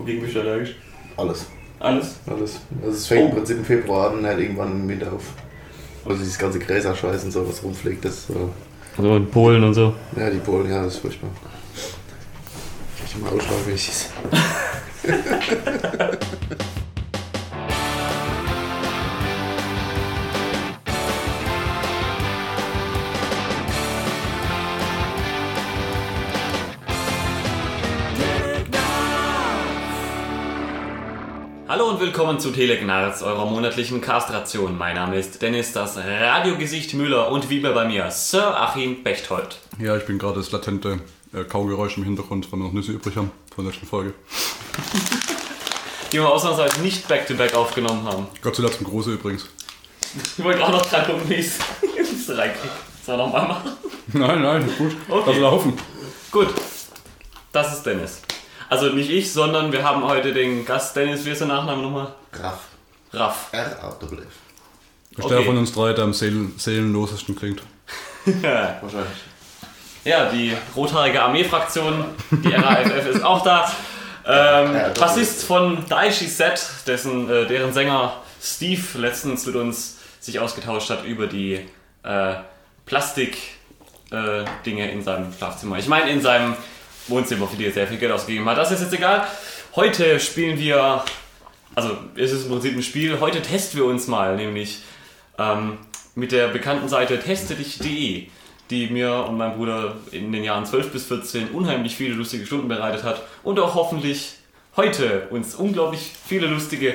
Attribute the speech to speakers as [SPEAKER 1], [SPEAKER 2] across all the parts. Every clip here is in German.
[SPEAKER 1] Wogegen bist du allergisch?
[SPEAKER 2] Alles.
[SPEAKER 1] Alles?
[SPEAKER 2] Alles. Also es fängt
[SPEAKER 1] Oh.
[SPEAKER 2] im Prinzip im Februar an, halt irgendwann im Winter auf. Also dieses ganze Gräserscheiß und so, was rumfliegt, das so.
[SPEAKER 1] Also in Polen und so.
[SPEAKER 2] Ja, die Polen, ja, das ist furchtbar. Ich mal ausschlagen, wie ich
[SPEAKER 1] willkommen zu Telegnarz, eurer monatlichen Castration. Mein Name ist Dennis, das Radiogesicht Müller und wie immer bei mir Sir Achim Bechtold.
[SPEAKER 3] Ja, ich bin gerade das latente äh, Kaugeräusch im Hintergrund, weil wir noch Nüsse übrig haben von der letzten Folge.
[SPEAKER 1] Die wir ausnahmsweise nicht back-to-back aufgenommen haben.
[SPEAKER 3] Godzilla zum Große übrigens.
[SPEAKER 1] Ich wollte auch noch dran gucken, wie ich es reinkriege. Soll nochmal machen?
[SPEAKER 3] Nein, nein, gut.
[SPEAKER 1] Okay.
[SPEAKER 3] Lass laufen.
[SPEAKER 1] Gut, das ist Dennis. Also nicht ich, sondern wir haben heute den Gast Dennis. Wie ist der Nachname nochmal?
[SPEAKER 2] Raff.
[SPEAKER 1] Raff.
[SPEAKER 2] R-A-W.
[SPEAKER 3] Ist
[SPEAKER 1] Okay.
[SPEAKER 3] der von uns drei, der am seelen seelenlosesten klingt.
[SPEAKER 2] Wahrscheinlich.
[SPEAKER 1] Ja, die rothaarige Armeefraktion, die RAFF ist auch da. Ähm,
[SPEAKER 2] Ja.
[SPEAKER 1] Bassist von Daishi Set, dessen, äh, deren Sänger Steve letztens mit uns sich ausgetauscht hat über die äh, Plastik-Dinge äh, in seinem Schlafzimmer. Ich meine in seinem Wohnzimmer, für die er sehr viel Geld ausgegeben hat. Das ist jetzt egal. Heute spielen wir, also es ist im Prinzip ein Spiel, heute testen wir uns mal, nämlich ähm, mit der bekannten Seite testedich.de, die mir und meinem Bruder in den Jahren 12 bis 14 unheimlich viele lustige Stunden bereitet hat und auch hoffentlich heute uns unglaublich viele lustige,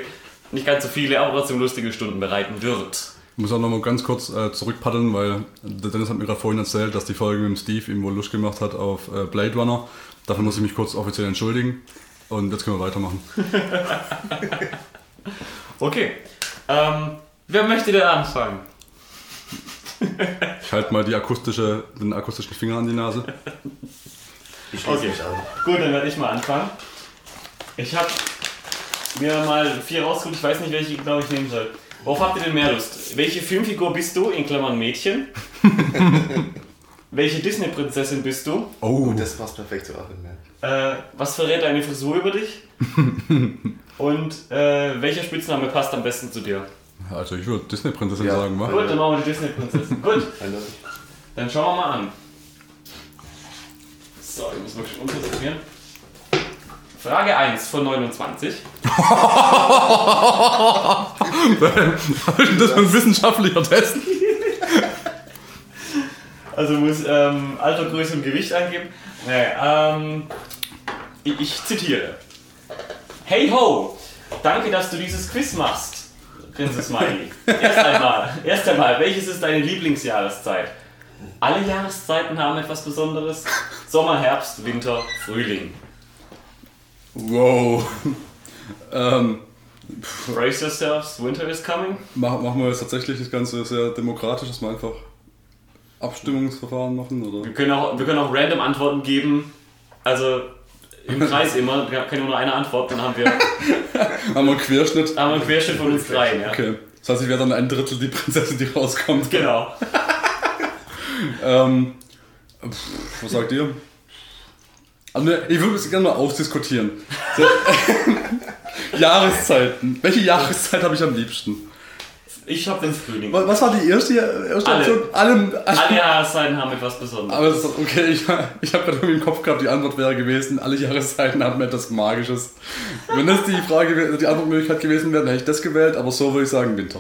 [SPEAKER 1] nicht ganz so viele, aber trotzdem lustige Stunden bereiten wird.
[SPEAKER 3] Ich muss auch noch mal ganz kurz äh, zurückpaddeln, weil Dennis hat mir gerade vorhin erzählt, dass die Folge mit dem Steve ihm wohl Lust gemacht hat auf äh, Blade Runner. Dafür muss ich mich kurz offiziell entschuldigen. Und jetzt können wir weitermachen.
[SPEAKER 1] Okay, ähm, wer möchte denn anfangen?
[SPEAKER 3] Ich halte mal die akustische, den akustischen Finger an die Nase.
[SPEAKER 2] Ich schließe
[SPEAKER 1] Okay.
[SPEAKER 2] mich an.
[SPEAKER 1] Gut, dann werde ich mal anfangen. Ich habe mir mal vier rausgesucht, ich weiß nicht, welche genau ich nehmen soll. Worauf habt ihr denn mehr Lust? Welche Filmfigur bist du, in Klammern Mädchen? welche Disney-Prinzessin bist du?
[SPEAKER 3] Oh,
[SPEAKER 2] Das passt perfekt zu Achim, ja.
[SPEAKER 1] Äh, was verrät deine Frisur über dich? Und äh, welcher Spitzname passt am besten zu dir?
[SPEAKER 3] also ich würde Disney-Prinzessin
[SPEAKER 2] Ja.
[SPEAKER 3] sagen, wa?
[SPEAKER 1] Gut, dann machen wir die Disney-Prinzessin. Gut, dann schauen wir mal an. So, ich muss mal schon umkonzentrieren. Frage 1 von 29.
[SPEAKER 3] Was ist denn das für ein wissenschaftlicher Test?
[SPEAKER 1] Also muss ähm, Alter, Größe und Gewicht angeben. Nee, ähm, ich, ich zitiere. Hey ho, danke, dass du dieses Quiz machst. Grinse Smiley. Erst einmal, erst einmal, welches ist deine Lieblingsjahreszeit? Alle Jahreszeiten haben etwas Besonderes. Sommer, Herbst, Winter, Frühling.
[SPEAKER 3] Wow. ähm,
[SPEAKER 1] Brace yourselves, winter is coming.
[SPEAKER 3] mach, machen wir jetzt tatsächlich das Ganze sehr demokratisch, dass wir einfach Abstimmungsverfahren machen, oder?
[SPEAKER 1] Wir können auch, wir können auch random Antworten geben. Also im Kreis immer, wir können nur eine Antwort, dann haben wir, haben
[SPEAKER 3] Haben wir einen Querschnitt?
[SPEAKER 1] wir einen Querschnitt von uns dreien. Ja.
[SPEAKER 3] Okay. Das heißt, ich wäre dann ein Drittel die Prinzessin, die rauskommt.
[SPEAKER 1] Genau.
[SPEAKER 3] Ähm, pff, was sagt ihr? Also, ne, ich würde es gerne mal ausdiskutieren. So, Jahreszeiten. Welche Jahreszeit habe ich am liebsten?
[SPEAKER 1] Ich habe den Frühling.
[SPEAKER 3] Was war die erste, erste
[SPEAKER 1] Alle.
[SPEAKER 3] Option? Alle.
[SPEAKER 1] Alle Jahreszeiten haben etwas Besonderes.
[SPEAKER 3] Aber das ist okay, ich, ich habe gerade irgendwie im Kopf gehabt, die Antwort wäre gewesen, alle Jahreszeiten haben etwas Magisches. Wenn das die Frage, die Antwortmöglichkeit gewesen wäre, dann hätte ich das gewählt, aber so würde ich sagen Winter.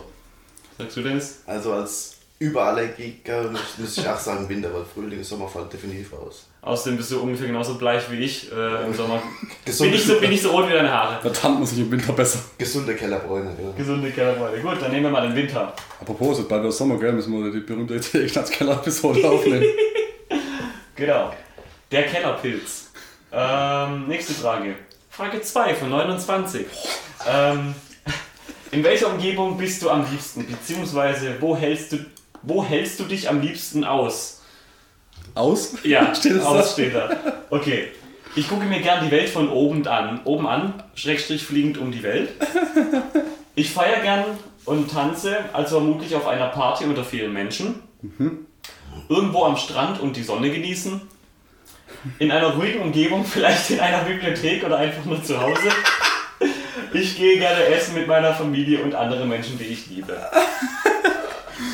[SPEAKER 1] Sagst du Dennis?
[SPEAKER 2] Also als Überallergiker muss ich auch sagen Winter, weil Frühling und Sommer fallen definitiv aus.
[SPEAKER 1] Außerdem bist du ungefähr genauso bleich wie ich äh, im Sommer. Bin ich, so, bin ich so rot wie deine Haare.
[SPEAKER 3] Da tarnt man sich im Winter besser.
[SPEAKER 2] gesunde Kellerbräune, ja.
[SPEAKER 1] Gesunde Kellerbeute. Gut, dann nehmen wir mal den Winter.
[SPEAKER 3] Apropos, bald wieder Sommer, gell? Müssen wir die berühmte Ignaz-Keller-Episode aufnehmen.
[SPEAKER 1] Genau. Der Kellerpilz. Ähm, nächste Frage. Frage 2 von 29. Ähm, in welcher Umgebung bist du am liebsten? Beziehungsweise wo hältst du, wo hältst du dich am liebsten aus?
[SPEAKER 3] Aus?
[SPEAKER 1] Ja,
[SPEAKER 3] Steht es
[SPEAKER 1] aus
[SPEAKER 3] da?
[SPEAKER 1] steht da. Okay. Ich gucke mir gern die Welt von oben an. Oben an, Schrägstrich fliegend um die Welt. Ich feiere gern und tanze, also vermutlich auf einer Party unter vielen Menschen. Irgendwo am Strand und die Sonne genießen. in einer ruhigen Umgebung, vielleicht in einer Bibliothek oder einfach nur zu Hause. Ich gehe gerne essen mit meiner Familie und anderen Menschen, die ich liebe.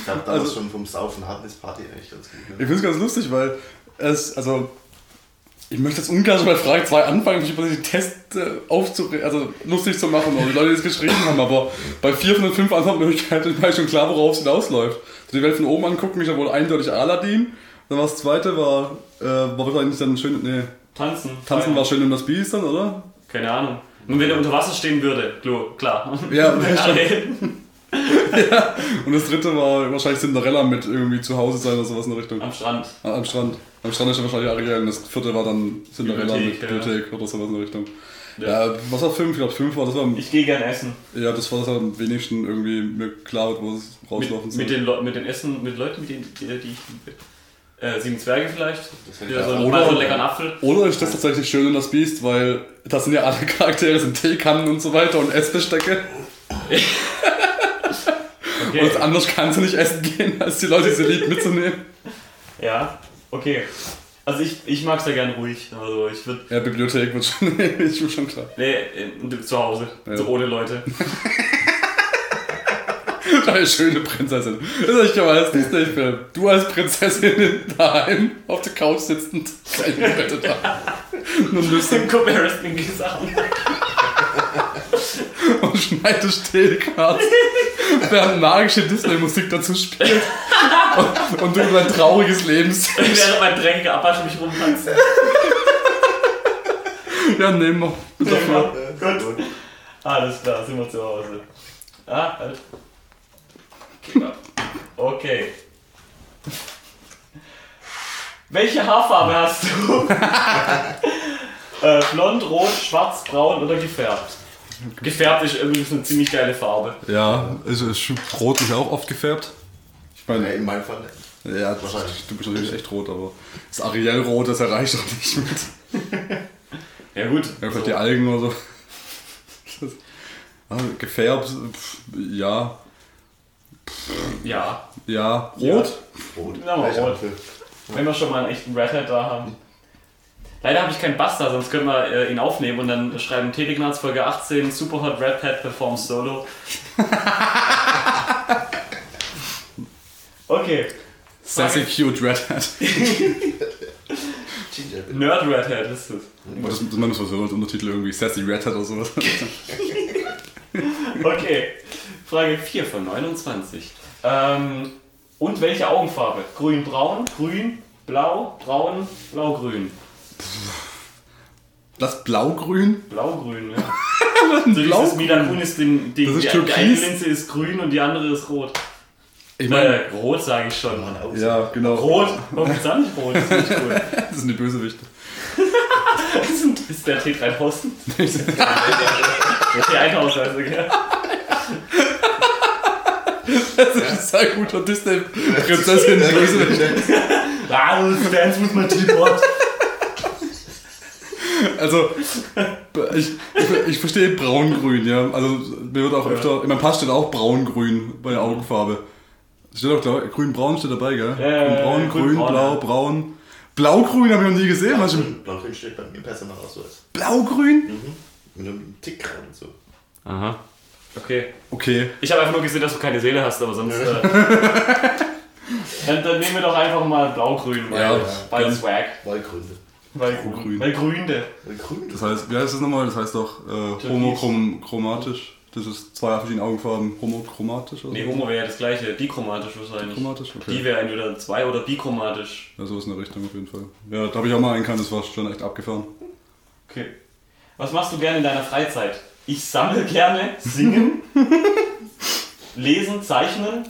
[SPEAKER 2] Ich glaube, damals schon vom Saufen hatten ist Party eigentlich ganz gut.
[SPEAKER 3] Ich
[SPEAKER 2] Ne?
[SPEAKER 3] finde es ganz lustig, weil es, also, ich möchte jetzt ungern schon bei Frage 2 anfangen, mich über die Tests äh, aufzuregen, also lustig zu machen, oder die Leute, die es geschrieben haben, aber bei 4 von den 5 Antwortmöglichkeiten ist mir schon klar, worauf es hinausläuft. Also die Welt von oben angucken, ich ja wohl eindeutig Aladdin. Dann war das zweite, war, äh, war wahrscheinlich dann schön, nee,
[SPEAKER 1] Tanzen.
[SPEAKER 3] Tanzen war schön um das Biest dann, oder?
[SPEAKER 1] Keine Ahnung. Und wenn er unter Wasser stehen würde, klar. klar.
[SPEAKER 3] Ja. Und das dritte war wahrscheinlich Cinderella mit irgendwie zu Hause sein oder sowas in der Richtung.
[SPEAKER 1] Am Strand.
[SPEAKER 3] Ah, Am Strand. Am Strand ist ja wahrscheinlich Ariel und das vierte war dann Cinderella
[SPEAKER 1] Bibliothek,
[SPEAKER 3] mit
[SPEAKER 1] ja.
[SPEAKER 3] Bibliothek oder sowas in der Richtung.
[SPEAKER 1] Ja.
[SPEAKER 3] Ja, was war fünf? Ich glaube fünf war das war,
[SPEAKER 1] Ich gehe gern essen.
[SPEAKER 3] ja, das war das am wenigsten irgendwie mir klar wird, wo es rauslaufen
[SPEAKER 1] Mit,
[SPEAKER 3] soll.
[SPEAKER 1] mit, den Leu- mit den Essen, mit Leuten, mit denen, die, die ich liebe. Äh, sieben Zwerge vielleicht. Ja, so mal so einen leckeren Apfel.
[SPEAKER 3] Oder ist das tatsächlich schön in das Biest, weil das sind ja alle Charaktere, sind Teekannen und so weiter und Essbestecke.
[SPEAKER 1] Okay.
[SPEAKER 3] Und anders kannst du nicht essen gehen, als die Leute diese Lied mitzunehmen.
[SPEAKER 1] Ja, okay. Also ich, ich mag es ja gern ruhig. Also ich würde.
[SPEAKER 3] Ja, Bibliothek wird schon, ist mir schon klar.
[SPEAKER 1] Nee, in, zu Hause.
[SPEAKER 3] Ja.
[SPEAKER 1] So ohne Leute.
[SPEAKER 3] Eine schöne Prinzessin. Das ist echt mal als Disney-Film. Du als Prinzessin daheim auf der Couch sitzend, eingebettet da. Und nimmst
[SPEAKER 1] Im Comparison Sachen.
[SPEAKER 3] und schneidest Telecards, während magische Disney-Musik dazu spielt. Und, und du über ein trauriges Leben siehst.
[SPEAKER 1] Während mein dreckiger Abwasch mich rumtanzt.
[SPEAKER 3] Ja, nehmen wir. Bitte mal.
[SPEAKER 1] Gut. Alles klar, sind wir zu Hause. Ah, halt. Okay. okay. Welche Haarfarbe hast du? äh, blond, rot, schwarz, braun oder gefärbt? Gefärbt ist übrigens eine ziemlich geile Farbe.
[SPEAKER 3] Ja, ist, ist Rot ist ja auch oft gefärbt. Ich
[SPEAKER 2] Nee,
[SPEAKER 3] meine,
[SPEAKER 2] in meinem Fall nicht.
[SPEAKER 3] ja,
[SPEAKER 2] Wahrscheinlich.
[SPEAKER 3] du bist natürlich echt rot, aber das Ariel-Rot, das erreicht doch nicht mit.
[SPEAKER 1] Ja gut.
[SPEAKER 3] Ja, vielleicht
[SPEAKER 1] so.
[SPEAKER 3] die Algen oder so. Das- Ah, gefärbt, pf, ja,
[SPEAKER 1] Ja,
[SPEAKER 3] ja.
[SPEAKER 1] Ja.
[SPEAKER 3] Rot?
[SPEAKER 2] Rot.
[SPEAKER 1] Ja, rot. Wenn wir schon mal einen echten Red Hat da haben. Leider habe ich keinen Bass da, sonst können wir äh, ihn aufnehmen und dann schreiben Telegnaz Folge 18 Superhot Red Hat performs solo. Okay.
[SPEAKER 3] Sassy Cute Red Hat.
[SPEAKER 1] Nerd Red Hat ist es.
[SPEAKER 3] Das, das man muss so als Untertitel irgendwie Sassy Red Hat oder sowas.
[SPEAKER 1] Okay. Frage 4 von 29. Ähm, und welche Augenfarbe? Grün, braun, grün, blau, braun, blau-grün.
[SPEAKER 3] Das Blaugrün?
[SPEAKER 1] Blau-grün, ja. so dieses
[SPEAKER 3] Blaugrün?
[SPEAKER 1] Milan Kunis, den, die,
[SPEAKER 3] Das ist
[SPEAKER 1] die, die eine. Linse ist grün und die andere ist rot.
[SPEAKER 3] Ich meine,
[SPEAKER 1] Äh, rot sage ich schon.
[SPEAKER 2] Mann, aus.
[SPEAKER 3] ja, genau.
[SPEAKER 1] Rot? Warum ist das nicht rot? Das ist nicht cool.
[SPEAKER 3] Das sind die Bösewichte.
[SPEAKER 1] ist, ist der T 3000? der T 1000, also, gell?
[SPEAKER 3] Das ist ein sehr guter Disney-Prinzessin Bösewicht.
[SPEAKER 1] Ah, dance with my teapot.
[SPEAKER 3] Also, ich, ich, ich verstehe braun-grün, ja. Also, mir wird auch öfter, in meinem Pass steht auch braun-grün bei der Augenfarbe. Steht auch klar, grün-braun steht dabei, gell?
[SPEAKER 1] Ja, ja, ja,
[SPEAKER 3] grün-braun, grün,
[SPEAKER 1] grün-braun,
[SPEAKER 3] blau,
[SPEAKER 1] ja.
[SPEAKER 3] braun. Blau-grün habe ich noch nie gesehen.
[SPEAKER 2] Blau-Grün steht bei mir Personalausweis.
[SPEAKER 3] Blau-grün?
[SPEAKER 2] Mit einem Tick rein und so.
[SPEAKER 1] Aha. Okay.
[SPEAKER 3] Okay.
[SPEAKER 1] Ich habe einfach nur gesehen, dass du keine Seele hast, aber sonst. Äh, dann, dann nehmen wir doch einfach mal blau-grün, weil,
[SPEAKER 3] Ja, gern.
[SPEAKER 1] Swag.
[SPEAKER 2] Wahlgründe.
[SPEAKER 1] Weil,
[SPEAKER 3] Grün.
[SPEAKER 1] weil Gründe.
[SPEAKER 2] Grün?
[SPEAKER 3] Das heißt, wie heißt das nochmal? Das heißt doch äh, homochromatisch. Das ist zwei verschiedene Augenfarben. Homochromatisch oder
[SPEAKER 1] Nee,
[SPEAKER 3] so?
[SPEAKER 1] Homo wäre ja das gleiche. Dichromatisch wahrscheinlich.
[SPEAKER 3] Chromatisch?
[SPEAKER 1] Die
[SPEAKER 3] Okay.
[SPEAKER 1] wäre entweder zwei oder bichromatisch.
[SPEAKER 3] Ja, sowas in der Richtung auf jeden Fall. Ja, da habe ich auch mal einen kann, das war schon echt abgefahren.
[SPEAKER 1] Okay. Was machst du gerne in deiner Freizeit? Ich sammle gerne, singen, lesen, zeichnen,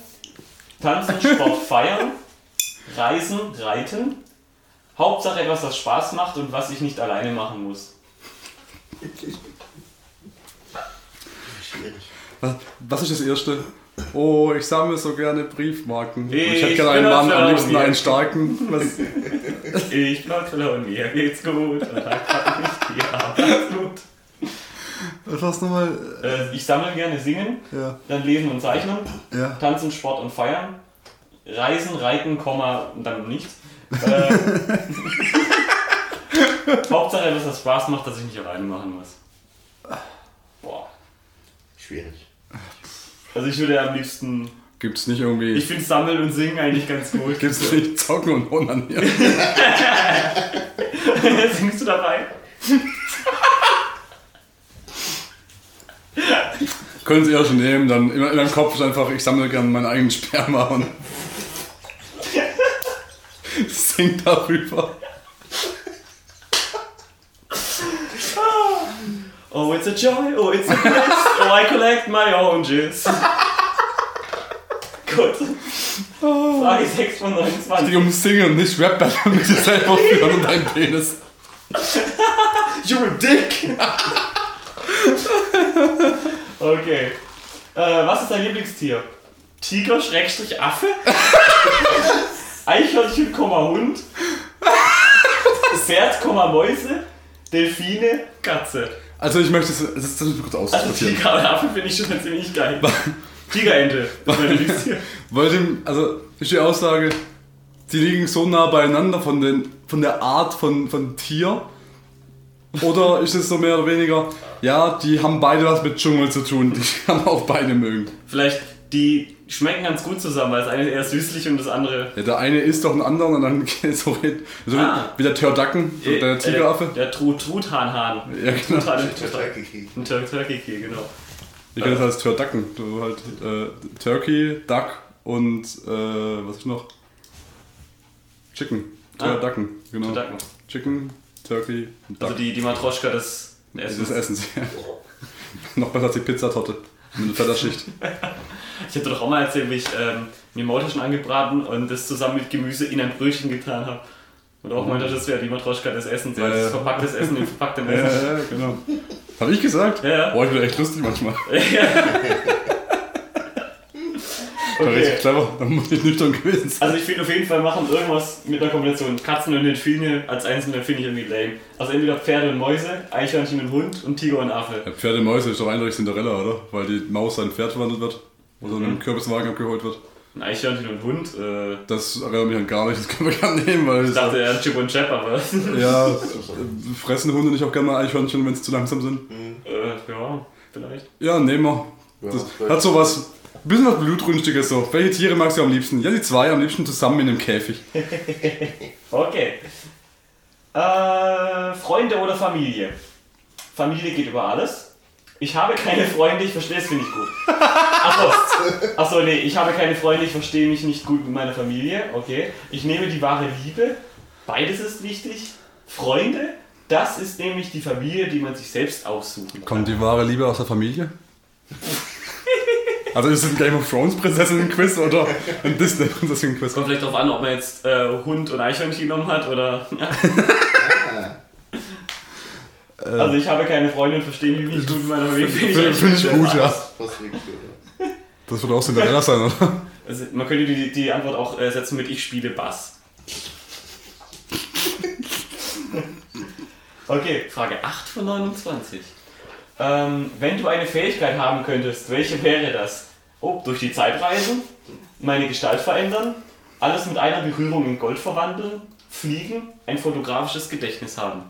[SPEAKER 1] tanzen, Sport, feiern, reisen, reiten. Hauptsache etwas, das Spaß macht und was ich nicht alleine machen muss.
[SPEAKER 2] Schwierig.
[SPEAKER 3] Was, was ist das erste? Oh, ich sammle so gerne Briefmarken.
[SPEAKER 1] Ich
[SPEAKER 3] ich hätte gerne einen
[SPEAKER 1] bin
[SPEAKER 3] Mann, am liebsten
[SPEAKER 1] der
[SPEAKER 3] einen starken. Was,
[SPEAKER 1] Ich Blattfüller und mir geht's gut. Und da kann ich die Arbeit gut.
[SPEAKER 3] was nochmal?
[SPEAKER 1] Äh, ich sammle gerne, singen,
[SPEAKER 3] Ja,
[SPEAKER 1] dann lesen und zeichnen,
[SPEAKER 3] ja.
[SPEAKER 1] tanzen, Sport und feiern, reisen, reiten, Komma und dann nichts. Äh, Hauptsache, dass das Spaß macht, dass ich nicht alleine machen muss. Boah.
[SPEAKER 2] Schwierig.
[SPEAKER 1] Also ich würde am liebsten.
[SPEAKER 3] Gibt's nicht irgendwie.
[SPEAKER 1] Ich finde Sammeln und Singen eigentlich ganz gut.
[SPEAKER 3] Gibt's nicht zocken und onanieren?
[SPEAKER 1] Singst du dabei?
[SPEAKER 3] Können Sie ja schon nehmen, dann in, in meinem Kopf ist einfach, ich sammle gerne meinen eigenen Sperma und sing darüber.
[SPEAKER 1] Oh, it's a joy, oh, it's a bliss, oh, I collect my own jizz. Gut. Frage 6 von
[SPEAKER 3] Die
[SPEAKER 1] 29.
[SPEAKER 3] um Singen und nicht Rap Battle mit dir selber führen und deinen Penis.
[SPEAKER 1] You're a dick! okay. Äh, was ist dein Lieblingstier? Tiger, Schrägstrich, Affe? Eichhörnchen, Komma, Hund? Pferd, Komma, Mäuse? Delfine, Katze.
[SPEAKER 3] Also ich möchte es, das, das muss kurz
[SPEAKER 1] Also
[SPEAKER 3] ausdiskutieren.
[SPEAKER 1] Tiger und Affe finde ich schon ziemlich geil. Tigerente, das ist mein Lieblingstier.
[SPEAKER 3] Weil dem, also ist die Aussage, die liegen so nah beieinander von, den, von der Art von, von Tier. Oder ist es so mehr oder weniger, ja, die haben beide was mit Dschungel zu tun, die kann man auch beide mögen.
[SPEAKER 1] Vielleicht, die schmecken ganz gut zusammen, weil das eine eher süßlich und das andere...
[SPEAKER 3] Ja, der eine isst doch den anderen und dann geht es so, so
[SPEAKER 1] Ah.
[SPEAKER 3] wie der Tördacken, so
[SPEAKER 1] Äh,
[SPEAKER 3] der
[SPEAKER 1] äh,
[SPEAKER 3] Tigeraffe.
[SPEAKER 1] Der Trut Truthahnhahn.
[SPEAKER 3] Ja, genau.
[SPEAKER 1] Truthahn und
[SPEAKER 2] Turkey.
[SPEAKER 1] Ein Tur Turkey Key, genau.
[SPEAKER 3] Ich kenne das als Tördacken. Du halt äh, Turkey, Duck und äh, was ist noch? Chicken.
[SPEAKER 1] Ah.
[SPEAKER 3] Tördacken, genau.
[SPEAKER 1] Turdacken.
[SPEAKER 3] Chicken, Turkey und Duck.
[SPEAKER 1] Also die, die Matroschka des Essens.
[SPEAKER 3] des Essens. ja. noch besser als die Pizzatorte. Mit einer fetter Schicht.
[SPEAKER 1] Ich hatte doch auch mal erzählt, wie ich ähm, mir Maultaschen angebraten und das zusammen mit Gemüse in ein Brötchen getan habe. Und auch meinte, das wäre die Matroschka des Essens,
[SPEAKER 3] Ja, ja.
[SPEAKER 1] das verpacktes Essen im verpackten
[SPEAKER 3] ja,
[SPEAKER 1] Essen.
[SPEAKER 3] ja, genau. Hab ich gesagt?
[SPEAKER 1] Ja, ja.
[SPEAKER 3] Boah, ich bin echt lustig manchmal. War richtig
[SPEAKER 1] Okay.
[SPEAKER 3] clever. Da muss ich nüchtern gewesen sein.
[SPEAKER 1] Also ich finde auf jeden Fall machen irgendwas mit einer Kombination Katzen und Delfine als Einzelne finde ich irgendwie lame. Also entweder Pferde und Mäuse, Eichhörnchen und Hund und Tiger und Affe.
[SPEAKER 3] Ja, Pferde Mäuse ist doch eindeutig Cinderella, oder? Weil die Maus ein Pferd verwandelt wird. Oder in einem Kürbiswagen abgeholt wird.
[SPEAKER 1] Ein Eichhörnchen und Hund. Äh,
[SPEAKER 3] Das erinnert mich an gar nicht, das können wir gerne nehmen, weil
[SPEAKER 1] ich dachte eher Chip und Chap, aber
[SPEAKER 3] Ja, fressen Hunde nicht auch gerne mal Eichhörnchen, wenn sie zu langsam sind?
[SPEAKER 1] äh, ja, vielleicht.
[SPEAKER 3] Ja, nehmen wir.
[SPEAKER 2] Ja,
[SPEAKER 3] Das hat sowas, ein bisschen was Blutrünstiges so. Welche Tiere magst du am liebsten? Ja, die zwei am liebsten zusammen in einem Käfig.
[SPEAKER 1] Okay. Äh, Freunde oder Familie? Familie geht über alles. Ich habe keine Freunde, ich verstehe es finde ich gut. Achso, achso, nee, ich habe keine Freunde, ich verstehe mich nicht gut mit meiner Familie. Okay. Ich nehme die wahre Liebe. Beides ist wichtig. Freunde, das ist nämlich die Familie, die man sich selbst aussuchen kann.
[SPEAKER 3] Kommt die wahre Liebe aus der Familie? Also ist es ein Game of Thrones Prinzessinnen-Quiz oder ein Disney Prinzessinnen-Quiz?
[SPEAKER 1] Kommt vielleicht darauf an, ob man jetzt äh, Hund und Eichhörnchen genommen hat oder. Also ich habe keine Freunde und verstehe mich nicht gut mit meiner Familie.
[SPEAKER 3] Finde find ich gut, ja. Das wird auch Cinderella sein, oder?
[SPEAKER 1] Also man könnte die, die Antwort auch äh, setzen mit Ich spiele Bass. Okay, Frage 8 von 29. Ähm, wenn du eine Fähigkeit haben könntest, welche wäre das? Oh, durch die Zeit reisen, meine Gestalt verändern, alles mit einer Berührung in Gold verwandeln, fliegen, ein fotografisches Gedächtnis haben.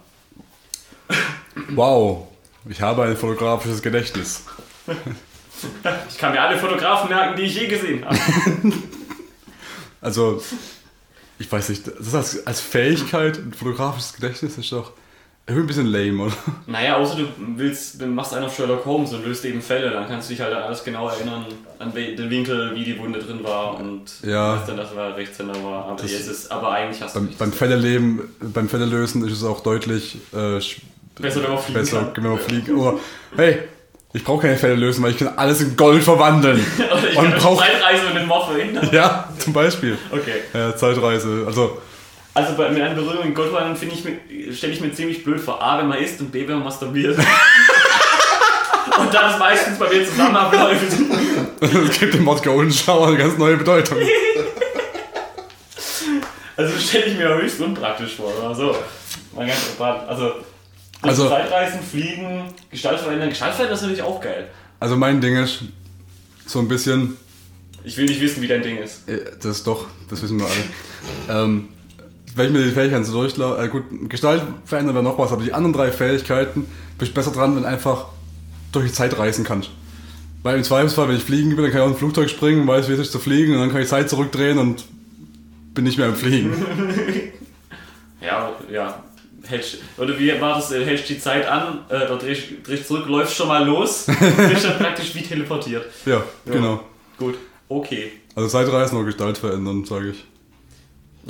[SPEAKER 3] Wow, ich habe ein fotografisches Gedächtnis.
[SPEAKER 1] Ich kann mir alle Fotografen merken, die ich je gesehen habe.
[SPEAKER 3] Also, ich weiß nicht, das als Fähigkeit ein fotografisches Gedächtnis ist doch irgendwie ein bisschen lame, oder?
[SPEAKER 1] Naja, außer du willst, du machst einen auf Sherlock Holmes und löst eben Fälle, dann kannst du dich halt an alles genau erinnern, an den Winkel, wie die Wunde drin war und
[SPEAKER 3] Ja.
[SPEAKER 1] was dann das war, Rechtshänder war. Aber, jetzt ist, aber eigentlich hast du
[SPEAKER 3] Beim,
[SPEAKER 1] nicht.
[SPEAKER 3] beim Fälleleben, beim Fällelösen ist es auch deutlich äh,
[SPEAKER 1] Besser, wenn man fliegen
[SPEAKER 3] besser,
[SPEAKER 1] kann.
[SPEAKER 3] wenn man fliegen. Oder, hey, ich brauche keine Fälle lösen, weil ich kann alles in Gold verwandeln.
[SPEAKER 1] Ich
[SPEAKER 3] Und
[SPEAKER 1] kann
[SPEAKER 3] brauch-
[SPEAKER 1] Zeitreise und den Mord verhindern.
[SPEAKER 3] Ja, zum Beispiel.
[SPEAKER 1] Okay.
[SPEAKER 3] Ja, Zeitreise. Also,
[SPEAKER 1] Also bei, mit einer Berührung in Goldwandern finde ich stelle ich mir ziemlich blöd vor. A, wenn man isst und B, wenn man masturbiert. und dann ist meistens bei mir zusammen abläuft.
[SPEAKER 3] es gibt dem Mod Golden Shower eine ganz neue Bedeutung.
[SPEAKER 1] Also stelle ich mir höchst unpraktisch vor. Oder so. Mal ganz entspannt. Also,
[SPEAKER 3] Also-
[SPEAKER 1] also Zeitreisen, Fliegen, Gestalt verändern. Gestalt verändern ist natürlich auch geil.
[SPEAKER 3] Also mein Ding ist so ein bisschen,
[SPEAKER 1] Ich will nicht wissen, wie dein Ding ist.
[SPEAKER 3] äh, das ist doch, das wissen wir alle. Ähm, wenn ich mir die Fähigkeiten so durchlaufe, äh, gut, Gestalt verändern wäre noch was, aber die anderen drei Fähigkeiten bin ich besser dran, wenn einfach durch die Zeit reisen kannst. Weil im Zweifelsfall, wenn ich fliegen bin, dann kann ich auch ein Flugzeug springen, weiß, wie es ist zu fliegen und dann kann ich Zeit zurückdrehen und bin nicht mehr im Fliegen.
[SPEAKER 1] Ja, ja. Hältst, oder wie war das? äh, Hältst die Zeit an, äh, drehst drehst zurück, läufst schon mal los, bist dann praktisch wie teleportiert.
[SPEAKER 3] ja, genau.
[SPEAKER 1] Gut, okay.
[SPEAKER 3] Also Zeitreisen oder Gestalt verändern, sage ich.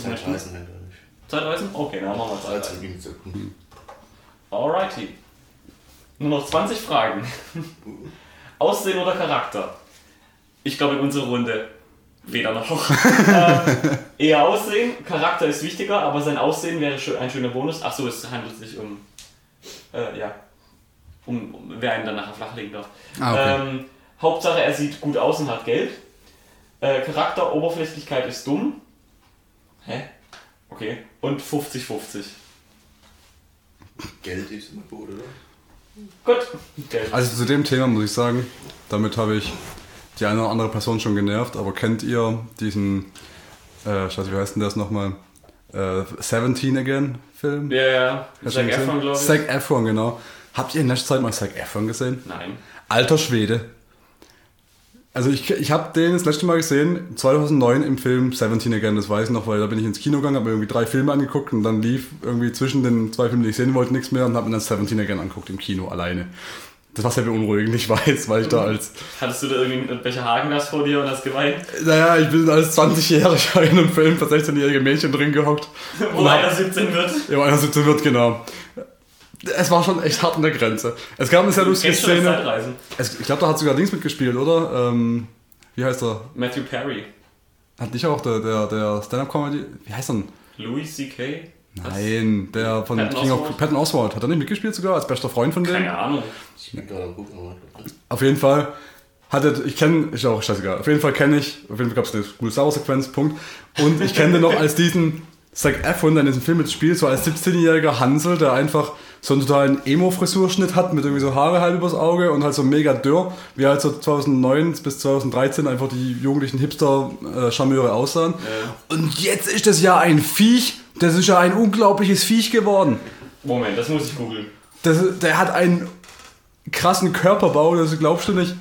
[SPEAKER 2] Zeitreisen nicht.
[SPEAKER 1] Zeitreisen? Okay, dann machen wir
[SPEAKER 2] Zeit
[SPEAKER 1] Zeitreisen. Alrighty. Nur noch 20 Fragen. Aussehen oder Charakter? Ich glaube in unserer Runde weder noch. ähm, eher Aussehen, Charakter ist wichtiger, aber sein Aussehen wäre ein schöner Bonus. Achso, es handelt sich um. Äh, ja. Um, um wer einen dann nachher flachlegen darf.
[SPEAKER 3] Ah, okay.
[SPEAKER 1] ähm, Hauptsache, er sieht gut aus und hat Geld. Äh, Charakter, Oberflächlichkeit ist dumm. Hä? Okay. Und 50-50.
[SPEAKER 2] Geld ist immer gut, oder?
[SPEAKER 1] Gut. Geld.
[SPEAKER 3] Also zu dem Thema muss ich sagen, damit habe ich die eine oder andere Person schon genervt, aber kennt ihr diesen, äh, ich weiß nicht, wie heißt denn das nochmal? Äh, 17 Again Film?
[SPEAKER 1] Ja, ja. Zac? Efron, glaube ich.
[SPEAKER 3] Zac Efron, genau. Habt ihr in letzter Zeit mal Zac Efron gesehen?
[SPEAKER 1] Nein.
[SPEAKER 3] Alter Schwede. Also ich, ich habe den das letzte Mal gesehen, 2009 im Film 17 Again, das weiß ich noch, weil da bin ich ins Kino gegangen, habe mir irgendwie drei Filme angeguckt und dann lief irgendwie zwischen den zwei Filmen, die ich sehen wollte, nichts mehr und habe mir dann 17 Again angeguckt im Kino alleine. Das war sehr beunruhigend, ich weiß, weil ich da als,
[SPEAKER 1] Hattest du da irgendwie mit Becher Hagenglas vor dir und hast geweint?
[SPEAKER 3] naja, ich bin als 20-Jähriger in einem Film für 16-jährige Mädchen drin gehockt.
[SPEAKER 1] Wo einer 17 wird.
[SPEAKER 3] Ja, einer 17 wird, genau. Es war schon echt hart an der Grenze. Es gab eine sehr lustige Szene. Es, ich glaube, da hat sogar Dings mitgespielt, oder? Ähm, wie heißt er?
[SPEAKER 1] Matthew Perry.
[SPEAKER 3] Hat nicht auch der, der, der Stand-Up-Comedy. Wie heißt er denn?
[SPEAKER 1] Louis C.K.?
[SPEAKER 3] Nein, der von
[SPEAKER 1] Patton
[SPEAKER 3] King of
[SPEAKER 1] Oswalt?
[SPEAKER 3] Patton Oswald. Hat er nicht mitgespielt sogar als bester Freund von dem?
[SPEAKER 1] Keine Ahnung.
[SPEAKER 2] Ich bin gerade am gucken. aber-
[SPEAKER 3] Auf jeden Fall hat er, ich kenne, ist auch scheißegal. Auf jeden Fall kenne ich, auf jeden Fall gab es eine coole Sauersequenz, Punkt. Und ich kenne den noch als diesen Zac Efron, der in diesem Film mitspielt, so als 17-jähriger Hansel, der einfach so einen totalen Emo-Frisurschnitt hat, mit irgendwie so Haare halb übers Auge und halt so mega dürr, wie halt so 2009 bis 2013 einfach die jugendlichen Hipster-Charmeure aussahen. Und jetzt ist das ja ein Viech, das ist ja ein unglaubliches Viech geworden.
[SPEAKER 1] Moment, das muss ich googeln.
[SPEAKER 3] Der hat einen krassen Körperbau, das glaubst du nicht.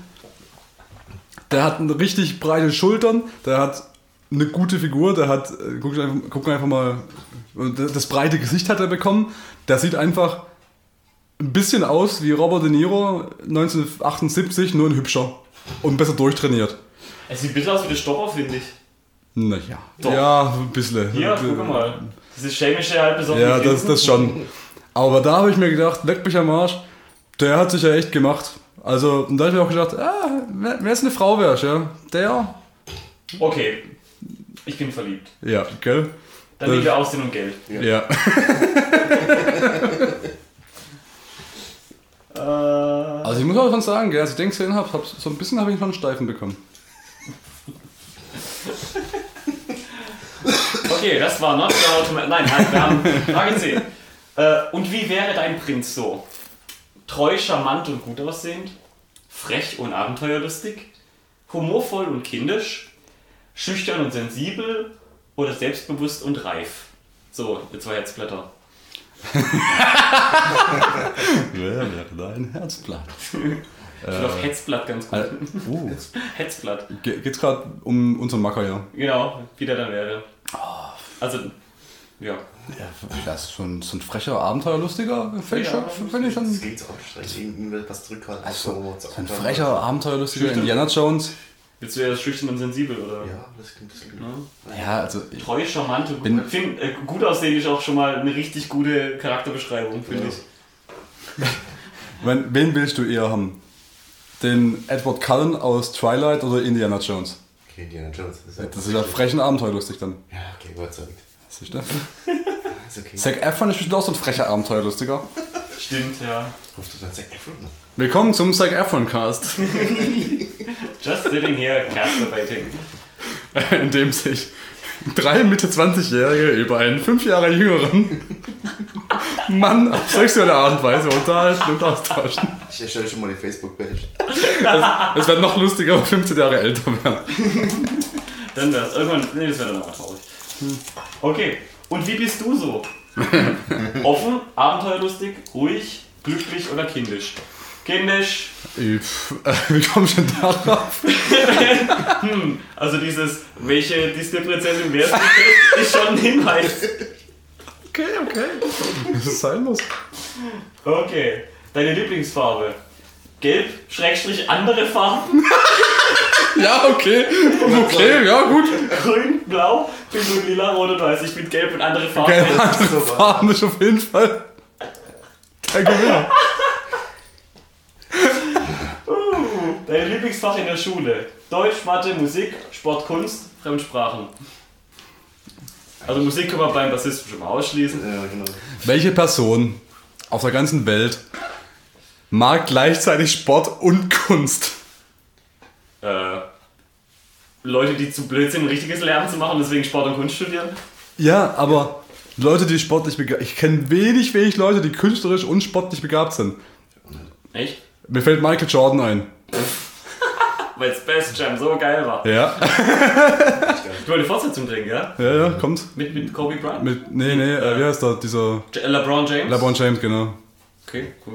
[SPEAKER 3] Der hat eine richtig breite Schultern, der hat eine gute Figur, der hat, äh, guck einfach, guck einfach mal, das breite Gesicht hat er bekommen. Der sieht einfach ein bisschen aus wie Robert De Niro 1978, nur ein hübscher und besser durchtrainiert.
[SPEAKER 1] Es sieht ein bisschen aus wie der Stopper, finde ich.
[SPEAKER 3] Naja,
[SPEAKER 1] Doch.
[SPEAKER 3] ja, ein bisschen.
[SPEAKER 1] Hier, guck mal. Dieses schelmische halt besonders.
[SPEAKER 3] Ja, das, das schon. Aber da habe ich mir gedacht, leck mich am Arsch, der hat sich ja echt gemacht. Also, und da habe ich mir auch gedacht, ah, wer es eine Frau wärst, ja, der,
[SPEAKER 1] Okay. Ich bin verliebt.
[SPEAKER 3] ja, gell?
[SPEAKER 1] Dann
[SPEAKER 3] Das-
[SPEAKER 1] nehmen wir Aussehen und Geld.
[SPEAKER 3] Ja.
[SPEAKER 1] Äh,
[SPEAKER 3] Also ich muss auch schon sagen, als ich den gesehen habe, hab, so ein bisschen habe ich schon einen Steifen bekommen.
[SPEAKER 1] okay, das war not the ultimate. Nein, halt, wir haben Frage 10. Äh, und wie wäre dein Prinz so? Treu, charmant und gut aussehend? Frech und abenteuerlustig? Humorvoll und kindisch? Schüchtern und sensibel? Oder selbstbewusst und reif? So, ihr zwei Herzblätter.
[SPEAKER 3] Wer wäre dein Herzblatt?
[SPEAKER 1] Ich finde auf Hetzblatt ganz gut.
[SPEAKER 3] Äh, uh,
[SPEAKER 1] Hetzblatt.
[SPEAKER 3] ge- geht's gerade um unseren Macker, ja?
[SPEAKER 1] Genau, wie der dann wäre. Also, ja.
[SPEAKER 3] Ja, das ist so ein, so ein frecher, abenteuerlustiger Fake-Shop,
[SPEAKER 1] Ja,
[SPEAKER 3] finde ich
[SPEAKER 2] Das
[SPEAKER 3] schon.
[SPEAKER 2] klingt so anstrengend. Irgendwie will was zurückhalten.
[SPEAKER 3] So, so ein frecher, abenteuerlustiger. Indiana Jones.
[SPEAKER 1] Willst du ja schüchtern und sensibel, oder?
[SPEAKER 2] Ja, das klingt, das klingt.
[SPEAKER 3] Ja, also ich,
[SPEAKER 1] Treu, charmant und
[SPEAKER 3] Bin-
[SPEAKER 1] gut. Find, äh, gut aussehen ist auch schon mal eine richtig gute Charakterbeschreibung, finde
[SPEAKER 2] Ja.
[SPEAKER 1] ich.
[SPEAKER 3] Wen, wen willst du eher haben? Den Edward Cullen aus Twilight oder Indiana Jones?
[SPEAKER 2] Okay, Indiana Jones. Das ist,
[SPEAKER 3] Das ist ja frech und abenteuerlustig dann.
[SPEAKER 2] Ja, okay, überzeugt.
[SPEAKER 3] Siehst du?
[SPEAKER 2] Ist okay.
[SPEAKER 3] Zac Efron ist bestimmt auch so ein frecher Abenteuerlustiger.
[SPEAKER 1] Stimmt, ja.
[SPEAKER 2] Rufst du dann Zac Efron?
[SPEAKER 3] Willkommen zum Zac Efron Cast,
[SPEAKER 1] Just sitting here, masturbating.
[SPEAKER 3] in dem sich drei Mitte 20-Jährige über einen fünf Jahre jüngeren Mann auf sexuelle Art und Weise unterhalten und austauschen.
[SPEAKER 2] Ich erstelle schon mal die Facebook-Page.
[SPEAKER 3] Es wird noch lustiger, wenn 15 Jahre älter werden.
[SPEAKER 1] Dann wär's. Irgendwann. Nee, das wäre dann aber traurig. Okay. Und wie bist du so? Offen, abenteuerlustig, ruhig, glücklich oder kindisch? Kindisch,
[SPEAKER 3] äh, Wie komm ich denn darauf?
[SPEAKER 1] also dieses, welche Disney-Prinzessin wärst du, ist schon ein Hinweis.
[SPEAKER 3] Okay, okay. Das ist sein muss.
[SPEAKER 1] Okay, deine Lieblingsfarbe? Gelb, Schrägstrich, andere Farben?
[SPEAKER 3] Ja, okay. Okay, ja, gut.
[SPEAKER 1] Grün, blau, pink und lila, rot und weiß. Ich bin gelb und andere Farben.
[SPEAKER 3] Gelb, andere Farben ist auf jeden Fall der Gewinner.
[SPEAKER 1] Dein Lieblingsfach in der Schule? Deutsch, Mathe, Musik, Sport, Kunst, Fremdsprachen. Also Musik kann man beim Bassisten schon mal ausschließen.
[SPEAKER 2] Ja, genau.
[SPEAKER 3] Welche Person auf der ganzen Welt mag gleichzeitig Sport und Kunst?
[SPEAKER 1] Äh, Leute, die zu blöd sind, ein richtiges Lernen zu machen, deswegen Sport und Kunst studieren.
[SPEAKER 3] Ja, aber Leute, die sportlich begabt Ich kenne wenig, wenig Leute, die künstlerisch und sportlich begabt sind.
[SPEAKER 1] Echt?
[SPEAKER 3] Mir fällt Michael Jordan ein.
[SPEAKER 1] Weil Space Jam so geil war.
[SPEAKER 3] Ja,
[SPEAKER 1] Du wolltest Fortsetzung bringen, ja?
[SPEAKER 3] ja, ja, kommt.
[SPEAKER 1] Mit, mit Kobe Bryant?
[SPEAKER 3] Mit, nee, nee, äh, wie heißt der? Dieser
[SPEAKER 1] J- LeBron James?
[SPEAKER 3] LeBron James, genau.
[SPEAKER 1] Okay, cool.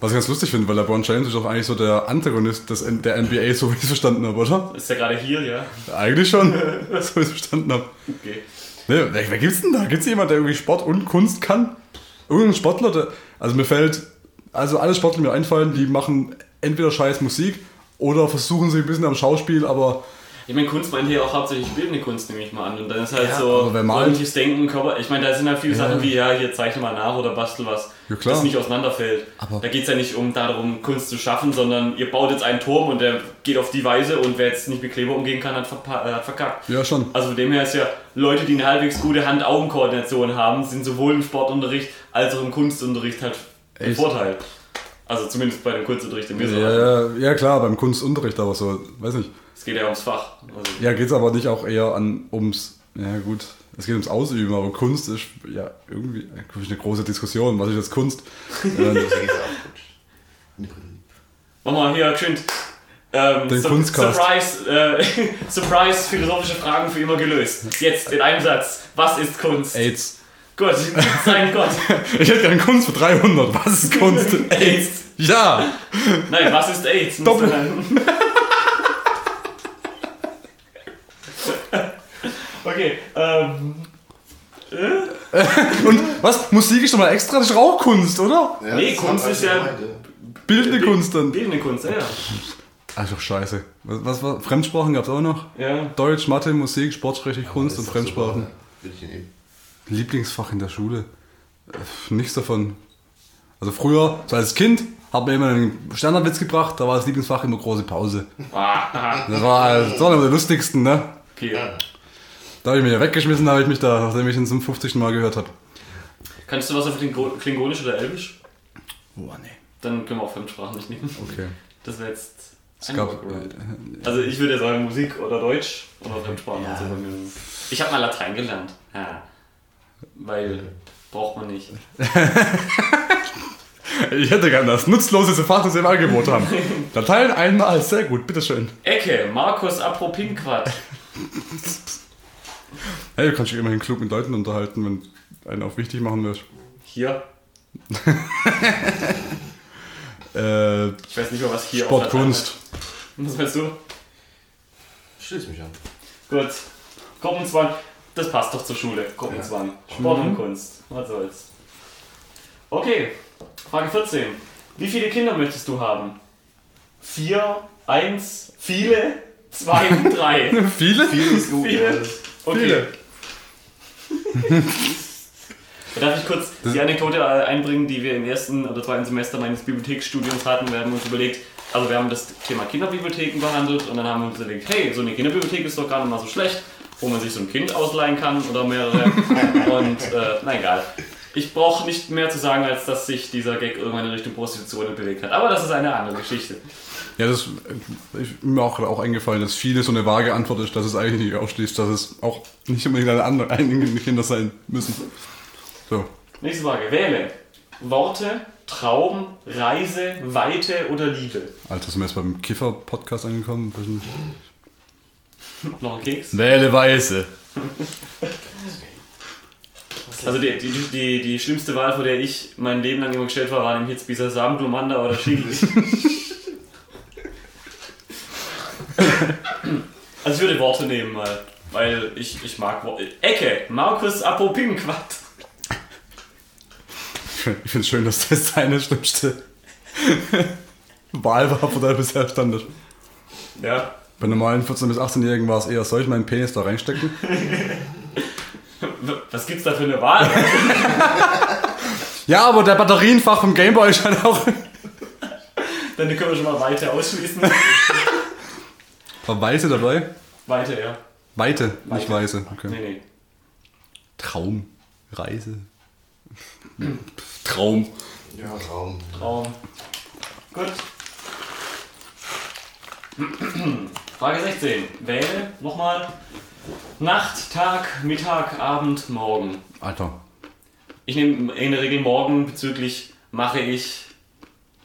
[SPEAKER 3] Was ich ganz lustig finde, weil LeBron James ist doch eigentlich so der Antagonist des, der NBA, so wie ich es verstanden habe, oder?
[SPEAKER 1] Ist ja gerade hier, ja?
[SPEAKER 3] Eigentlich schon, so wie ich es verstanden habe.
[SPEAKER 1] Okay.
[SPEAKER 3] Ne, wer, wer gibt's denn da? Gibt's jemand, der irgendwie Sport und Kunst kann? Irgendein Sportler, der, also mir fällt, also alle Sportler, die mir einfallen, die machen entweder scheiß Musik oder versuchen sich ein bisschen am Schauspiel, aber
[SPEAKER 1] Ich meine, Kunst meint hier auch hauptsächlich bildende Kunst, nehme ich mal an. Und dann ist halt
[SPEAKER 3] Ja,
[SPEAKER 1] so ordentliches Denken, Körper. Ich meine, da sind halt viele
[SPEAKER 3] Ja.
[SPEAKER 1] Sachen wie, ja, hier zeichne mal nach oder bastel was,
[SPEAKER 3] Ja, klar.
[SPEAKER 1] das nicht auseinanderfällt.
[SPEAKER 3] Aber-
[SPEAKER 1] da geht es ja nicht um darum, Kunst zu schaffen, sondern ihr baut jetzt einen Turm und der geht auf die Weise und wer jetzt nicht mit Kleber umgehen kann, hat, äh, hat verkackt.
[SPEAKER 3] ja schon.
[SPEAKER 1] Also von dem her ist ja, Leute, die eine halbwegs gute Hand-Augen-Koordination haben, sind sowohl im Sportunterricht als auch im Kunstunterricht halt ein? Vorteil. Also zumindest bei dem Kunstunterricht, den wir so
[SPEAKER 3] Ja, ja, ja klar, beim Kunstunterricht, aber so, weiß nicht.
[SPEAKER 1] Es geht ja ums Fach. Also,
[SPEAKER 3] Ja, geht's aber nicht auch eher an ums, ja gut, es geht ums Ausüben, aber Kunst ist ja irgendwie eine große Diskussion. Was ist jetzt Kunst? äh,
[SPEAKER 2] gut.
[SPEAKER 1] Mach mal hier schön. Ähm,
[SPEAKER 3] Den
[SPEAKER 1] Sur-
[SPEAKER 3] Kunstcast.
[SPEAKER 1] Surprise, äh, Surprise, philosophische Fragen für immer gelöst. Jetzt in einem Satz. Was ist Kunst?
[SPEAKER 3] AIDS.
[SPEAKER 1] Gut, sein Gott.
[SPEAKER 3] Ich hätte gerne Kunst für 300. Was ist Kunst?
[SPEAKER 1] AIDS.
[SPEAKER 3] Ja!
[SPEAKER 1] Nein, was ist AIDS?
[SPEAKER 3] Doppel-
[SPEAKER 1] okay, ähm.
[SPEAKER 3] Und was? Musik ist doch mal extra, das ist auch Kunst, oder?
[SPEAKER 2] Ja,
[SPEAKER 1] Nee, Kunst
[SPEAKER 2] hat
[SPEAKER 1] ist ja-
[SPEAKER 3] Bildende Kunst dann.
[SPEAKER 1] Bildende Kunst, ja.
[SPEAKER 3] Ach doch scheiße. Was, was war? Fremdsprachen gab's auch noch?
[SPEAKER 1] Ja.
[SPEAKER 3] Deutsch, Mathe, Musik, Sportsprechlich, Kunst und Fremdsprachen.
[SPEAKER 2] super, Würde ich nehmen.
[SPEAKER 3] Lieblingsfach in der Schule? Äh, Nichts davon. Also früher, so als Kind, hat mir immer einen Standardwitz gebracht, da war das Lieblingsfach immer große Pause.
[SPEAKER 1] Ah,
[SPEAKER 3] Das war, das war einer der lustigsten, ne?
[SPEAKER 1] okay.
[SPEAKER 3] Da habe ich mich ja weggeschmissen, da habe ich mich da, nachdem ich ihn zum 50. Mal gehört habe.
[SPEAKER 1] Kannst du was auf Klingo- Klingonisch oder Elbisch?
[SPEAKER 3] Boah, nee.
[SPEAKER 1] Dann können wir auch Fremdsprachen nicht nehmen.
[SPEAKER 3] Okay.
[SPEAKER 1] Das wäre jetzt.
[SPEAKER 3] Es
[SPEAKER 1] ein
[SPEAKER 3] gab, äh,
[SPEAKER 1] Also ich würde sagen Musik oder Deutsch oder Fremdsprachen. Also bei mir. Ich habe mal Latein gelernt. Ja. Weil braucht man nicht.
[SPEAKER 3] ich hätte gerne das nutzloseste Fach, das wir im Angebot haben. Dateien einmal, sehr gut, bitteschön.
[SPEAKER 1] Ecke, Markus Apropinquat.
[SPEAKER 3] Hey, du kannst dich immerhin klug mit Leuten unterhalten, wenn einen auch wichtig machen willst.
[SPEAKER 1] Hier.
[SPEAKER 3] Äh,
[SPEAKER 1] Ich weiß nicht mehr, was hier
[SPEAKER 3] Sport,
[SPEAKER 1] auf Latein
[SPEAKER 3] Kunst.
[SPEAKER 1] heißt. Was meinst du?
[SPEAKER 2] Schließ mich an.
[SPEAKER 1] Gut. Gruppenzwang. Das passt doch zur Schule. Gruppenzwang. Sport und Kunst. Was soll's. Okay. Frage 14. Wie viele Kinder möchtest du haben? Vier, eins, viele, zwei, drei.
[SPEAKER 3] Viele?
[SPEAKER 2] Viel ist gut.
[SPEAKER 1] Viele. Okay.
[SPEAKER 3] Viele.
[SPEAKER 1] Darf ich kurz die Anekdote äh, einbringen, die wir im ersten oder zweiten Semester meines Bibliotheksstudiums hatten? Wir haben uns überlegt, also wir haben das Thema Kinderbibliotheken behandelt und dann haben wir uns überlegt, hey, so eine Kinderbibliothek ist doch gar nicht mal so schlecht, wo man sich so ein Kind ausleihen kann oder mehrere. und äh, na egal. Ich brauche nicht mehr zu sagen, als dass sich dieser Gag irgendwann in Richtung Prostitution bewegt hat. Aber das ist eine andere Geschichte.
[SPEAKER 3] Ja, das ist mir auch, auch eingefallen, dass viele so eine vage Antwort ist, dass es eigentlich nicht ausschließt, dass es auch nicht unbedingt eine andere, einige Kinder sein müssen. So.
[SPEAKER 1] Nächste Frage. Wähle. Worte, Traum, Reise, Weite oder Liebe?
[SPEAKER 3] Alter, sind wir jetzt beim Kiffer-Podcast angekommen?
[SPEAKER 1] Noch ein Keks?
[SPEAKER 3] Wähle Weiße.
[SPEAKER 1] Also die, die, die, die schlimmste Wahl, vor der ich mein Leben lang immer gestellt war, war nämlich jetzt dieser Samen, Glomanda oder Chili. also ich würde Worte nehmen mal, weil ich, ich mag Worte. Ecke, Markus Apopimquat.
[SPEAKER 3] Ich finde es schön, dass das seine schlimmste Wahl war, vor der er bisher stand.
[SPEAKER 1] Ja.
[SPEAKER 3] Bei normalen 14- bis 18-Jährigen war es eher, soll ich meinen Penis da reinstecken?
[SPEAKER 1] Was gibt's da für eine Wahl?
[SPEAKER 3] Ja, aber der Batterienfach vom Gameboy ist halt auch.
[SPEAKER 1] Dann können wir schon mal weiter ausschließen.
[SPEAKER 3] War Weiße dabei?
[SPEAKER 1] Weiter, ja.
[SPEAKER 3] Weite, nicht
[SPEAKER 1] Weite.
[SPEAKER 3] Weiße. Okay.
[SPEAKER 1] Nee, nee.
[SPEAKER 3] Traum. Reise. Traum.
[SPEAKER 2] Ja, Raum.
[SPEAKER 1] Traum. Gut. Frage 16. Wähle nochmal Nacht, Tag, Mittag, Abend, Morgen.
[SPEAKER 3] Alter.
[SPEAKER 1] Ich nehme in der Regel morgen bezüglich mache ich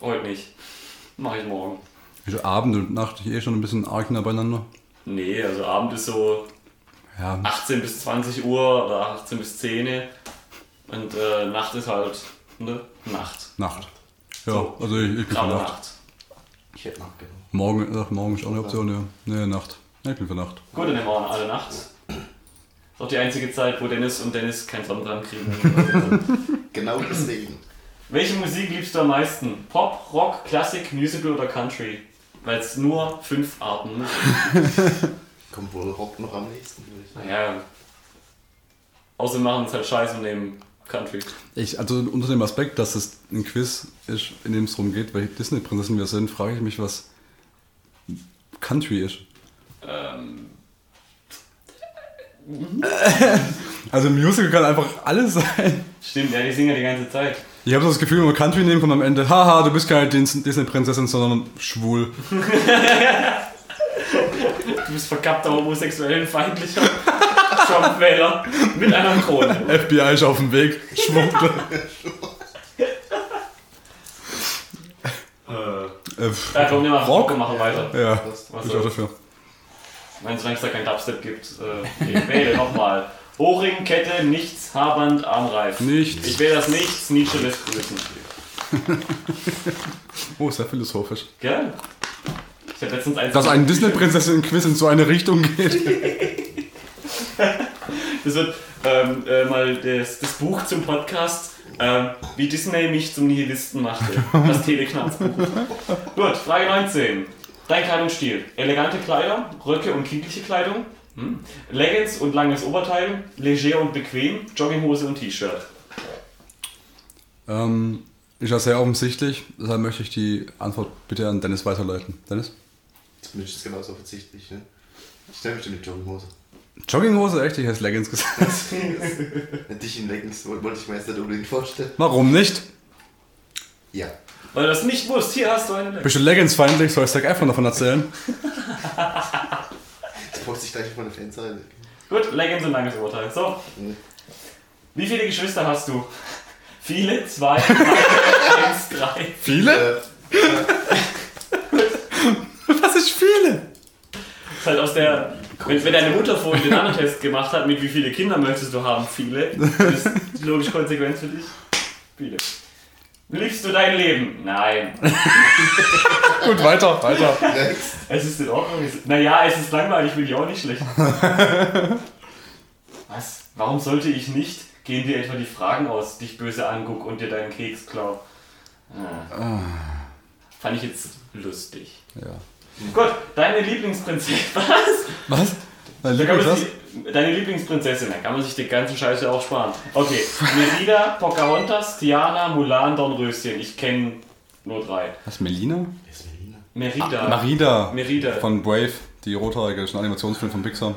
[SPEAKER 1] heute nicht. Mache ich morgen.
[SPEAKER 3] Ist Abend und Nacht eh schon ein bisschen arg nah beieinander.
[SPEAKER 1] Nee, also Abend ist so
[SPEAKER 3] Ja,
[SPEAKER 1] 18 bis 20 Uhr oder 18 bis 10 und äh, Nacht ist halt ne? Nacht.
[SPEAKER 3] Nacht. Ja,
[SPEAKER 1] So.
[SPEAKER 3] also ich, ich bin Nacht.
[SPEAKER 1] Nacht.
[SPEAKER 2] Ich hätte nachgenommen.
[SPEAKER 3] Morgen, ach, morgen ist auch eine Option, ja. Nee, Nacht. Nee, ich bin für Nacht.
[SPEAKER 1] Gut, dann nehmen wir auch alle Nacht. Ist auch die einzige Zeit, wo Dennis und Dennis keinen Sonnenbrand kriegen.
[SPEAKER 2] Genau deswegen.
[SPEAKER 1] Welche Musik liebst du am meisten? Pop, Rock, Klassik, Musical oder Country? Weil es nur fünf Arten Musik.
[SPEAKER 2] Kommt wohl Rock noch am nächsten.
[SPEAKER 1] Naja. Außer machen es halt scheiße und nehmen Country.
[SPEAKER 3] Ich, also unter dem Aspekt, dass es ein Quiz ist, in dem es darum geht, welche Disney-Prinzessin wir sind, frage ich mich, was Country ist.
[SPEAKER 1] Ähm,
[SPEAKER 3] Also Musical kann einfach alles sein.
[SPEAKER 1] stimmt, ja, die singen ja die ganze Zeit.
[SPEAKER 3] Ich habe so das Gefühl, wenn wir Country nehmen, kommt am Ende, haha, du bist keine Dis- Disney-Prinzessin, sondern schwul.
[SPEAKER 1] Du bist verkappter homosexuellen feindlicher Trump-Wähler mit einer Krone.
[SPEAKER 3] FBI ist auf dem Weg. Schwupp.
[SPEAKER 1] Äh, ja, komm, wir machen,
[SPEAKER 3] Rock?
[SPEAKER 1] wir machen weiter.
[SPEAKER 3] ja?
[SPEAKER 2] Was
[SPEAKER 3] ich auch dafür.
[SPEAKER 1] Nein, solange es da kein Dubstep gibt. Äh, ich wähle nochmal. Ohrring, Kette, nichts, Haarband, Armreif.
[SPEAKER 3] Nichts.
[SPEAKER 1] Ich wähle das Nichts, Nietzsche lässt grüßen.
[SPEAKER 3] Oh, sehr philosophisch.
[SPEAKER 1] Gell? Ich habe letztens eins.
[SPEAKER 3] Dass eine Disney-Prinzessin-Quiz in so eine Richtung geht.
[SPEAKER 1] Das wird ähm, äh, mal das, das Buch zum Podcast, ähm, wie Disney mich zum Nihilisten machte. Das Teleknarzbuch. Gut, Frage 19. Dein Kleidungsstil. Elegante Kleider, Röcke und kindliche Kleidung, hm. Leggings und langes Oberteil, leger und bequem, Jogginghose und T-Shirt.
[SPEAKER 3] Ähm, ist ja sehr offensichtlich, deshalb möchte ich die Antwort bitte an Dennis weiterleiten. Dennis?
[SPEAKER 2] Zumindest ist es genauso offensichtlich. Ne? Ich nehme bestimmt die Jogginghose.
[SPEAKER 3] Jogginghose? Echt? Ich hätte Leggings gesagt.
[SPEAKER 2] Dich in Leggings wollte ich mir jetzt nicht unbedingt vorstellen.
[SPEAKER 3] Warum nicht?
[SPEAKER 2] Ja.
[SPEAKER 1] Weil du das nicht wusst, hier hast du eine Leggings.
[SPEAKER 3] Bist du Leggings-feindlich? Soll ich Zac Efron davon erzählen?
[SPEAKER 2] Das poste ich gleich auf meine Fanseite.
[SPEAKER 1] Gut, Leggings und langes Oberteil. So. Wie viele Geschwister hast du? Viele? Zwei? Drei? Eins? Drei?
[SPEAKER 3] Viele?
[SPEAKER 2] Äh,
[SPEAKER 3] Was ist viele?
[SPEAKER 1] ist halt aus der. Wenn, wenn deine Mutter vorhin den anderen Test gemacht hat, mit wie viele Kinder möchtest du haben? Viele. Das ist die logische Konsequenz für dich. Viele. Liebst du dein Leben? Nein.
[SPEAKER 3] Gut, weiter, weiter.
[SPEAKER 2] next.
[SPEAKER 1] Es ist in Ordnung. Naja, es ist langweilig, will ich auch nicht schlecht. Was? Warum sollte ich nicht? Gehen dir etwa die Fragen aus, dich böse anguck und dir deinen Keks klau? Ah. Fand ich jetzt lustig.
[SPEAKER 3] Ja.
[SPEAKER 1] Gut, deine Lieblingsprinzessin. Was?
[SPEAKER 3] Was?
[SPEAKER 1] Man
[SPEAKER 3] Lieblingswas?
[SPEAKER 1] sich, deine Lieblingsprinzessin, da kann man sich die ganze Scheiße auch sparen. Okay, Merida, Pocahontas, Tiana, Mulan, Dornröschen. Ich kenne nur drei.
[SPEAKER 3] Was, Melina?
[SPEAKER 2] Wer ist Melina?
[SPEAKER 1] Merida.
[SPEAKER 3] Marida.
[SPEAKER 1] Merida.
[SPEAKER 3] Von Brave, die rothaarige, das ist ein Animationsfilm von Pixar.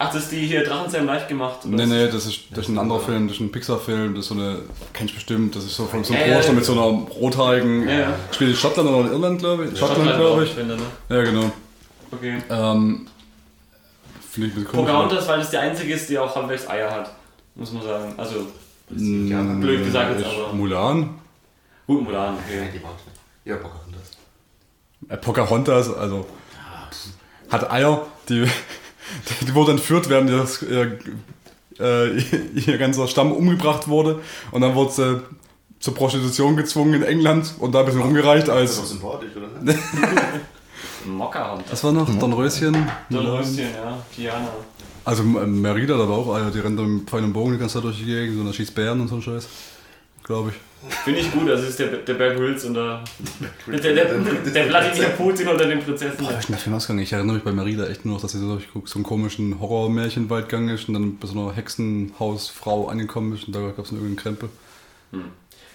[SPEAKER 1] Ach, das ist die hier Drachenzähm live gemacht. oder
[SPEAKER 3] Nee, nee, das ist, das ist ein anderer Film, das ist ein Pixar-Film, das ist so eine, kennst du bestimmt, das ist so von so einem
[SPEAKER 1] Ja, ja, ja.
[SPEAKER 3] mit so einer rothaarigen,
[SPEAKER 1] Ja, ja.
[SPEAKER 3] spielt in Schottland oder in Irland, glaube ich? Schottland, glaube ich.
[SPEAKER 1] Finde, ne?
[SPEAKER 3] Ja, genau.
[SPEAKER 1] Okay.
[SPEAKER 3] Ähm, Finde ich ein bisschen komisch.
[SPEAKER 1] Pocahontas, weil das die einzige ist, die auch halbwegs Eier hat. Muss man sagen. Also,
[SPEAKER 2] Ja,
[SPEAKER 1] blöd gesagt jetzt,
[SPEAKER 3] ist
[SPEAKER 1] aber-
[SPEAKER 3] Mulan?
[SPEAKER 1] gut Mulan,
[SPEAKER 2] Ja,
[SPEAKER 1] okay.
[SPEAKER 2] Ja, Pocahontas.
[SPEAKER 3] Äh, Pocahontas, also hat Eier, die, die wohl entführt werden, die das, ihr äh, ihr ganzer Stamm umgebracht wurde und dann wurde sie zur Prostitution gezwungen in England und da ein bisschen rumgereicht
[SPEAKER 2] Das ist doch
[SPEAKER 3] als...
[SPEAKER 2] sympathisch, oder?
[SPEAKER 1] Mockerhunter.
[SPEAKER 3] Was war noch? Dornröschen?
[SPEAKER 1] Dornröschen, ja. Diana.
[SPEAKER 3] Also Merida, da war auch einer, die rennt mit Pfeil und Bogen die ganze Zeit durch die Gegend und da schießt Bären und so ein Scheiß. Glaube ich.
[SPEAKER 1] Finde ich gut, also es ist der, der Bear Grylls und der, der, der, der Wladimir Putin unter den Prinzessin.
[SPEAKER 3] Boah, ich Film ausgegangen. Ich erinnere mich bei Merida echt nur noch, dass sie so, so einen komischen Horror-Märchenwald gegangen ist und dann bei so einer Hexenhausfrau angekommen ist und da gab es irgendeinen Krempel.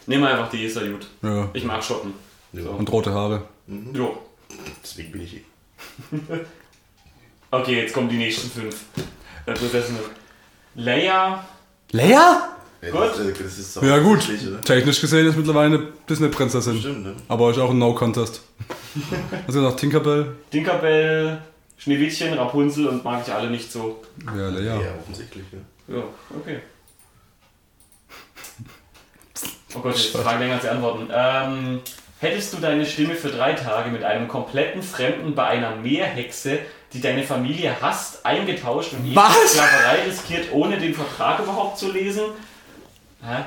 [SPEAKER 1] Nehmen wir einfach die, ist ja gut.
[SPEAKER 3] Ja.
[SPEAKER 1] Ich mag Schotten.
[SPEAKER 2] Ja.
[SPEAKER 3] Und rote Haare.
[SPEAKER 1] Jo.
[SPEAKER 2] Deswegen bin ich hier.
[SPEAKER 1] Okay, jetzt kommen die nächsten fünf äh, Prinzessinnen. Leia,
[SPEAKER 3] Leia?
[SPEAKER 2] Ja,
[SPEAKER 1] Gut.
[SPEAKER 2] Das, das ist
[SPEAKER 3] Ja gut, technisch gesehen ist mittlerweile eine Disney-Prinzessin.
[SPEAKER 2] Stimmt, ne?
[SPEAKER 3] Aber ist auch ein No-Contest. Also noch Tinkerbell?
[SPEAKER 1] Tinkerbell, Schneewittchen, Rapunzel und mag ich alle nicht so.
[SPEAKER 3] Ja, Leia.
[SPEAKER 2] Ja, offensichtlich, ja.
[SPEAKER 1] Ja, okay. Oh Gott, jetzt Frage länger als die Antworten. Ähm, hättest du deine Stimme für drei Tage mit einem kompletten Fremden bei einer Meerhexe, die deine Familie hasst, eingetauscht und
[SPEAKER 3] Was?
[SPEAKER 1] Sklaverei riskiert, ohne den Vertrag überhaupt zu lesen? Hä?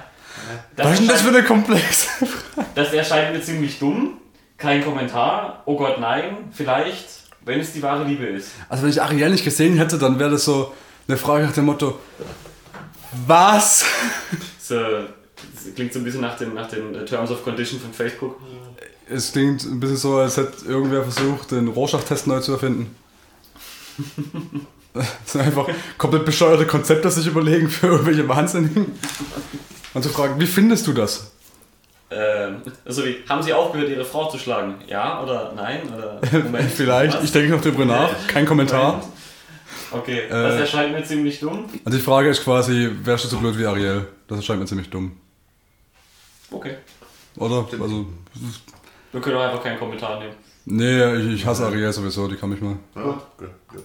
[SPEAKER 3] Was ist denn das für
[SPEAKER 1] erscheint,
[SPEAKER 3] eine komplexe
[SPEAKER 1] das erscheint mir ziemlich dumm. Kein Kommentar. Oh Gott, nein. Vielleicht, wenn es die wahre Liebe ist.
[SPEAKER 3] Also wenn ich Ariel nicht gesehen hätte, dann wäre das so eine Frage nach dem Motto, was?
[SPEAKER 1] So, das klingt so ein bisschen nach den, nach den Terms of Condition von Facebook.
[SPEAKER 3] Es klingt ein bisschen so, als hätte irgendwer versucht, den Rorschach-Test neu zu erfinden. Das sind einfach komplett bescheuerte Konzepte sich überlegen für irgendwelche Wahnsinnigen. Und zu fragen, wie findest du das?
[SPEAKER 1] Ähm, also wie, haben Sie aufgehört, Ihre Frau zu schlagen? Ja oder nein? Oder Moment,
[SPEAKER 3] Vielleicht,
[SPEAKER 1] was?
[SPEAKER 3] ich denke noch drüber nach, kein Kommentar.
[SPEAKER 1] Moment. Okay, das
[SPEAKER 3] Äh.
[SPEAKER 1] erscheint mir ziemlich dumm.
[SPEAKER 3] Also die Frage ist quasi, wärst du so blöd wie Ariel? Das erscheint mir ziemlich dumm.
[SPEAKER 1] Okay.
[SPEAKER 3] Oder? Also,
[SPEAKER 1] Wir können auch einfach keinen Kommentar nehmen.
[SPEAKER 3] nee, ich, ich hasse Ariel sowieso, die kann mich mal.
[SPEAKER 2] Ja, gut, gut.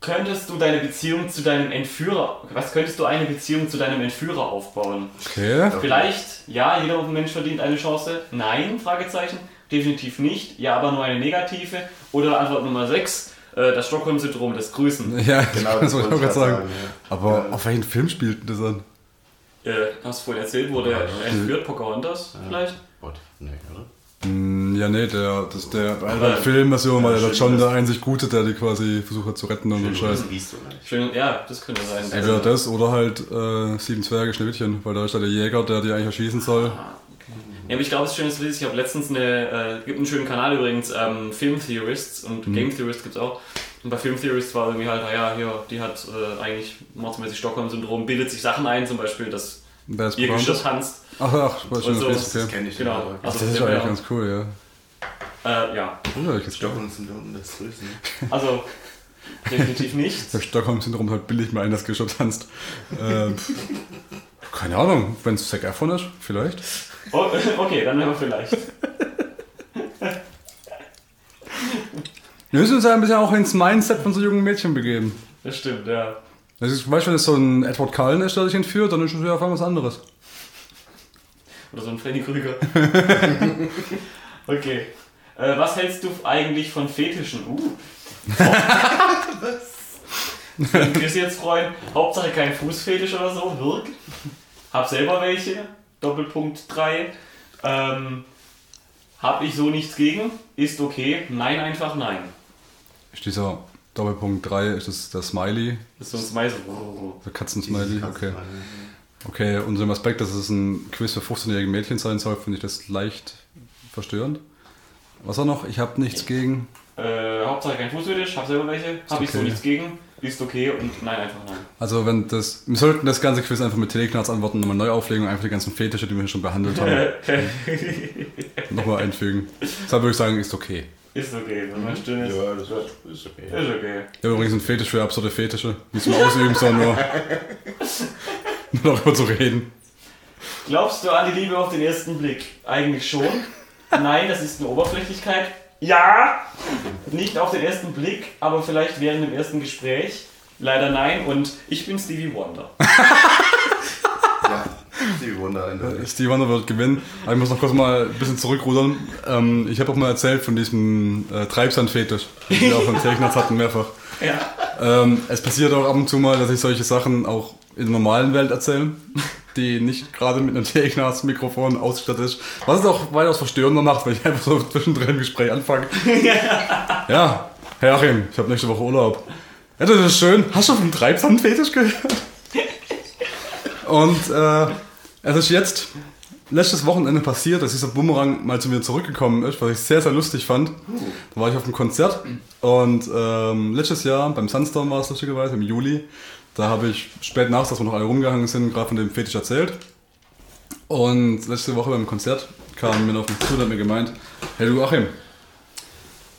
[SPEAKER 1] Könntest du deine Beziehung zu deinem Entführer, was könntest du eine Beziehung zu deinem Entführer aufbauen?
[SPEAKER 3] Okay.
[SPEAKER 1] Vielleicht, ja, jeder Mensch verdient eine Chance. Nein, Fragezeichen. Definitiv nicht. Ja, aber nur eine negative. Oder Antwort Nummer 6, äh, das Stockholm-Syndrom des Grüßen.
[SPEAKER 3] Ja,
[SPEAKER 2] Genau,
[SPEAKER 3] das wollte ich auch gerade sagen.
[SPEAKER 2] ja.
[SPEAKER 3] Aber auf welchen Film spielt denn das an?
[SPEAKER 1] Äh, hast du vorhin erzählt, wurde er entführt, Pocahontas vielleicht?
[SPEAKER 2] Gott, nee, oder?
[SPEAKER 3] Ja, nee, der, das ist der bei der Filmversion war
[SPEAKER 2] Ja,
[SPEAKER 3] der John
[SPEAKER 2] das-
[SPEAKER 3] der einzig Gute, der die quasi versucht hat zu retten und so Scheiß.
[SPEAKER 1] Schön, ja, das könnte sein.
[SPEAKER 3] Entweder das oder halt äh, Sieben Zwerge Schneewittchen, weil da ist ja der Jäger, der die eigentlich erschießen soll.
[SPEAKER 1] Ja, aber ich glaube, es ist schön, dass du Ich habe letztens eine, äh, gibt einen schönen Kanal übrigens, ähm, Film Theorists und Game Theorists gibt es auch. Und bei Film Theorists war irgendwie halt, naja, hier, die hat äh, eigentlich mordsmäßig Stockholm-Syndrom, bildet sich Sachen ein, zum Beispiel, dass
[SPEAKER 3] ist
[SPEAKER 1] ihr? Geschirr tanzt.
[SPEAKER 3] Ach, ach,
[SPEAKER 1] Und so.
[SPEAKER 3] das
[SPEAKER 2] Das kenne ich
[SPEAKER 1] Genau. Also
[SPEAKER 3] das ist eigentlich ganz cool, ja.
[SPEAKER 1] Äh, ja,
[SPEAKER 3] Ja, ich jetzt
[SPEAKER 2] Stockholm sind unten das Größte. ne?
[SPEAKER 1] also definitiv nicht.
[SPEAKER 3] Der Stockholm-Syndrom halt billig mal ein, das Geschirr tanzt. ähm, keine Ahnung, wenn es Zac Efron ist, vielleicht.
[SPEAKER 1] Oh, okay, dann aber vielleicht.
[SPEAKER 3] Wir müssen uns ja ein bisschen auch ins Mindset von so jungen Mädchen begeben.
[SPEAKER 1] Das stimmt, ja.
[SPEAKER 3] Das ist, weißt du, wenn es so ein Edward Cullen ist, der sich entführt, dann ist es ja auf einmal was anderes.
[SPEAKER 1] Oder so ein Freddy Krüger. okay. Äh, was hältst du eigentlich von Fetischen? Uh. was? Würden wir sie jetzt freuen? Hauptsache kein Fußfetisch oder so, wirkt. Hab selber welche. Doppelpunkt 3. Ähm, hab ich so nichts gegen. Ist okay. Nein, einfach nein.
[SPEAKER 3] Ist dieser Doppelpunkt 3, ist das der Smiley,
[SPEAKER 1] Das ist so ein Smile. so.
[SPEAKER 3] der Katzen-Smiley? Okay.
[SPEAKER 2] Okay.
[SPEAKER 3] Okay, unter dem Aspekt, dass es ein Quiz für 15-jährige Mädchen sein soll, finde ich das leicht verstörend. Was auch noch? Ich habe nichts gegen.
[SPEAKER 1] Äh, Hauptsache kein Fußfetisch. Hab selber welche. Hab ich so
[SPEAKER 3] okay.
[SPEAKER 1] nichts gegen. Ist okay und nein, einfach nein.
[SPEAKER 3] Also, wenn das. Wir sollten das ganze Quiz einfach mit Teleknarz-Antworten nochmal neu auflegen und einfach die ganzen Fetische, die wir hier schon behandelt haben, nochmal einfügen. Deshalb würde ich sagen, ist okay.
[SPEAKER 1] ist okay, wenn man still ist.
[SPEAKER 2] Ja, das ist okay.
[SPEAKER 1] Ist okay.
[SPEAKER 3] Ich habe übrigens einen Fetisch für absurde Fetische. Nicht zum Ausüben, sondern nur, nur darüber zu reden.
[SPEAKER 1] Glaubst du an die Liebe auf den ersten Blick? Eigentlich schon. Nein, das ist eine Oberflächlichkeit. Ja! Nicht auf den ersten Blick, aber vielleicht während dem ersten Gespräch. Leider nein und ich bin Stevie Wonder.
[SPEAKER 2] Ja. Stevie Wonder eindeutig.
[SPEAKER 3] Steve Wonder wird gewinnen. Aber ich muss noch kurz mal ein bisschen zurückrudern. Ähm, ich habe auch mal erzählt von diesem äh, Treibsandfetisch, den wir auch von Technats hatten, mehrfach.
[SPEAKER 1] Ja.
[SPEAKER 3] Ähm, es passiert auch ab und zu mal, dass ich solche Sachen auch in der normalen Welt erzähle, die nicht gerade mit einem Technas-Mikrofon ausgestattet ist. Was es auch weitaus verstörender macht, weil ich einfach so zwischendrin im Gespräch anfange. ja, Herr Achim, ich habe nächste Woche Urlaub. Ja, das ist schön. Hast du vom Treibsandfetisch gehört? Und äh, es ist jetzt letztes Wochenende passiert, dass dieser Bumerang mal zu mir zurückgekommen ist, was ich sehr, sehr lustig fand. Da war ich auf einem Konzert und ähm, letztes Jahr beim Sunstorm war es lustigerweise, im Juli. Da habe ich spät nachts, dass wir noch alle rumgehangen sind, gerade von dem Fetisch erzählt. Und letzte Woche beim Konzert kam mir auf den zu und hat mir gemeint, hey du Achim,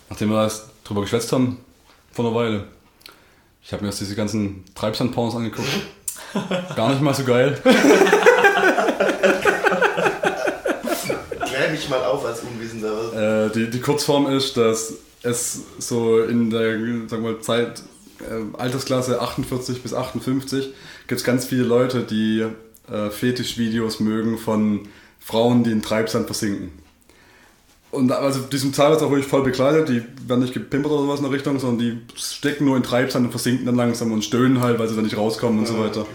[SPEAKER 3] nachdem wir das drüber geschwätzt haben, vor einer Weile, ich habe mir jetzt diese ganzen Treibsandpornos angeguckt. Gar nicht mal so geil.
[SPEAKER 2] Klär mich mal auf als Unwissender.
[SPEAKER 3] Äh, die, die Kurzform ist, dass es so in der sagen wir, Zeit, äh, Altersklasse 48 bis 58 gibt es ganz viele Leute, die äh, Fetischvideos mögen von Frauen, die in Treibsand versinken. Und also die sind teilweise auch wirklich voll bekleidet, die werden nicht gepimpert oder sowas in der Richtung, sondern die stecken nur in Treibsand und versinken dann langsam und stöhnen halt, weil sie dann nicht rauskommen und so weiter.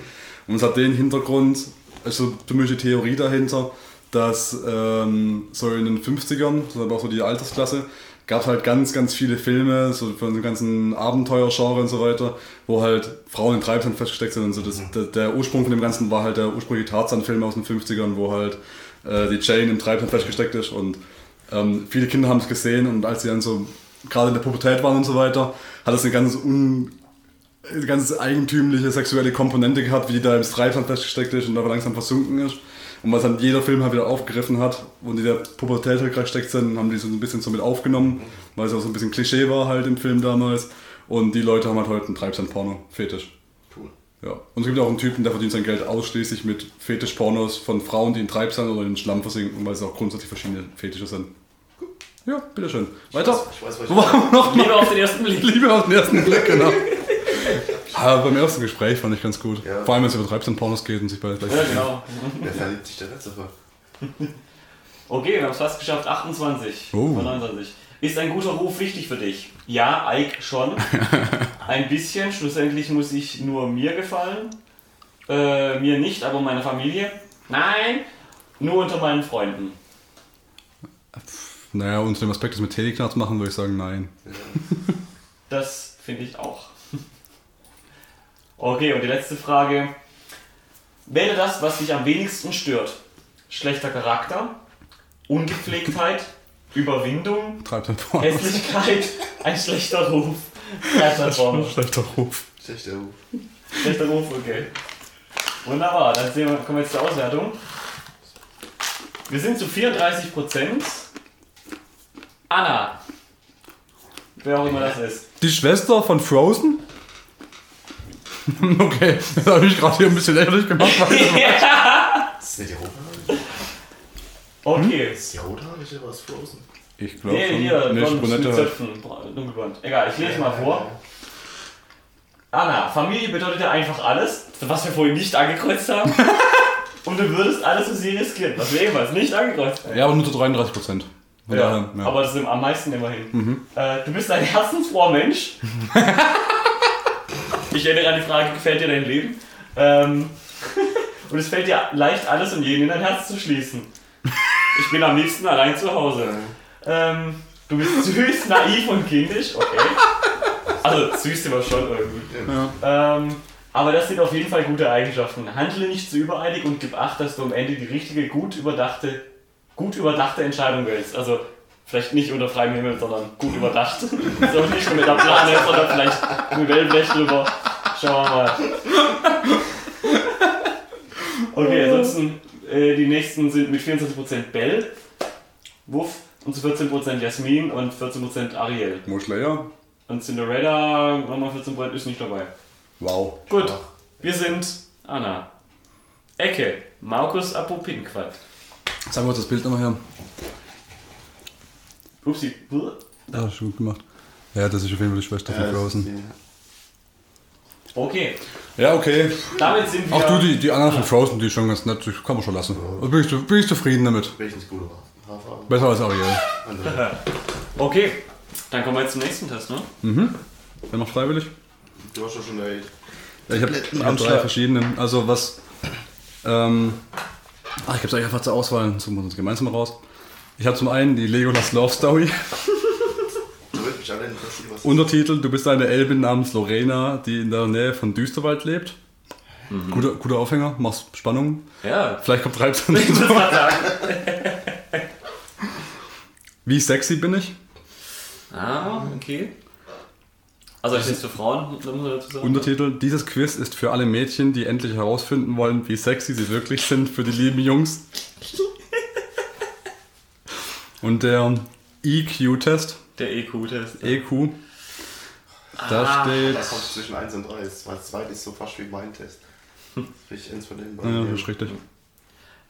[SPEAKER 3] Und es hat den Hintergrund, also mich die Theorie dahinter, dass ähm, so in den 50ern, das ist aber auch so die Altersklasse, gab es halt ganz, ganz viele Filme, so von dem ganzen Abenteuergenre und so weiter, wo halt Frauen in Treibsand festgesteckt sind und so. Das, der, der Ursprung von dem Ganzen war halt der ursprüngliche Tarzan-Film aus den 50ern, wo halt äh, die Jane im Treibsand festgesteckt ist und ähm, viele Kinder haben es gesehen und als sie dann so gerade in der Pubertät waren und so weiter, hat es eine ganz un eine ganz eigentümliche sexuelle Komponente gehabt, wie die da im Treibsand festgesteckt ist und aber langsam versunken ist. Und was dann jeder Film halt wieder aufgegriffen hat und die der Pubertät halt gerade gesteckt sind, haben die so ein bisschen so mit aufgenommen, weil es auch so ein bisschen Klischee war halt im Film damals. Und die Leute haben halt heute einen Treibsand-Porno-Fetisch.
[SPEAKER 2] Cool.
[SPEAKER 3] Ja. Und es gibt auch einen Typen, der verdient sein Geld ausschließlich mit Fetisch-Pornos von Frauen, die in Treibsand oder in Schlamm versinken, weil es auch grundsätzlich verschiedene Fetische sind. Ja, bitteschön. Weiter.
[SPEAKER 2] Ich weiß, was
[SPEAKER 3] Wo waren wir noch?
[SPEAKER 1] Liebe auf den ersten Blick.
[SPEAKER 3] Liebe auf den ersten Blick, genau. Aber beim ersten Gespräch fand ich ganz gut.
[SPEAKER 2] Ja.
[SPEAKER 3] Vor allem, wenn es über Treibsand-Pornos geht und sich bei gleich
[SPEAKER 1] Ja, genau.
[SPEAKER 2] Wer verliebt sich da nicht sofort?
[SPEAKER 1] Okay, wir haben es fast geschafft. 28
[SPEAKER 3] Oh.
[SPEAKER 1] von 29. Ist ein guter Ruf wichtig für dich? Ja, Ike schon. Ein bisschen. Schlussendlich muss ich nur mir gefallen. Äh, mir nicht, aber meiner Familie. Nein, nur unter meinen Freunden.
[SPEAKER 3] Naja, unter dem Aspekt, das mit Teleknarz machen, würde ich sagen, nein.
[SPEAKER 1] Das finde ich auch. Okay, und die letzte Frage. Wähle das, was dich am wenigsten stört. Schlechter Charakter, Ungepflegtheit, Überwindung. Hässlichkeit, ein schlechter Ruf.
[SPEAKER 3] Schlechter Ruf.
[SPEAKER 2] Schlechter Ruf.
[SPEAKER 1] Schlechter Ruf, okay. Wunderbar, dann sehen wir, kommen wir jetzt zur Auswertung. Wir sind zu 34%. Anna. Wer auch immer das ist.
[SPEAKER 3] Die Schwester von Frozen? okay, das habe ich gerade hier ein bisschen lächerlich gemacht. Weil
[SPEAKER 2] Ist das nicht die Rothaarige?
[SPEAKER 1] Okay.
[SPEAKER 2] Ist die Rothaarige was Frozen?
[SPEAKER 3] ich glaube
[SPEAKER 1] Nee,
[SPEAKER 3] schon.
[SPEAKER 1] hier,
[SPEAKER 3] Nicht
[SPEAKER 1] blond mit
[SPEAKER 3] Brunette.
[SPEAKER 1] Zöpfen, bra- dunkelblond. Egal, ich lese mal vor. Anna, Familie bedeutet ja einfach alles, was wir vorhin nicht angekreuzt haben. Und du würdest alles für sie riskieren, was wir ebenfalls nicht angekreuzt haben.
[SPEAKER 3] Ja, aber nur zu 33 Prozent.
[SPEAKER 1] Ja, aber das sind am meisten immerhin.
[SPEAKER 3] Mhm.
[SPEAKER 1] Äh, du bist ein herzensfroher Mensch. Ich erinnere an die Frage, gefällt dir dein Leben? Ähm, und es fällt dir leicht, alles und jeden in dein Herz zu schließen. Ich bin am liebsten allein zu Hause. Ähm, du bist süß, naiv und kindisch, okay. Also süß sind wir schon irgendwie. Ähm, aber das sind auf jeden Fall gute Eigenschaften. Handle nicht zu übereilig und gib Acht, dass du am Ende die richtige, gut überdachte, gut überdachte Entscheidung wählst. Also vielleicht nicht unter freiem Himmel, sondern gut überdacht. so nicht nur mit der Plane, sondern vielleicht mit Wellblech drüber. Schauen wir mal. Okay, ansonsten äh, die nächsten sind mit 24% Bell, Wuff und zu 14% Jasmin und 14% Ariel.
[SPEAKER 3] Muschleier?
[SPEAKER 1] Und Cinderella, nochmal 14% ist nicht dabei.
[SPEAKER 3] Wow.
[SPEAKER 1] Gut, wir sind Anna. Ecke, Markus Apopinquat.
[SPEAKER 3] Sagen wir uns das Bild nochmal her.
[SPEAKER 1] Upsi.
[SPEAKER 3] Ja, schon gut gemacht. Ja, das ist auf jeden Fall die Schwester von
[SPEAKER 2] Ja,
[SPEAKER 3] Frozen.
[SPEAKER 1] Okay,
[SPEAKER 3] Ja, okay.
[SPEAKER 1] damit sind wir.
[SPEAKER 3] Auch du, die, die anderen von Frozen, die ist schon ganz nett, die kann man schon lassen. Also bin, ich, bin ich zufrieden damit.
[SPEAKER 2] Richtig gute Haarfarben.
[SPEAKER 3] Besser als Ariel.
[SPEAKER 1] Okay, dann kommen wir jetzt zum nächsten Test, ne?
[SPEAKER 3] Wer noch freiwillig?
[SPEAKER 2] Du hast ja schon eine
[SPEAKER 3] Ja, ich habe hab drei verschiedene. Also was. Ähm, ach, ich gebe es euch einfach zur Auswahl, suchen wir uns gemeinsam raus. Ich habe zum einen die Legolas Love Story. Untertitel: Du bist eine Elbin namens Lorena, die in der Nähe von Düsterwald lebt. Guter, guter Aufhänger, machst Spannung.
[SPEAKER 1] Ja,
[SPEAKER 3] Vielleicht kommt
[SPEAKER 1] ich sagen.
[SPEAKER 3] Wie sexy bin ich?
[SPEAKER 1] Ah, okay. Also, ist jetzt für Frauen, muss man dazu sagen.
[SPEAKER 3] Untertitel: Dieses Quiz ist für alle Mädchen, die endlich herausfinden wollen, wie sexy sie wirklich sind, für die lieben Jungs. Und der EQ-Test,
[SPEAKER 1] Der EQ-Test.
[SPEAKER 3] EQ, da
[SPEAKER 1] Ah,
[SPEAKER 3] steht.
[SPEAKER 2] Das kommt zwischen 1 und 3. Das war- das zweite ist so fast wie mein Test. Richtig eins von denen.
[SPEAKER 3] Ja, das ist richtig.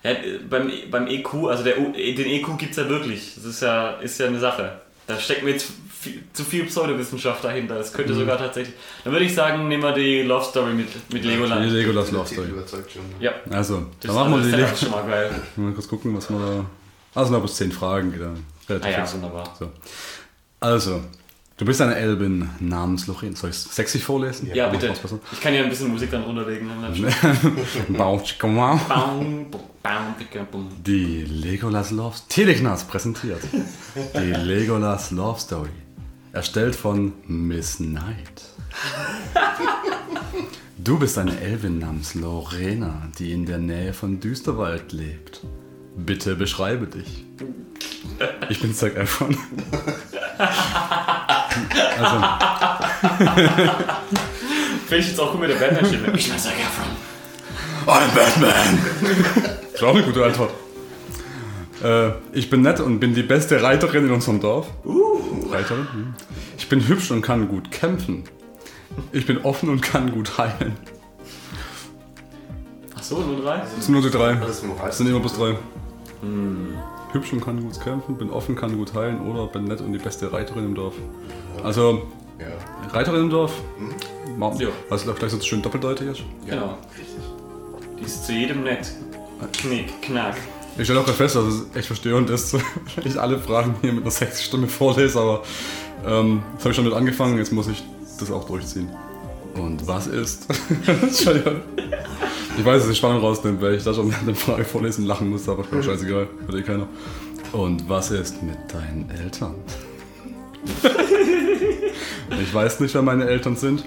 [SPEAKER 1] Ja, beim, beim EQ, also der, den EQ gibt es ja wirklich. Das ist ja, ist ja eine Sache. Da steckt mir jetzt viel, zu viel Pseudowissenschaft dahinter. Das
[SPEAKER 3] Mhm.
[SPEAKER 1] könnte sogar tatsächlich. Dann würde ich sagen, nehmen wir die Love Story mit, mit
[SPEAKER 3] Die
[SPEAKER 1] Legoland.
[SPEAKER 3] Legolas
[SPEAKER 2] Der
[SPEAKER 3] Love Story.
[SPEAKER 2] überzeugt schon.
[SPEAKER 1] Ja,
[SPEAKER 3] Also,
[SPEAKER 1] das
[SPEAKER 3] dann machen wir
[SPEAKER 1] das
[SPEAKER 3] die
[SPEAKER 1] ist
[SPEAKER 3] Legolas.
[SPEAKER 1] schon mal geil.
[SPEAKER 3] Mal kurz gucken, was wir da. Also, noch bis 10 Fragen, dann relativ
[SPEAKER 1] Ah ja,
[SPEAKER 3] fix.
[SPEAKER 1] wunderbar.
[SPEAKER 3] So. Also, du bist eine Elbin namens Lorraine. Soll ich es sexy vorlesen?
[SPEAKER 1] Ja,
[SPEAKER 3] Macht
[SPEAKER 1] bitte. Ich kann ja ein bisschen Musik dann runterlegen.
[SPEAKER 3] Die Legolas Love Teleknas präsentiert. Die Legolas Love Story. Erstellt von Miss Knight. Du bist eine Elbin namens Lorena, die in der Nähe von Düsterwald lebt. Bitte beschreibe dich. Ich bin Zac Efron. Also,
[SPEAKER 1] Finde ich jetzt auch gut mit der Batman-Stimme. Ich bin Zac Efron.
[SPEAKER 3] I'm Batman. Das ist auch eine gute Antwort. Äh, ich bin nett und bin die beste Reiterin in unserem Dorf. Reiterin? hm. Ich bin hübsch und kann gut kämpfen. Ich bin offen und kann gut heilen.
[SPEAKER 1] Achso, nur drei?
[SPEAKER 3] Das sind nur die drei.
[SPEAKER 2] Das
[SPEAKER 3] sind immer bis drei. Hübsch und kann gut kämpfen, bin offen, kann gut heilen oder bin nett und die beste Reiterin im Dorf. Also,
[SPEAKER 2] Ja.
[SPEAKER 3] Reiterin im Dorf. Ma-
[SPEAKER 1] Ja.
[SPEAKER 3] Was vielleicht so schön doppeldeutig ist.
[SPEAKER 1] Genau.
[SPEAKER 2] Richtig.
[SPEAKER 1] Die ist zu jedem nett. Knick, knack.
[SPEAKER 3] Ich stelle auch gerade fest, dass es echt verstörend ist, wenn ich alle Fragen hier mit einer sechs Stimme vorlese, aber ähm, das habe ich schon mit angefangen, jetzt muss ich das auch durchziehen. Und was ist? Entschuldigung. ich weiß, dass die Spannung rausnimmt, weil ich da schon der Frage vorlesen lachen muss, aber ist mir scheißegal, hört eh keiner. Und was ist mit deinen Eltern? ich weiß nicht, wer meine Eltern sind.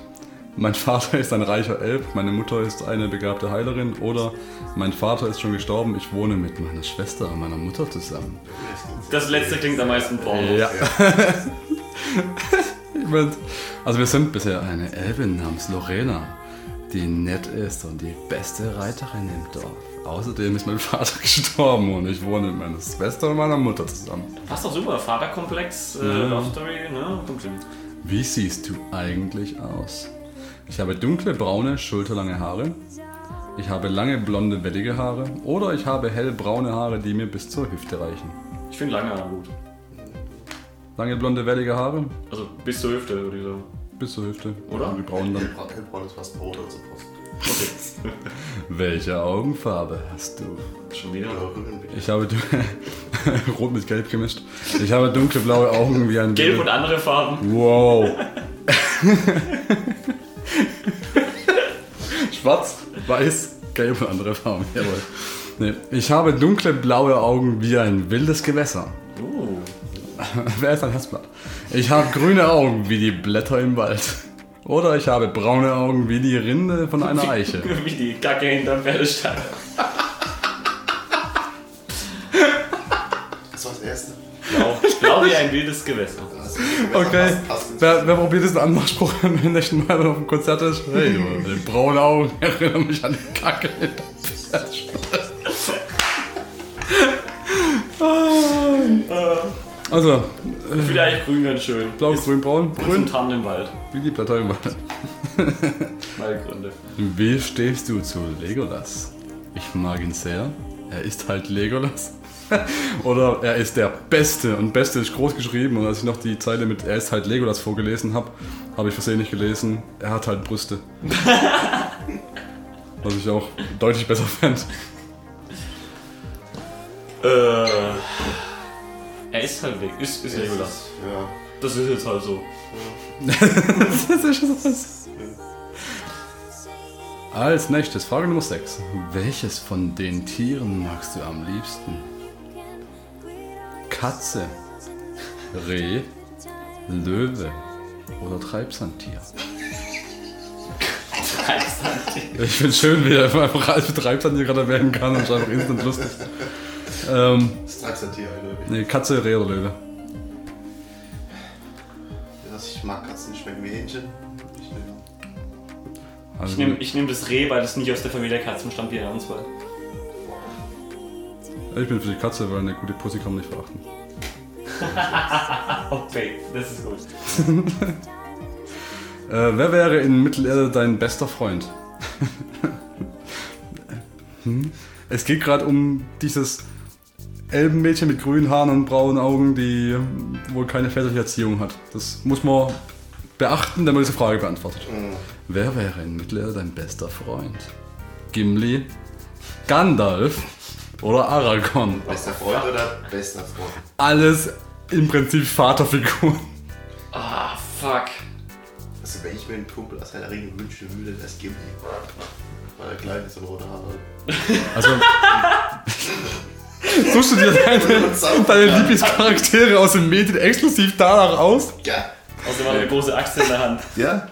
[SPEAKER 3] Mein Vater ist ein reicher Elb, meine Mutter ist eine begabte Heilerin oder mein Vater ist schon gestorben, ich wohne mit meiner Schwester und meiner Mutter zusammen.
[SPEAKER 1] Das letzte klingt am meisten Porno.
[SPEAKER 3] Ja. Ich mein, also wir sind bisher eine Elbin namens Lorena, die nett ist und die beste Reiterin im Dorf. Außerdem ist mein Vater gestorben und ich wohne mit meiner Schwester und meiner Mutter zusammen.
[SPEAKER 1] Passt doch super. Vaterkomplex, äh, Love Story, ne? Hin.
[SPEAKER 3] Wie siehst du eigentlich aus? Ich habe dunkle, braune, schulterlange Haare. Ich habe lange, blonde, wellige Haare. Oder ich habe hellbraune Haare, die mir bis zur Hüfte reichen.
[SPEAKER 1] Ich finde lange Haare gut.
[SPEAKER 3] Lange, blonde, wellige Haare
[SPEAKER 1] Also bis zur Hüfte, würde ich sagen.
[SPEAKER 3] bis zur Hüfte.
[SPEAKER 1] Oder?
[SPEAKER 3] Und die braunen dann.
[SPEAKER 2] Hellbraun hellbraun ist fast Brot oder so Brust.
[SPEAKER 1] Okay.
[SPEAKER 3] Welche Augenfarbe hast du?
[SPEAKER 1] Schon wieder?
[SPEAKER 3] Ich habe du- rot mit gelb gemischt. Ich habe dunkle blaue Augen wie ein
[SPEAKER 1] Gelb und andere Farben.
[SPEAKER 3] Wow. Schwarz, weiß, gelb und andere Farben. Jawohl. Nee. Ich habe dunkle blaue Augen wie ein wildes Gewässer.
[SPEAKER 1] Uh.
[SPEAKER 3] Wer ist ein Herzblatt? Ich habe grüne Augen wie die Blätter im Wald. Oder ich habe braune Augen wie die Rinde von einer Eiche.
[SPEAKER 1] Wie die Kacke hinterm Pferdestall.
[SPEAKER 2] Das war das erste.
[SPEAKER 1] Blau. Blau wie ein wildes Gewässer.
[SPEAKER 3] Okay, wer, wer probiert diesen Anmachspruch, wenn wir nächsten Mal auf dem Konzert ist? Hey, die braunen Augen erinnern mich an die Kacke. Also,
[SPEAKER 1] Vielleicht grün ganz schön.
[SPEAKER 3] blau,
[SPEAKER 1] Ist
[SPEAKER 3] grün, braun,
[SPEAKER 1] Grün Tannen im Wald.
[SPEAKER 3] wie die Blätter im Wald.
[SPEAKER 1] Meine Gründe.
[SPEAKER 3] Wie stehst du zu Legolas? Ich mag ihn sehr. Er ist halt Legolas. Oder er ist der Beste und Beste ist groß geschrieben. Und als ich noch die Zeile mit er ist halt Legolas vorgelesen habe, habe ich versehentlich gelesen, er hat halt Brüste. Was ich auch deutlich besser fände.
[SPEAKER 1] Äh, er ist halt weg. Ist, ist Legolas.
[SPEAKER 2] Ja.
[SPEAKER 1] Das ist jetzt halt so.
[SPEAKER 3] das ist was. Als nächstes, Frage Nummer 6. Welches von den Tieren magst du am liebsten? Katze, Reh, Löwe oder Treibsandtier? Ich finde schön, wie er einfach als Treibsandtier gerade werden kann und ist einfach instant lustig. Ähm,
[SPEAKER 2] Das Treibsandtier, Löwe.
[SPEAKER 3] nee, Katze, Reh oder Löwe?
[SPEAKER 2] Ich mag Katzen, schmecken wie Hähnchen. Ich nehme
[SPEAKER 3] Also,
[SPEAKER 1] Ich nehme ich nehm das Reh, weil das nicht aus der Familie Katzen stammt wie uns zwei.
[SPEAKER 3] ich bin für die Katze, weil eine gute Pussy kann man nicht verachten.
[SPEAKER 1] Okay, das ist gut.
[SPEAKER 3] Äh, wer wäre in Mittelerde dein bester Freund? hm? Es geht gerade um dieses Elbenmädchen mit grünen Haaren und braunen Augen, die wohl keine väterliche Erziehung hat. Das muss man beachten, wenn man diese Frage beantwortet. Wer wäre in Mittelerde dein bester Freund? Gimli, Gandalf oder Aragorn?
[SPEAKER 2] Bester Freund oder bester Freund?
[SPEAKER 3] Alles im Prinzip Vaterfiguren.
[SPEAKER 1] Ah, fuck.
[SPEAKER 2] Also wenn ich mir einen Kumpel aus Herr der Ringe wünschen würde, das Gimli. Weil er klein ist und rote Haare hat.
[SPEAKER 3] Also. Suchst du dir deine, deine Lieblingscharaktere aus den Medien exklusiv danach aus?
[SPEAKER 2] Ja.
[SPEAKER 1] Außerdem hat er eine große Axt in der Hand.
[SPEAKER 2] Ja?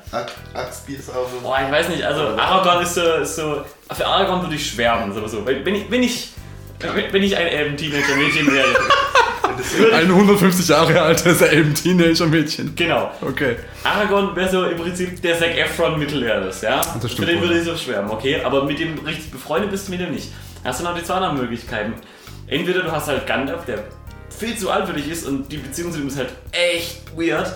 [SPEAKER 2] Axtbier ist auch so.
[SPEAKER 1] Boah, ich weiß nicht, also Aragorn ist so, ist so für Aragorn würde ich schwärmen, so, so. Wenn, ich, wenn ich, wenn, ich ein Elben-Teenager-Mädchen wäre. würde-
[SPEAKER 3] Ein 150 Jahre altes Elben-Teenager-Mädchen.
[SPEAKER 1] Genau.
[SPEAKER 3] Okay.
[SPEAKER 1] Aragorn wäre so im Prinzip der Zac Efron Mittelerdes, ja?
[SPEAKER 3] Das stimmt
[SPEAKER 1] Für den würde ich so schwärmen, okay? Aber mit dem richtig befreundet bist du mit dem nicht. Hast du noch die zwei anderen Möglichkeiten. Entweder du hast halt Gandalf, der viel zu alt für dich ist und die Beziehung zu ihm ist halt echt weird.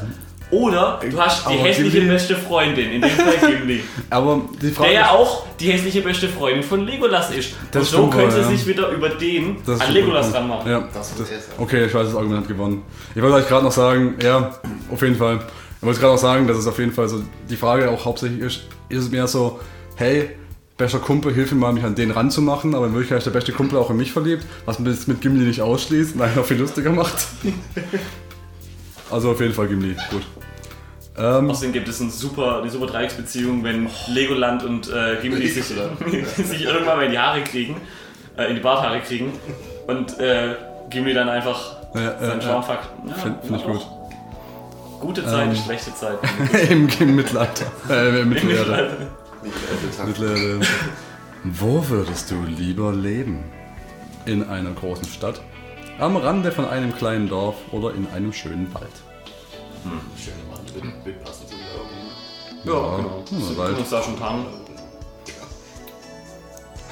[SPEAKER 1] Oder du hast die
[SPEAKER 3] Aber
[SPEAKER 1] hässliche
[SPEAKER 3] Gimli-
[SPEAKER 1] beste Freundin, in dem Fall Gimli.
[SPEAKER 3] Aber die Frage
[SPEAKER 1] Der ja auch die hässliche beste Freundin von Legolas ist.
[SPEAKER 3] Das
[SPEAKER 1] und so
[SPEAKER 3] stimmt
[SPEAKER 1] könnte
[SPEAKER 3] ja.
[SPEAKER 1] sich wieder über den
[SPEAKER 3] Das
[SPEAKER 1] an Legolas
[SPEAKER 3] wohl.
[SPEAKER 1] ranmachen.
[SPEAKER 3] Ja,
[SPEAKER 2] Das
[SPEAKER 3] das, okay, ich weiß, das Argument hat gewonnen. Ich wollte euch gerade noch sagen, ja, auf jeden Fall. Ich wollte gerade auch sagen, dass es auf jeden Fall so, die Frage auch hauptsächlich ist, ist es mehr so, hey, bester Kumpel, hilf mir mal, mich an den ranzumachen, aber in Wirklichkeit ist der beste Kumpel auch in mich verliebt, was man das mit Gimli nicht ausschließt und einen auch viel lustiger macht. also auf jeden Fall Gimli, gut. Ähm,
[SPEAKER 1] Außerdem gibt es eine super, eine super Dreiecksbeziehung, wenn Legoland und äh, Gimli sich, sich irgendwann mal in die Haare kriegen, äh, in die Barthaare kriegen und äh, Gimli dann einfach
[SPEAKER 3] Ja,
[SPEAKER 1] seinen. Charme fuckt. Ja,
[SPEAKER 3] Finde find ich gut.
[SPEAKER 1] Gute Zeit,
[SPEAKER 3] Ähm.
[SPEAKER 1] schlechte Zeit.
[SPEAKER 3] Im, Im Mittelalter. Äh, im.
[SPEAKER 2] Mittelalter.
[SPEAKER 3] Mittelerde. Wo würdest du lieber leben? In einer großen Stadt, am Rande von einem kleinen Dorf oder in einem schönen Wald?
[SPEAKER 2] Schöne Mann, wird, wird passen zu Augen.
[SPEAKER 1] Ja, genau.
[SPEAKER 3] Ja,
[SPEAKER 1] So,
[SPEAKER 3] Wald.
[SPEAKER 1] können uns da schon tarnen.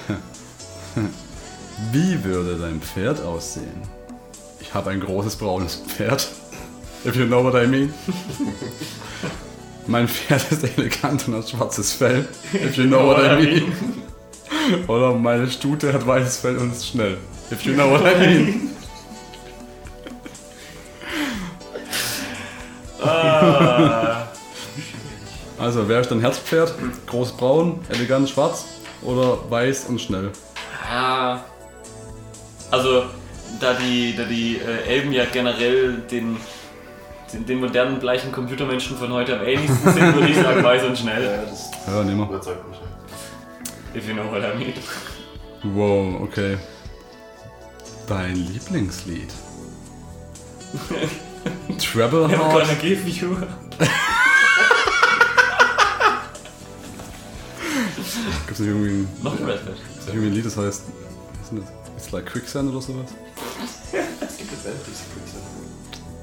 [SPEAKER 3] Wie würde dein Pferd aussehen? Ich habe ein großes braunes Pferd. If you know what I mean. mein Pferd ist elegant und hat schwarzes Fell. If you know what I mean. Oder meine Stute hat weißes Fell und ist schnell. If you know what I mean.
[SPEAKER 1] Ah,
[SPEAKER 3] Also, wer ist dein Herzpferd? Groß braun, elegant schwarz oder weiß und schnell?
[SPEAKER 1] Ah. Also, da die, da die äh, Elben ja generell den, den, den modernen bleichen Computermenschen von heute am ähnlichsten sind, würde ich sagen, weiß und schnell.
[SPEAKER 2] Ja, das
[SPEAKER 3] Ja, nehmen wir.
[SPEAKER 2] überzeugt mich.
[SPEAKER 1] If you know what I mean.
[SPEAKER 3] Wow, okay. Dein Lieblingslied? Treble
[SPEAKER 1] I'm
[SPEAKER 3] Heart?
[SPEAKER 1] gonna give you.
[SPEAKER 3] Gibt's nicht irgendwie ein,
[SPEAKER 1] Noch ein Red Hat.
[SPEAKER 3] gibt's nicht irgendwie ein Lied, das heißt. Was ist denn das? It's like Quicksand oder sowas?
[SPEAKER 2] Es gibt die ist Quicksand.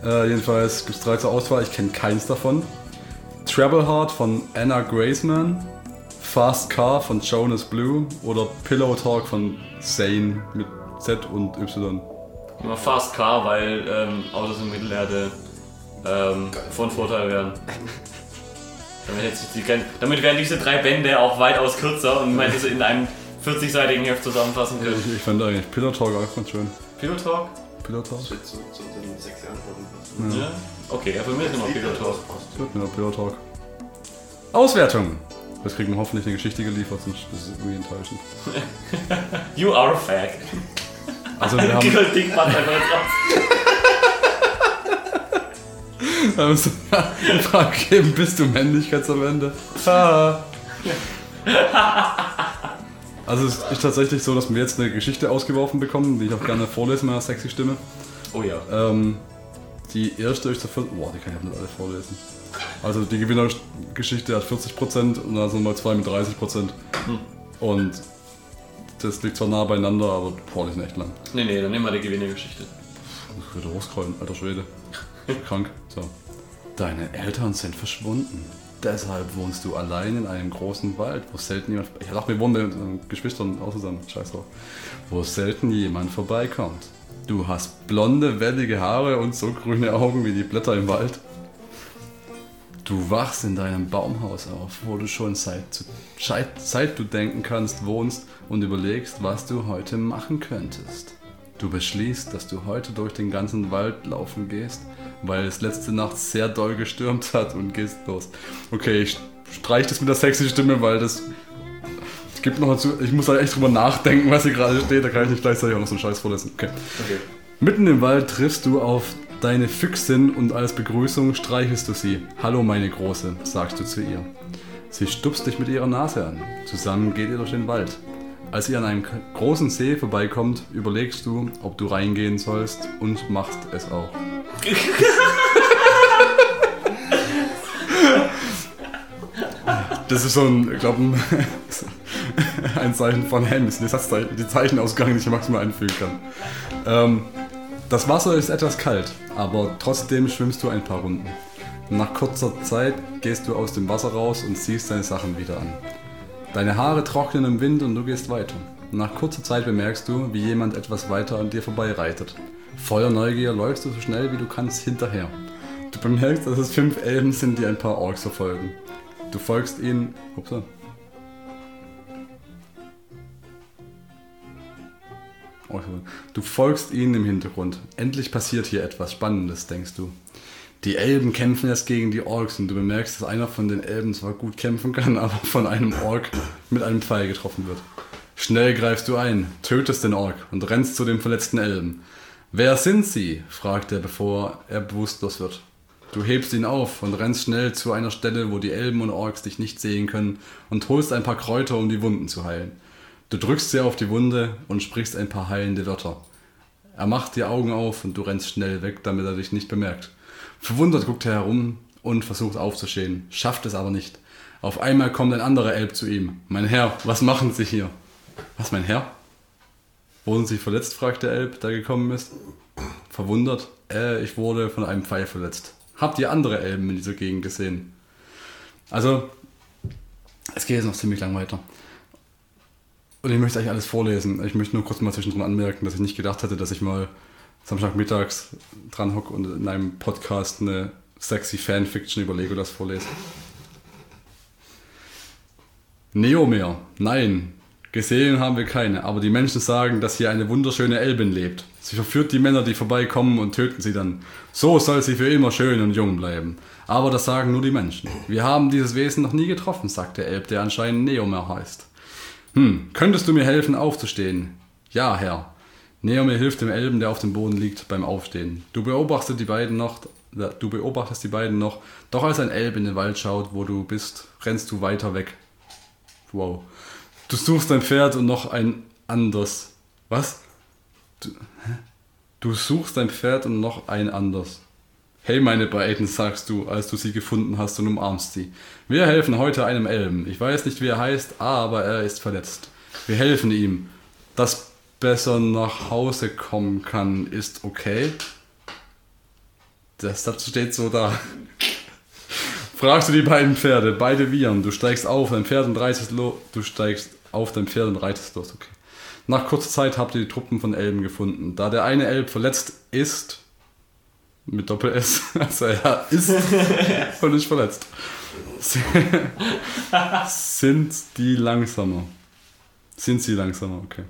[SPEAKER 3] Äh, jedenfalls gibt es drei zur Auswahl, ich kenne keins davon. Treble Heart von Anna Graceman, Fast Car von Jonas Blue oder Pillow Talk von Zane mit Z und Y.
[SPEAKER 1] Immer Fast Car, weil ähm, Autos in Mittelerde ähm, von Vorteil wären. Damit, die, damit wären diese drei Bände auch weitaus kürzer und man hätte sie in einem 40-seitigen Heft zusammenfassen können.
[SPEAKER 3] Ich, ich fand eigentlich Pillow Talk auch ganz schön.
[SPEAKER 1] Pillow Talk?
[SPEAKER 3] Pilot Talk?
[SPEAKER 2] Das wird so, so in sechs Jahren irgendwas.
[SPEAKER 1] Ja. Okay, ja, für mich ist immer.
[SPEAKER 3] Gut, ja, Pilot Talk. Auswertung! Jetzt kriegen wir hoffentlich eine Geschichte geliefert, sonst ist es irgendwie enttäuschend.
[SPEAKER 1] You are a fag.
[SPEAKER 3] Also wir haben,
[SPEAKER 1] Ding macht einfach jetzt raus.
[SPEAKER 3] Frage gegeben, bist du männlich ganz am Ende? Ah. Also es ist tatsächlich so, dass wir jetzt eine Geschichte ausgeworfen bekommen, die ich auch gerne vorlese mit einer sexy Stimme.
[SPEAKER 1] Oh ja.
[SPEAKER 3] Ähm, die erste ist der vierte. Boah, die kann ich auch nicht alle vorlesen. Also die Gewinnergeschichte hat 40% und dann sind mal zwei mit 30%. Und das liegt zwar nah beieinander, aber boah, die sind echt lang.
[SPEAKER 1] Nee, nee, dann nehmen wir die Gewinnergeschichte.
[SPEAKER 3] Ich würde hochscrollen, alter Schwede. Krank. So. Deine Eltern sind verschwunden. Deshalb wohnst du allein in einem großen Wald, wo selten jemand. Ich dachte, wir wohnen mit Geschwistern auch zusammen. Scheiß drauf. Wo selten jemand vorbeikommt. Du hast blonde, wellige Haare und so grüne Augen wie die Blätter im Wald. Du wachst in deinem Baumhaus auf, wo du schon seit, seit, seit du denken kannst wohnst und überlegst, was du heute machen könntest. Du beschließt, dass du heute durch den ganzen Wald laufen gehst, weil es letzte Nacht sehr doll gestürmt hat und gehst los. Okay, ich streich das mit der sexy Stimme, weil das. Gibt noch dazu. Ich muss da echt drüber nachdenken, was hier gerade steht. Da kann ich nicht gleichzeitig auch noch so einen Scheiß vorlesen. Okay.
[SPEAKER 1] Okay.
[SPEAKER 3] Mitten im Wald triffst du auf deine Füchsin und als Begrüßung streichelst du sie. Hallo meine Große, sagst du zu ihr. Sie stupst dich mit ihrer Nase an. Zusammen geht ihr durch den Wald. Als ihr an einem großen See vorbeikommt, überlegst du, ob du reingehen sollst und machst es auch. Das ist so ein, ich glaube, ein, Zeichen von Helms, die, Satzzeichen, die Zeichenausgang, die ich maximal einfügen kann. Ähm, das Wasser ist etwas kalt, aber trotzdem schwimmst du ein paar Runden. Nach kurzer Zeit gehst du aus dem Wasser raus und ziehst deine Sachen wieder an. Deine Haare trocknen im Wind und du gehst weiter. Nach kurzer Zeit bemerkst du, wie jemand etwas weiter an dir vorbeireitet. Voller Neugier läufst du so schnell wie du kannst hinterher. Du bemerkst, dass es fünf Elben sind, die ein paar Orks verfolgen. Du folgst ihnen. Upsa. Verfolgen. Du folgst ihnen im Hintergrund. Endlich passiert hier etwas Spannendes, denkst du. Die Elben kämpfen jetzt gegen die Orks und du bemerkst, dass einer von den Elben zwar gut kämpfen kann, aber von einem Ork mit einem Pfeil getroffen wird. Schnell greifst du ein, tötest den Ork und rennst zu dem verletzten Elben. Wer sind sie? fragt er, bevor er bewusstlos wird. Du hebst ihn auf und rennst schnell zu einer Stelle, wo die Elben und Orks dich nicht sehen können und holst ein paar Kräuter, um die Wunden zu heilen. Du drückst sie auf die Wunde und sprichst ein paar heilende Wörter. Er macht die Augen auf und du rennst schnell weg, damit er dich nicht bemerkt. Verwundert guckt er herum und versucht aufzustehen, schafft es aber nicht. Auf einmal kommt ein anderer Elb zu ihm. Mein Herr, was machen Sie hier? Was, mein Herr? Wurden Sie verletzt? fragt der Elb, der gekommen ist. Verwundert. Äh, ich wurde von einem Pfeil verletzt. Habt ihr andere Elben in dieser Gegend gesehen? Also, es geht jetzt noch ziemlich lang weiter. Und ich möchte eigentlich alles vorlesen. Ich möchte nur kurz mal zwischendrin anmerken, dass ich nicht gedacht hatte, dass ich mal Samstagmittags dran hocke und in einem Podcast eine sexy Fanfiction über Legolas vorlese. Neomer, nein, gesehen haben wir keine, aber die Menschen sagen, dass hier eine wunderschöne Elbin lebt. Sie verführt die Männer, die vorbeikommen und töten sie dann. So soll sie für immer schön und jung bleiben. Aber das sagen nur die Menschen. Wir haben dieses Wesen noch nie getroffen, sagt der Elb, der anscheinend Neomer heißt. Hm, könntest du mir helfen, aufzustehen? Ja, Herr. Neomer hilft dem Elben, der auf dem Boden liegt, beim Aufstehen. Du beobachtest die beiden noch, du beobachtest die beiden noch, doch als ein Elb in den Wald schaut, wo du bist, rennst du weiter weg. Wow. Du suchst dein Pferd und noch ein anders. Was? Du, du suchst dein Pferd und noch ein anders. Hey, meine beiden, sagst du, als du sie gefunden hast und umarmst sie. Wir helfen heute einem Elben. Ich weiß nicht, wie er heißt, aber er ist verletzt. Wir helfen ihm. Dass besser nach Hause kommen kann, ist okay. Das, steht so da. Fragst du die beiden Pferde, beide wiehern. Du steigst auf dein Pferd und reitest los. Du steigst auf dein Pferd und reitest los, okay. Nach kurzer Zeit habt ihr die Truppen von Elben gefunden. Da der eine Elb verletzt ist, mit Doppel-S, also er ist und ist verletzt, sind die langsamer. Sind sie langsamer, okay.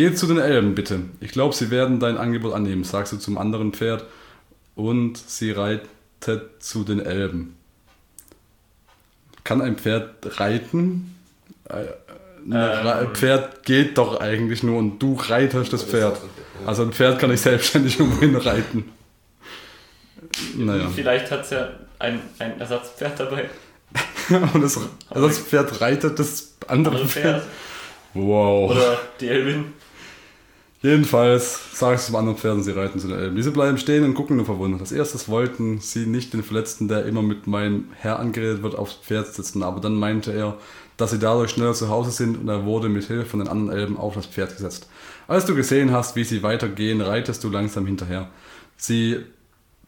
[SPEAKER 3] Geh zu den Elben, bitte. Ich glaube, sie werden dein Angebot annehmen, sagst du zum anderen Pferd. Und sie reitet zu den Elben. Kann ein Pferd reiten? Äh, Ein Re- Pferd geht doch eigentlich nur und du reitest das Pferd. Also ein Pferd kann ich selbstständig irgendwohin reiten. Naja.
[SPEAKER 1] Vielleicht hat es ja ein, ein Ersatzpferd dabei.
[SPEAKER 3] Und das, also das Pferd reitet das andere
[SPEAKER 1] Andere
[SPEAKER 3] Pferd.
[SPEAKER 1] Pferd.
[SPEAKER 3] Wow.
[SPEAKER 1] Oder die Elbin.
[SPEAKER 3] Jedenfalls sagst du zum anderen Pferd und sie reiten zu den Elben. Diese bleiben stehen und gucken nur verwundert. Als erstes wollten sie nicht den Verletzten, der immer mit meinem Herr angeredet wird, aufs Pferd sitzen. Aber dann meinte er, dass sie dadurch schneller zu Hause sind und er wurde mit Hilfe von den anderen Elben auf das Pferd gesetzt. Als du gesehen hast, wie sie weitergehen, reitest du langsam hinterher. Sie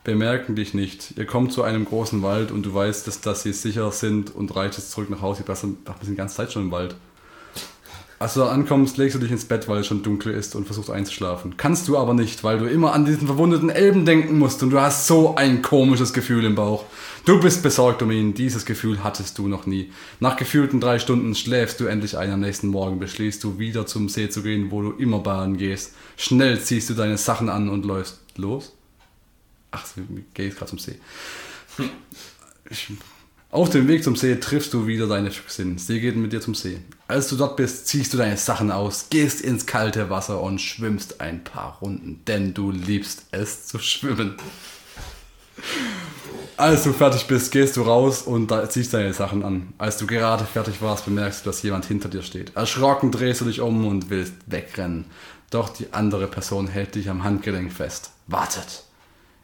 [SPEAKER 3] bemerken dich nicht. Ihr kommt zu einem großen Wald und du weißt, dass, dass sie sicher sind und reitest zurück nach Hause. Ich dachte, wir sind die ganze Zeit schon im Wald. Als du da ankommst, legst du dich ins Bett, weil es schon dunkel ist und versuchst einzuschlafen. Kannst du aber nicht, weil du immer an diesen verwundeten Elben denken musst und du hast so ein komisches Gefühl im Bauch. Du bist besorgt um ihn, dieses Gefühl hattest du noch nie. Nach gefühlten drei Stunden schläfst du endlich ein, am nächsten Morgen beschließt du wieder zum See zu gehen, wo du immer baden gehst. Schnell ziehst du deine Sachen an und läufst los. Ach, du gehst gerade zum See. Ich, auf dem Weg zum See triffst du wieder deine Füchsin. Sie geht mit dir zum See. Als du dort bist, ziehst du deine Sachen aus, gehst ins kalte Wasser und schwimmst ein paar Runden, denn du liebst es zu schwimmen. Als du fertig bist, gehst du raus und ziehst deine Sachen an. Als du gerade fertig warst, bemerkst du, dass jemand hinter dir steht. Erschrocken drehst du dich um und willst wegrennen. Doch die andere Person hält dich am Handgelenk fest. Wartet!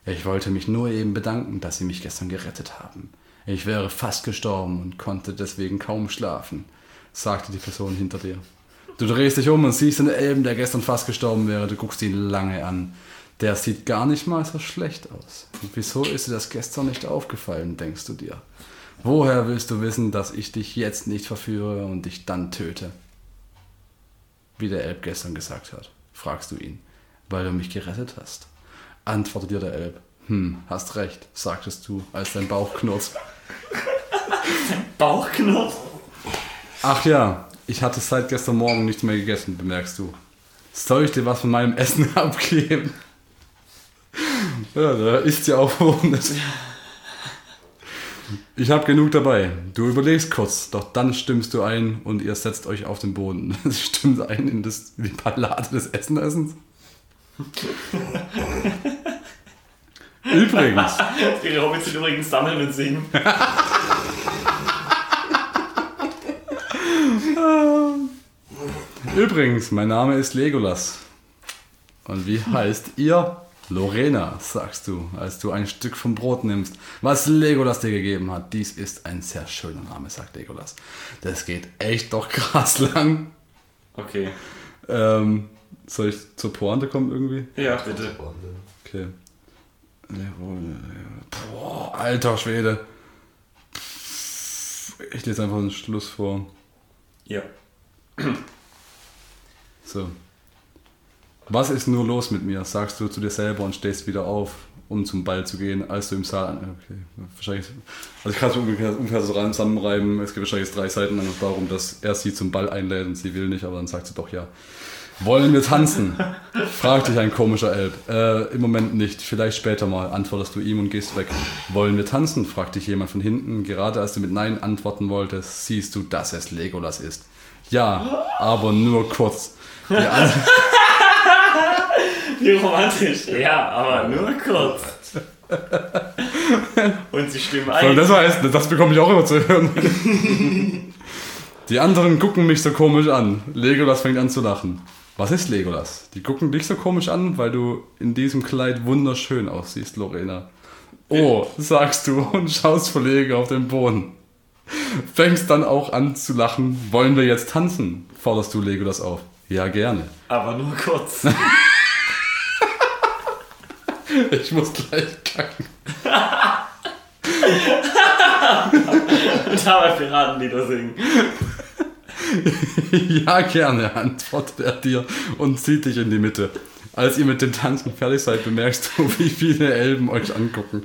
[SPEAKER 3] Ich wollte mich nur eben bedanken, dass Sie mich gestern gerettet haben. Ich wäre fast gestorben und konnte deswegen kaum schlafen, sagte die Person hinter dir. Du drehst dich um und siehst den Elben, der gestern fast gestorben wäre. Du guckst ihn lange an. Der sieht gar nicht mal so schlecht aus. Und wieso ist dir das gestern nicht aufgefallen, denkst du dir? Woher willst du wissen, dass ich dich jetzt nicht verführe und dich dann töte? Wie der Elb gestern gesagt hat, fragst du ihn, weil du mich gerettet hast. Antwortet dir der Elb. Hm, hast recht, sagtest du, als dein Bauch knurrt.
[SPEAKER 1] Bauchknopf.
[SPEAKER 3] Ach ja, ich hatte seit gestern Morgen nichts mehr gegessen, bemerkst du. Soll ich dir was von meinem Essen abgeben? Ja, da ist ja auch verwundert. Ich habe genug dabei. Du überlegst kurz, doch dann stimmst du ein und ihr setzt euch auf den Boden. Stimmt ein in, das, in die Ballade des Essenessens. Übrigens,
[SPEAKER 1] Die Hobbits sind übrigens sammeln und singen.
[SPEAKER 3] Übrigens, mein Name ist Legolas. Und wie heißt ihr? Lorena, sagst du, als du ein Stück vom Brot nimmst, was Legolas dir gegeben hat. Dies ist ein sehr schöner Name, sagt Legolas. Das geht echt doch krass lang.
[SPEAKER 1] Okay.
[SPEAKER 3] Ähm, soll ich zur Pointe kommen irgendwie?
[SPEAKER 1] Ja, bitte.
[SPEAKER 3] Okay. Boah, alter Schwede. Ich lese einfach den Schluss vor.
[SPEAKER 1] Ja.
[SPEAKER 3] So. Was ist nur los mit mir? Sagst du zu dir selber und stehst wieder auf, um zum Ball zu gehen, als du im Saal. Okay, wahrscheinlich. Also ich kann es ungefähr, ungefähr so zusammenreiben. Es geht wahrscheinlich drei Seiten lang darum, dass er sie zum Ball einlädt und sie will nicht, aber dann sagt sie doch ja. Wollen wir tanzen? Fragt dich ein komischer Elb. Äh, Im Moment nicht, vielleicht später mal, antwortest du ihm und gehst weg. Wollen wir tanzen? fragt dich jemand von hinten. Gerade als du mit Nein antworten wolltest, siehst du, dass es Legolas ist. Ja, aber nur kurz. Die an
[SPEAKER 1] Wie romantisch. Ja, aber nur kurz. Und sie stimmen
[SPEAKER 3] So,
[SPEAKER 1] ein.
[SPEAKER 3] das heißt, das bekomme ich auch immer zu hören. Die anderen gucken mich so komisch an. Legolas fängt an zu lachen. Was ist Legolas? Die gucken dich so komisch an, weil du in diesem Kleid wunderschön aussiehst, Lorena. Oh, sagst du und schaust verlegen auf den Boden. Fängst dann auch an zu lachen. Wollen wir jetzt tanzen? Forderst du Legolas auf. Ja, gerne.
[SPEAKER 1] Aber nur kurz.
[SPEAKER 3] Ich muss gleich kacken.
[SPEAKER 1] Und dabei Piratenlieder singen.
[SPEAKER 3] Ja, gerne, antwortet er dir und zieht dich in die Mitte. Als ihr mit dem Tanzen fertig seid, bemerkst du, wie viele Elben euch angucken.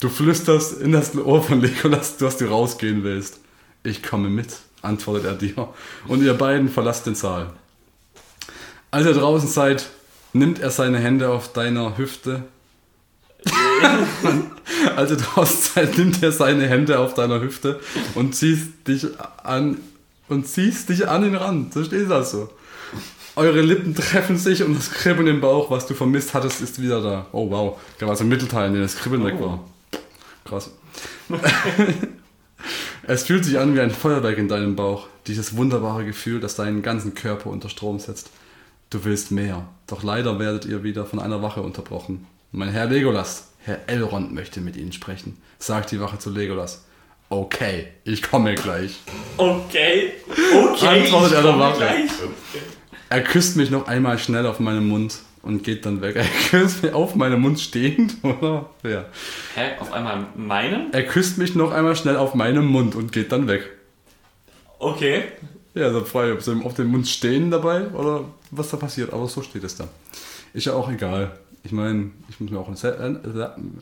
[SPEAKER 3] Du flüsterst in das Ohr von Legolas, dass du rausgehen willst. Ich komme mit, antwortet er dir. Und ihr beiden verlasst den Saal. Als ihr draußen seid, nimmt er seine Hände auf deiner Hüfte. Als ihr draußen seid, nimmt er seine Hände auf deiner Hüfte und ziehst dich an und ziehst dich an ihn ran. So steht das so. Eure Lippen treffen sich und das Kribbeln im Bauch, was du vermisst hattest, ist wieder da. Oh wow, da war so ein Mittelteil, in dem das Kribbeln weg war. Krass. es fühlt sich an wie ein Feuerwerk in deinem Bauch. Dieses wunderbare Gefühl, das deinen ganzen Körper unter Strom setzt. Du willst mehr. Doch leider werdet ihr wieder von einer Wache unterbrochen. Mein Herr Legolas, Herr Elrond möchte mit Ihnen sprechen, sagt die Wache zu Legolas. Okay, ich komme gleich.
[SPEAKER 1] Okay. Okay.
[SPEAKER 3] Antwortet
[SPEAKER 1] ich
[SPEAKER 3] er
[SPEAKER 1] komme gleich.
[SPEAKER 3] Er küsst mich noch einmal schnell auf meinen Mund und geht dann weg. Er küsst mich auf meinem Mund stehend, oder? Ja.
[SPEAKER 1] Hä? Auf einmal meinen?
[SPEAKER 3] Er küsst mich noch einmal schnell auf meinem Mund und geht dann weg.
[SPEAKER 1] Okay.
[SPEAKER 3] Ja, so frei, ob sie auf dem Mund stehen dabei oder was da passiert, aber so steht es da. Ist ja auch egal. Ich meine, ich muss mir auch ein Se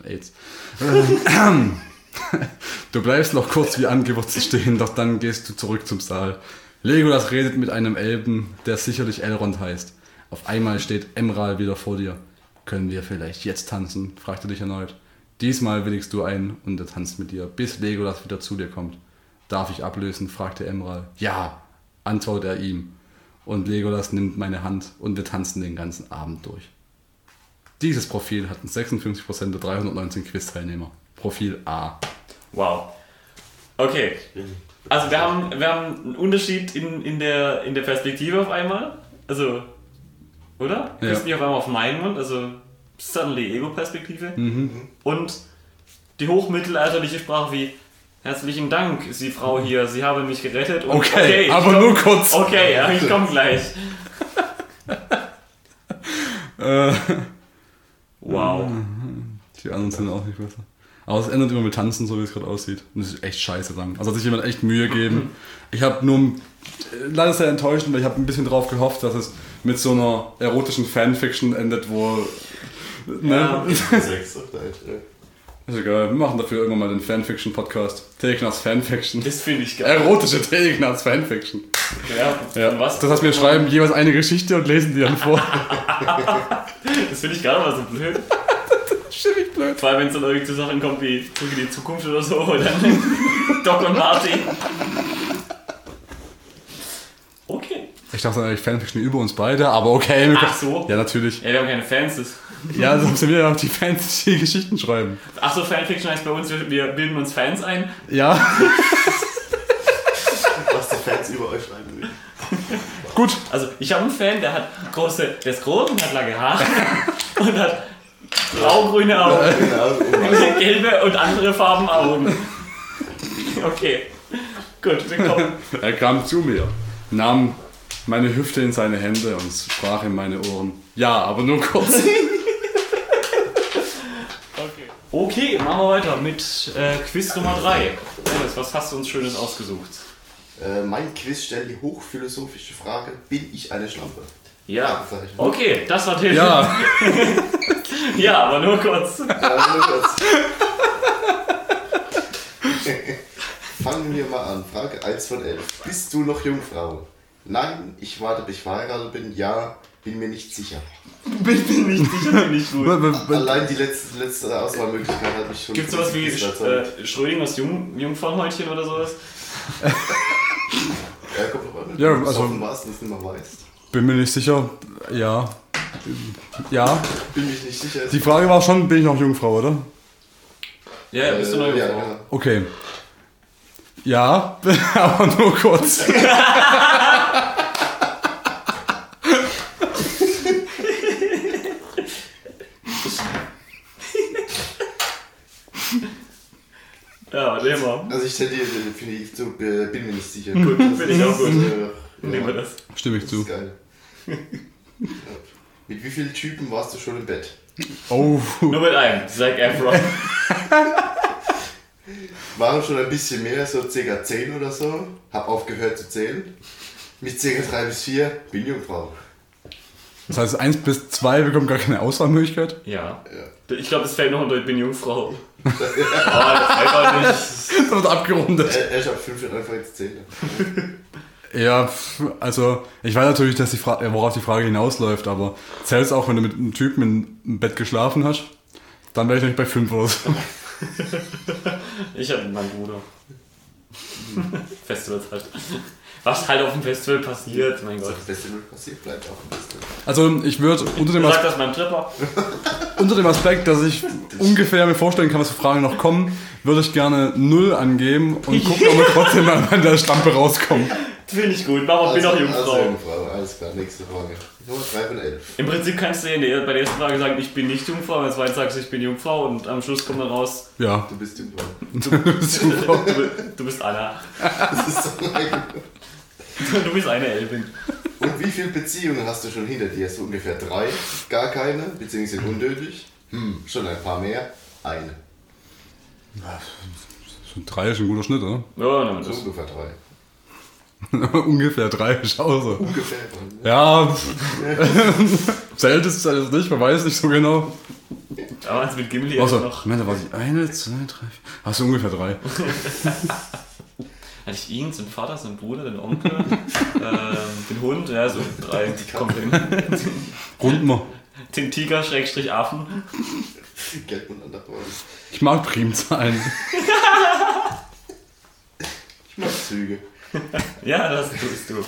[SPEAKER 3] äh, AIDS. Du bleibst noch kurz wie angewurzelt stehen, doch dann gehst du zurück zum Saal. Legolas redet mit einem Elben, der sicherlich Elrond heißt. Auf einmal steht Emral wieder vor dir. Können wir vielleicht jetzt tanzen? fragt er dich erneut. Diesmal willigst du ein und er tanzt mit dir, bis Legolas wieder zu dir kommt. Darf ich ablösen? fragte Emral. Ja, antwortet er ihm. Und Legolas nimmt meine Hand und wir tanzen den ganzen Abend durch. Dieses Profil hatten 56% der 319 Quiz-Teilnehmer. Profil A.
[SPEAKER 1] Wow. Okay. Also wir haben, wir haben einen Unterschied in, in, der, in der Perspektive auf einmal. Also, oder? Du
[SPEAKER 3] Ja.
[SPEAKER 1] bist nicht auf einmal auf meinen Mund, also suddenly Ego-Perspektive.
[SPEAKER 3] Mhm.
[SPEAKER 1] Und die hochmittelalterliche Sprache wie Herzlichen Dank, Sie Frau hier, Sie haben mich gerettet. Und
[SPEAKER 3] Okay,
[SPEAKER 1] ich
[SPEAKER 3] aber
[SPEAKER 1] komm-
[SPEAKER 3] nur kurz.
[SPEAKER 1] Okay, ja, ich komme gleich.
[SPEAKER 3] Äh,
[SPEAKER 1] Wow.
[SPEAKER 3] die anderen sind auch nicht besser. Aber es ändert immer mit Tanzen, so wie es gerade aussieht. Und das ist echt scheiße lang. Also hat sich jemand echt Mühe gegeben. Ich habe nur, leider sehr enttäuschend, weil ich habe ein bisschen drauf gehofft, dass es mit so einer erotischen Fanfiction endet, wo... Ne?
[SPEAKER 1] Ja.
[SPEAKER 2] Sechs auf Deutsch, ja.
[SPEAKER 3] Ist egal, wir machen dafür irgendwann mal den Fanfiction-Podcast. Telegnaz Fanfiction.
[SPEAKER 1] Das finde ich geil.
[SPEAKER 3] Erotische Telegnaz Fanfiction.
[SPEAKER 1] Ja,
[SPEAKER 3] Ja.
[SPEAKER 1] was?
[SPEAKER 3] Das heißt, wir schreiben jeweils eine Geschichte und lesen die dann vor.
[SPEAKER 1] Das finde ich gar nicht mal so blöd.
[SPEAKER 3] Ziemlich blöd.
[SPEAKER 1] Vor allem, wenn es dann irgendwie zu Sachen kommt wie Zurück in die Zukunft oder so, oder Doc und Marty. Okay.
[SPEAKER 3] Ich dachte eigentlich Fanfiction über uns beide, aber okay. wir
[SPEAKER 1] Ach
[SPEAKER 3] können-
[SPEAKER 1] so.
[SPEAKER 3] Ja, natürlich.
[SPEAKER 1] Ja, wir haben keine Fans. Das
[SPEAKER 3] Ja, sonst sind wir ja auch die Fans, die Geschichten schreiben.
[SPEAKER 1] Ach so, Fanfiction heißt bei uns, wir, wir bilden uns Fans ein.
[SPEAKER 3] Ja,
[SPEAKER 2] Was die Fans über euch schreiben will.
[SPEAKER 3] gut.
[SPEAKER 1] Also, ich habe einen Fan, der hat große, der ist groß und hat lange Haare und hat grau-grüne Augen,
[SPEAKER 2] Genau,
[SPEAKER 1] gelbe und andere Farben Augen. Okay. Gut, wir kommen.
[SPEAKER 3] Er kam zu mir, nahm meine Hüfte in seine Hände und sprach in meine Ohren. Ja, aber nur kurz.
[SPEAKER 1] Okay, machen wir weiter mit äh, Quiz Nummer 3. Dennis, was hast du uns Schönes ausgesucht?
[SPEAKER 2] äh, mein Quiz stellt die hochphilosophische Frage: Bin ich eine Schlampe?
[SPEAKER 1] Ja. Okay, das war Till.
[SPEAKER 3] Ja,
[SPEAKER 1] ja, aber nur kurz.
[SPEAKER 2] Ja, nur kurz. Fangen wir mal an. Frage 1 von 11. Bist du noch Jungfrau? Nein, ich warte, bis ich verheiratet bin. Ja, bin mir nicht sicher.
[SPEAKER 1] Bin mir nicht sicher, bin ich gut.
[SPEAKER 2] Allein die letzte, letzte Auswahlmöglichkeit hat mich schon.
[SPEAKER 1] Gibt es sowas wie
[SPEAKER 2] überzeugt.
[SPEAKER 1] äh, Schrödingers Jung, Jungfrauenhäutchen oder sowas?
[SPEAKER 2] Ja, kommt drauf an.
[SPEAKER 3] Ja, also-
[SPEAKER 2] warst nicht mehr weißt.
[SPEAKER 3] bin mir nicht sicher. Ja. Ja.
[SPEAKER 2] Bin mich nicht sicher.
[SPEAKER 3] Die Frage war schon, bin ich noch Jungfrau, oder?
[SPEAKER 1] Ja, bist du eine
[SPEAKER 2] ja,
[SPEAKER 1] Jungfrau?
[SPEAKER 2] genau.
[SPEAKER 3] Okay. Ja, aber nur kurz.
[SPEAKER 1] Ja, nehmen wir.
[SPEAKER 2] Also ich tendiere, finde ich, so, äh, bin mir nicht sicher.
[SPEAKER 1] Gut, finde ich auch gut.
[SPEAKER 2] Äh,
[SPEAKER 1] Nehmen wir
[SPEAKER 2] ja,
[SPEAKER 1] das.
[SPEAKER 3] Stimme ich
[SPEAKER 2] das
[SPEAKER 3] zu.
[SPEAKER 2] ist geil. ja. Mit wie vielen Typen warst du schon im Bett?
[SPEAKER 3] Oh.
[SPEAKER 1] Nur mit einem, Zac Efron.
[SPEAKER 2] Waren schon ein bisschen mehr, so ca. 10 oder so. Hab aufgehört zu zählen. Mit ca. 3 bis 4 bin Jungfrau.
[SPEAKER 3] Das heißt, 1 bis 2 bekommen gar keine Auswahlmöglichkeit.
[SPEAKER 1] Ja.
[SPEAKER 2] Ja.
[SPEAKER 1] Ich glaube, es fällt noch unter Ich bin Jungfrau. oh, das auch nicht.
[SPEAKER 3] Das wird abgerundet.
[SPEAKER 2] Er, er ist ab 5 schon angefangen zu zählen.
[SPEAKER 3] Ja, also ich weiß natürlich, dass die Fra worauf die Frage hinausläuft, aber zählt es auch, wenn du mit einem Typen im Bett geschlafen hast? Dann wäre ich nämlich bei 5 oder so.
[SPEAKER 1] Ich hatte meinen Bruder. Festivals halt. Was halt auf dem Festival passiert, mein
[SPEAKER 2] Was
[SPEAKER 1] Gott.
[SPEAKER 2] dem Festival passiert, bleibt auf dem Festival.
[SPEAKER 3] Also ich würde unter dem,
[SPEAKER 1] Sag
[SPEAKER 3] As
[SPEAKER 1] das meinem Tripper.
[SPEAKER 3] unter dem Aspekt, dass ich ungefähr mir vorstellen kann, was für Fragen noch kommen, würde ich gerne 0 angeben und gucken, ob wir trotzdem mal an der Stampe rauskommen.
[SPEAKER 1] Finde ich gut. Mama, bin doch
[SPEAKER 2] Also
[SPEAKER 1] Jungfrau.
[SPEAKER 2] Jungfrau, alles klar, nächste Frage. Nummer 3 von 11.
[SPEAKER 1] Im Prinzip kannst du bei der ersten Frage sagen, ich bin nicht Jungfrau, bei der zweiten sagst du, ich bin Jungfrau und am Schluss kommt dann raus,
[SPEAKER 3] Ja,
[SPEAKER 2] Du bist Jungfrau.
[SPEAKER 1] du, bi- du bist Anna.
[SPEAKER 2] Das ist so
[SPEAKER 1] Du bist eine Elbin.
[SPEAKER 2] Und wie viele Beziehungen hast du schon hinter dir? So ungefähr drei? Gar keine? Beziehungsweise unnötig? Hm, schon ein paar mehr? Eine.
[SPEAKER 3] So drei ist ein guter Schnitt, oder?
[SPEAKER 1] Ja, na,
[SPEAKER 2] So
[SPEAKER 1] das,
[SPEAKER 2] ungefähr drei.
[SPEAKER 3] ungefähr drei ist auch so.
[SPEAKER 2] Ungefähr.
[SPEAKER 3] Ja, pff. zählt es alles nicht, man weiß nicht so genau.
[SPEAKER 1] damals mit Gimli
[SPEAKER 3] Also,
[SPEAKER 1] also, noch.
[SPEAKER 3] Moment, da war ich eine, zwei, drei. Hast du ungefähr drei?
[SPEAKER 1] Hatte ich ihn, seinen Vater, seinen Bruder, den Onkel, ähm, den Hund, ja, so drei, die kommen hin.
[SPEAKER 3] Runden wir.
[SPEAKER 1] Den Tiger, Schrägstrich Affen.
[SPEAKER 2] Geld miteinander.
[SPEAKER 3] Ich mag Primzahlen.
[SPEAKER 2] Ich mag Züge.
[SPEAKER 1] Ja, das tust du.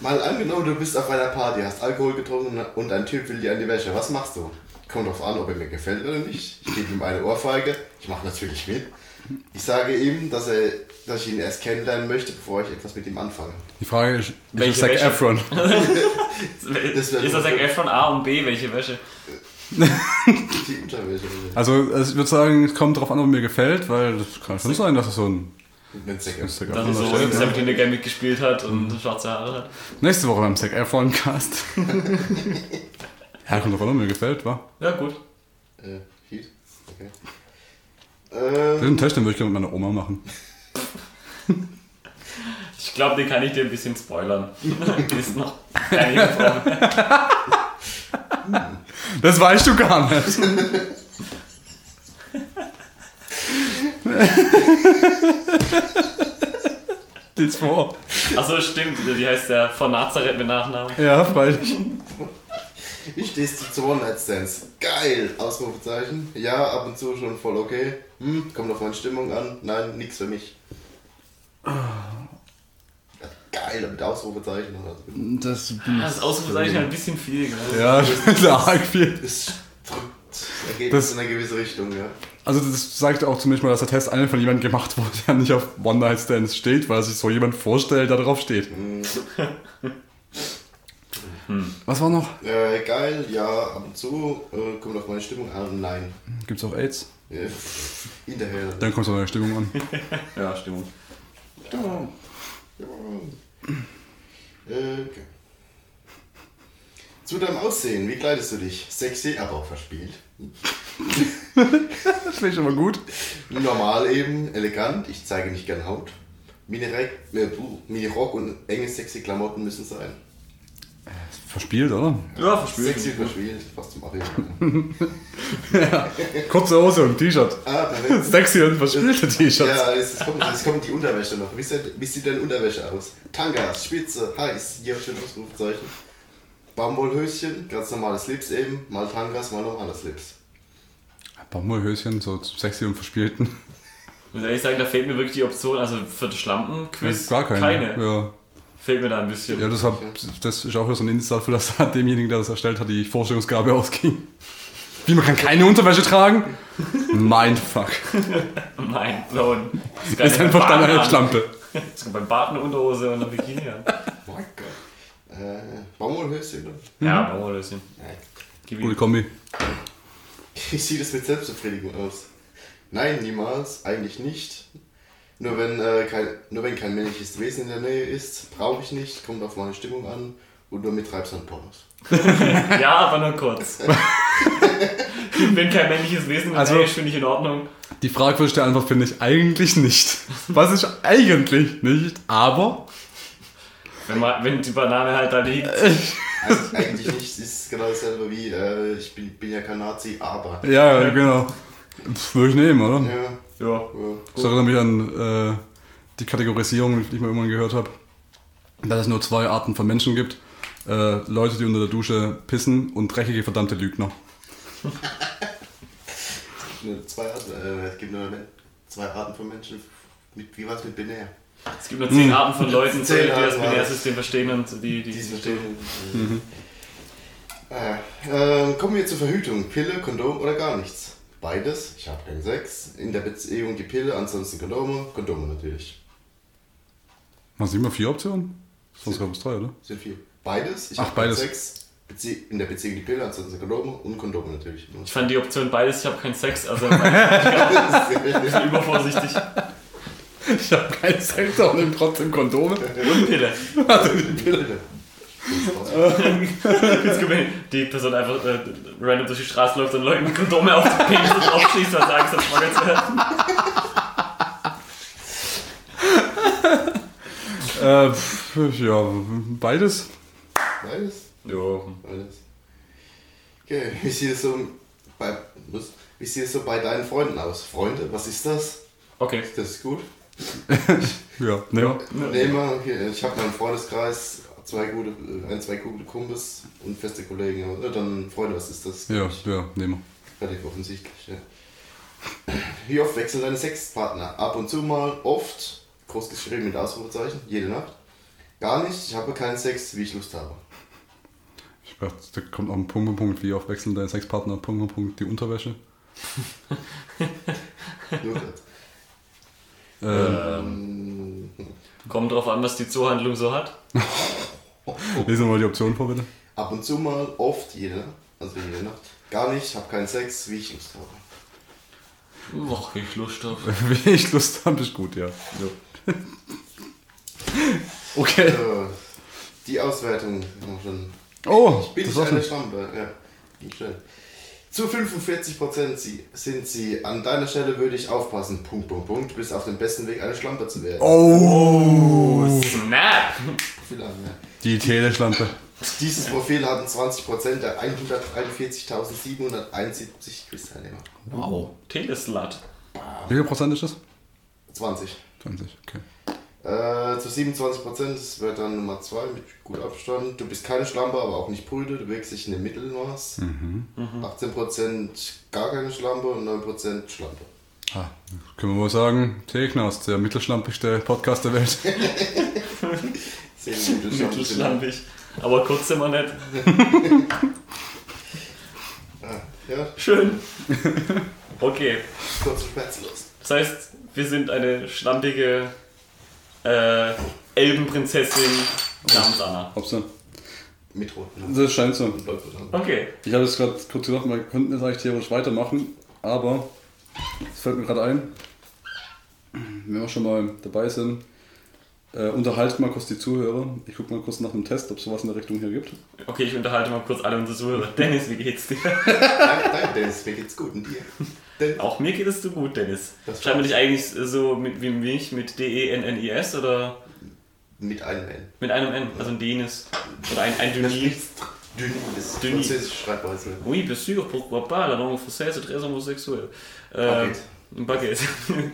[SPEAKER 2] Mal angenommen, du bist auf einer Party, hast Alkohol getrunken und ein Typ will dir an die Wäsche. Was machst du? Kommt drauf an, ob er mir gefällt oder nicht. Ich gebe ihm eine Ohrfeige. Ich mache natürlich mit. Ich sage ihm, dass, er, dass ich ihn erst kennenlernen möchte, bevor ich etwas mit ihm anfange.
[SPEAKER 3] Die Frage ist, ist
[SPEAKER 1] Welche
[SPEAKER 3] Zac
[SPEAKER 1] Wäsche?
[SPEAKER 3] Efron?
[SPEAKER 1] ist das. Zac Efron A und B, welche Wäsche?
[SPEAKER 2] Die Unterwäsche.
[SPEAKER 3] Also ich würde sagen, es kommt drauf an, ob mir gefällt, weil das kann schon sein, dass es so ein
[SPEAKER 2] Efron-
[SPEAKER 1] Dass er so im
[SPEAKER 3] ja.
[SPEAKER 1] Samuel L. Game mitgespielt hat und schwarze Haare hat.
[SPEAKER 3] Nächste Woche beim Zac Efron Cast. ja, kommt drauf an, ob mir gefällt, wa?
[SPEAKER 1] Ja, gut.
[SPEAKER 2] Äh, Heat? Okay.
[SPEAKER 3] Den
[SPEAKER 2] Ähm,
[SPEAKER 3] Test, den würde ich gerne mit meiner Oma machen.
[SPEAKER 1] Ich glaube, den kann ich dir ein bisschen spoilern. ist noch keine Jungfrau.
[SPEAKER 3] Das weißt du gar nicht. Dies vor.
[SPEAKER 1] Achso, stimmt. Die heißt ja von Nazareth mit Nachnamen.
[SPEAKER 3] Ja, freilich.
[SPEAKER 2] wie stehst du zu One-Night-Stands? Geil! Ausrufezeichen. Ja, ab und zu schon voll okay. Hm, kommt auf meine Stimmung an. Nein, nix für mich. Ja, geil, mit Ausrufezeichen. Also,
[SPEAKER 3] Das,
[SPEAKER 1] Das Ausrufezeichen ein bisschen viel. Gell?
[SPEAKER 3] ja, das arg viel.
[SPEAKER 2] Das drückt das in eine gewisse Richtung, ja.
[SPEAKER 3] Also das sagt auch zumindest mal, dass der Test einen von jemandem gemacht wurde, der nicht auf One-Night-Stands steht, weil sich so jemand vorstellt, der drauf steht. Was war noch?
[SPEAKER 2] Äh, geil, ja, ab und zu. Äh, kommt auf meine Stimmung an. Nein.
[SPEAKER 3] Gibt's auch AIDS?
[SPEAKER 2] Äh, hinterher.
[SPEAKER 3] Dann kommt es auf deine Stimmung an.
[SPEAKER 1] Ja, Stimmung.
[SPEAKER 2] Ja. Äh, okay. Zu deinem Aussehen, wie kleidest du dich? Sexy, aber auch verspielt.
[SPEAKER 3] Das finde ich schon mal gut.
[SPEAKER 2] Normal eben, elegant, ich zeige nicht gern Haut. Mini-Rock äh, Mini-Rock und enge, sexy Klamotten müssen sein.
[SPEAKER 3] Verspielt, oder?
[SPEAKER 1] Ja, verspielt.
[SPEAKER 2] Sexy verspielt, fast zum Ariel.
[SPEAKER 3] Kurze Hose und T-Shirt.
[SPEAKER 2] ah, perfekt.
[SPEAKER 3] Sexy und verspielte T-Shirts.
[SPEAKER 2] Ja, es kommt, es kommt die Unterwäsche noch. Wie sieht, wie sieht deine Unterwäsche aus? Tangas, Spitze, heiß, hier schön Ausrufezeichen. Baumwollhöschen, ganz normales Slips eben, mal Tangas, mal normales Slips.
[SPEAKER 3] Baumwollhöschen, so sexy und verspielten.
[SPEAKER 1] Ich muss ehrlich sagen, da fehlt mir wirklich die Option, also für das Schlampenquiz
[SPEAKER 3] Gar keine.
[SPEAKER 1] keine.
[SPEAKER 3] Ja.
[SPEAKER 1] Fehlt mir da ein bisschen.
[SPEAKER 3] ja, deshalb, das ist auch wieder so ein Indiz dafür, dass da demjenigen, der das erstellt hat, die Vorstellungsgabe ausging. Wie, man kann keine Unterwäsche tragen? Mindfuck.
[SPEAKER 1] Mein Lohn.
[SPEAKER 3] Das ist einfach dann eine Schlampe.
[SPEAKER 1] Das kommt beim Bart eine Unterhose und ein Bikini an.
[SPEAKER 2] Mein Gott. Äh, Baumwollhöschen, oder?
[SPEAKER 1] Ja, Baumwollhöschen.
[SPEAKER 3] Gute. Kombi.
[SPEAKER 2] Wie sieht es mit Selbstbefriedigung aus? Nein, niemals, eigentlich nicht. Nur wenn, äh, kein, nur wenn kein männliches Wesen in der Nähe ist, brauche ich nicht, kommt auf meine Stimmung an und nur mit Treibsandpornos.
[SPEAKER 1] Ja, aber nur kurz. Wenn kein männliches Wesen
[SPEAKER 3] Also-
[SPEAKER 1] also, ist, finde ich in Ordnung.
[SPEAKER 3] Die fragwürdige Antwort finde ich eigentlich nicht. Was ist eigentlich nicht, aber
[SPEAKER 1] Wenn, man, wenn die Banane halt da liegt.
[SPEAKER 2] Also, eigentlich nicht, es ist genau dasselbe wie, äh, ich bin, bin ja kein Nazi, aber.
[SPEAKER 3] ja, genau. Pff, Würde ich nehmen, oder?
[SPEAKER 2] Ja,
[SPEAKER 1] Ja.
[SPEAKER 2] ja.
[SPEAKER 3] Das erinnert mich an äh, die Kategorisierung, die ich mal irgendwann gehört habe, dass es nur zwei Arten von Menschen gibt. Äh, Leute, die unter der Dusche pissen und dreckige verdammte Lügner.
[SPEAKER 2] Zwei Arten, äh, es gibt nur zwei Arten von Menschen. Mit, wie war es mit binär?
[SPEAKER 1] Es gibt nur zehn Arten von Leuten, die
[SPEAKER 2] Zehn
[SPEAKER 1] das
[SPEAKER 2] Arten war
[SPEAKER 1] Binärsystem verstehen und die, die
[SPEAKER 2] Die
[SPEAKER 1] es
[SPEAKER 2] sind
[SPEAKER 1] verstehen.
[SPEAKER 2] Mhm. Äh, kommen wir zur Verhütung. Pille, Kondom oder gar nichts? Beides. Ich habe keinen Sex. In der Beziehung die Pille, ansonsten Kondome. Kondome natürlich.
[SPEAKER 3] Man sieht mal vier Optionen? Sonst gab es drei, oder?
[SPEAKER 2] Sind vier. Beides. Ich
[SPEAKER 3] Ach,
[SPEAKER 2] hab keinen
[SPEAKER 3] beides.
[SPEAKER 2] Sex. Bezie in der Beziehung die Pille, ansonsten Kondome und Kondome natürlich.
[SPEAKER 1] Ich fand die Option beides, ich habe keinen Sex, also ich bin übervorsichtig.
[SPEAKER 3] Ich habe keinen Sex, aber nehme trotzdem Kondome.
[SPEAKER 1] Und Pille.
[SPEAKER 2] Pille.
[SPEAKER 1] Jetzt kommt die Person einfach äh, random durch die Straße läuft und Leuten Kondome auf die Penis und aufschließt, weil sie Angst hat, schwanger zu werden.
[SPEAKER 3] Äh, pf, ja, beides.
[SPEAKER 2] Beides.
[SPEAKER 1] Jo.
[SPEAKER 2] Beides. Okay, wie sieht es so bei, was? wie sieht es so bei deinen Freunden aus? Freunde, was ist das?
[SPEAKER 1] Okay.
[SPEAKER 2] Das ist gut.
[SPEAKER 3] Ja, ne.
[SPEAKER 2] Nehmen wir, hier, ich habe meinen Freundeskreis, zwei gute, ein, zwei gute Kumpels und feste Kollegen. Aber, äh, Dann Freunde, was ist das?
[SPEAKER 3] Ja, ja, nehmen
[SPEAKER 2] Relativ offensichtlich. Ja. Wie oft wechseln deine Sexpartner? Ab und zu mal, oft, groß geschrieben mit Ausrufezeichen, jede Nacht. Gar nicht, ich habe keinen Sex, wie ich Lust habe.
[SPEAKER 3] Ich dachte, da kommt noch ein Punkt, Punkt, Punkt, wie oft wechseln deine Sexpartner, Punkt, Punkt, Punkt, die Unterwäsche.
[SPEAKER 2] Nur das.
[SPEAKER 3] Ähm,
[SPEAKER 2] Ähm,
[SPEAKER 1] Kommt drauf an, was die Zuhandlung so hat.
[SPEAKER 3] lesen wir mal die Option vor, bitte.
[SPEAKER 2] ab und zu mal, oft, jede. Also jede Nacht. Gar nicht, ich habe keinen Sex, wie ich Lust habe.
[SPEAKER 1] Och, wie ich Lust auf.
[SPEAKER 3] Wie ich Lust habe, ist gut, ja. Okay.
[SPEAKER 2] Äh, die Auswertung haben wir schon
[SPEAKER 3] Oh,
[SPEAKER 2] Bin
[SPEAKER 3] das
[SPEAKER 2] ich
[SPEAKER 3] war
[SPEAKER 2] eine
[SPEAKER 3] schon.
[SPEAKER 2] Schlampe? Ja, ging schnell. Zu 45% sie, sind sie, an deiner Stelle würde ich aufpassen, Punkt, Punkt, Punkt, du bist auf dem besten Weg, eine Schlampe zu werden.
[SPEAKER 3] Oh,
[SPEAKER 1] Snap!
[SPEAKER 3] Die Teleschlampe.
[SPEAKER 2] Dieses Profil hatten 20% der 141.771 Quiz-Teilnehmer.
[SPEAKER 3] Wow.
[SPEAKER 1] Teleslut.
[SPEAKER 3] Wie viel Prozent ist das?
[SPEAKER 2] 20.
[SPEAKER 3] 20, okay.
[SPEAKER 2] Äh, zu 27%, das wird dann Nummer 2 mit gut Abstand. Du bist keine Schlampe, aber auch nicht brüde, du wägst dich in dem Mittelmaß. 18% gar keine Schlampe und 9% Schlampe.
[SPEAKER 3] Ah, können wir wohl sagen, Teknast, der mittelschlampigste Podcast der Welt.
[SPEAKER 2] Sind-
[SPEAKER 1] Mittelschlampig. Aber kurz sind wir nicht.
[SPEAKER 2] Ah, Ja,
[SPEAKER 1] Schön. Okay.
[SPEAKER 2] kurz und schmerzlos.
[SPEAKER 1] Das heißt, wir sind eine schlampige äh, Elbenprinzessin namens Anna.
[SPEAKER 3] Hab's denn?
[SPEAKER 2] Mit roten
[SPEAKER 3] Das scheint so.
[SPEAKER 1] Okay.
[SPEAKER 3] Ich habe jetzt gerade kurz gedacht, wir könnten jetzt eigentlich theoretisch weitermachen, aber es fällt mir gerade ein, wenn wir schon mal dabei sind, äh, unterhaltet mal kurz die Zuhörer. Ich gucke mal kurz nach einem Test, ob es sowas in der Richtung hier gibt.
[SPEAKER 1] Okay, ich unterhalte mal kurz alle unsere Zuhörer. Dennis, wie geht's dir?
[SPEAKER 2] Danke, danke, Dennis, mir geht's gut. Und dir?
[SPEAKER 1] Auch mir geht es so gut, Dennis.
[SPEAKER 2] Das
[SPEAKER 1] Schreibt man dich eigentlich so mit, wie mich mit D-E-N-N-I-S oder
[SPEAKER 2] mit einem N.
[SPEAKER 1] mit einem N? Also ein Denis. Oder ein, ein Denis.
[SPEAKER 2] ist Denis, das ist
[SPEAKER 1] Denis.
[SPEAKER 2] französische Schreibweise.
[SPEAKER 1] Oui, bien sûr, pourquoi pas, la langue française est très homosexuelle. Äh, ein Baguette.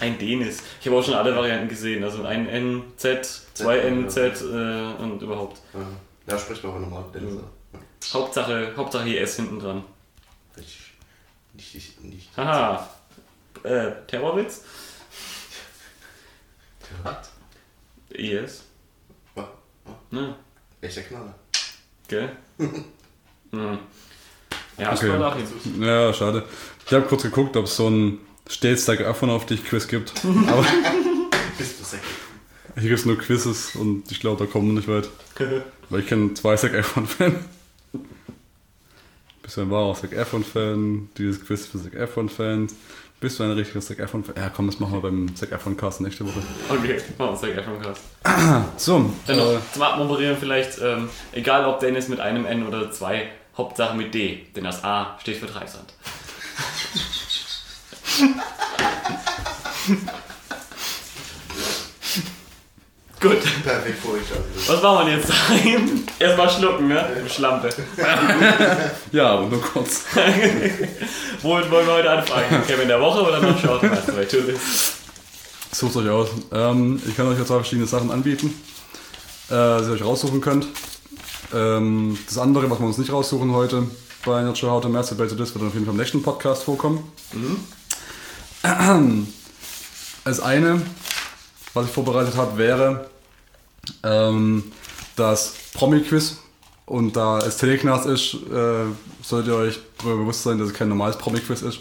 [SPEAKER 1] ein Denis. Ich habe auch schon alle Varianten gesehen. Also ein N, Z, zwei N, Z äh, und überhaupt.
[SPEAKER 2] Ja, sprich mal aber normal. Dennis.
[SPEAKER 1] Hauptsache, Hauptsache hier S hinten dran.
[SPEAKER 2] Nicht, nicht, nicht.
[SPEAKER 1] Haha. Äh, Terrorwitz?
[SPEAKER 2] Hat.
[SPEAKER 1] Yes.
[SPEAKER 2] War.
[SPEAKER 1] Ne,
[SPEAKER 2] Echter Knaller.
[SPEAKER 1] gell? hm. Ja,
[SPEAKER 3] Okay. Ja, schade. Ich habe kurz geguckt, ob es so ein Stack Afon auf dich Quiz gibt. Aber
[SPEAKER 2] Bist du Säcke.
[SPEAKER 3] hier gibt es nur Quizzes und ich glaube, da kommen wir nicht weit. Weil ich kenne zwei Zac Efron-Fan. Bist du ein wahrer Zac Efron-Fan? Dieses Quiz für Zac Efron-Fans. Bist du ein richtiger Zac Efron-Fan? Ja, komm, das machen wir beim Zac Efron-Cast nächste Woche.
[SPEAKER 1] Okay, machen wir schon krass.
[SPEAKER 3] So,
[SPEAKER 1] Dann noch
[SPEAKER 3] äh,
[SPEAKER 1] zum Abmoderieren vielleicht, ähm, egal ob Dennis mit einem N oder zwei, Hauptsache mit D, denn das A steht für Dreisand. Gut,
[SPEAKER 2] Perfekt vorgestellt.
[SPEAKER 1] was machen wir jetzt daheim? Erstmal schlucken, ne? Du Schlampe.
[SPEAKER 3] ja, aber nur kurz.
[SPEAKER 1] Womit wollen wir heute anfangen? Kevin der Woche oder noch Tulis?
[SPEAKER 3] Sucht euch aus. Ähm, ich kann euch jetzt zwei verschiedene Sachen anbieten, äh, die ihr euch raussuchen könnt. Ähm, das andere, was wir uns nicht raussuchen heute bei Natural How to Masturbate This, wird auf jeden Fall im nächsten Podcast vorkommen. Als eine, was ich vorbereitet habe, wäre ähm, das Promi-Quiz. Und da es Teleknast ist, äh, solltet ihr euch darüber bewusst sein, dass es kein normales Promi-Quiz ist.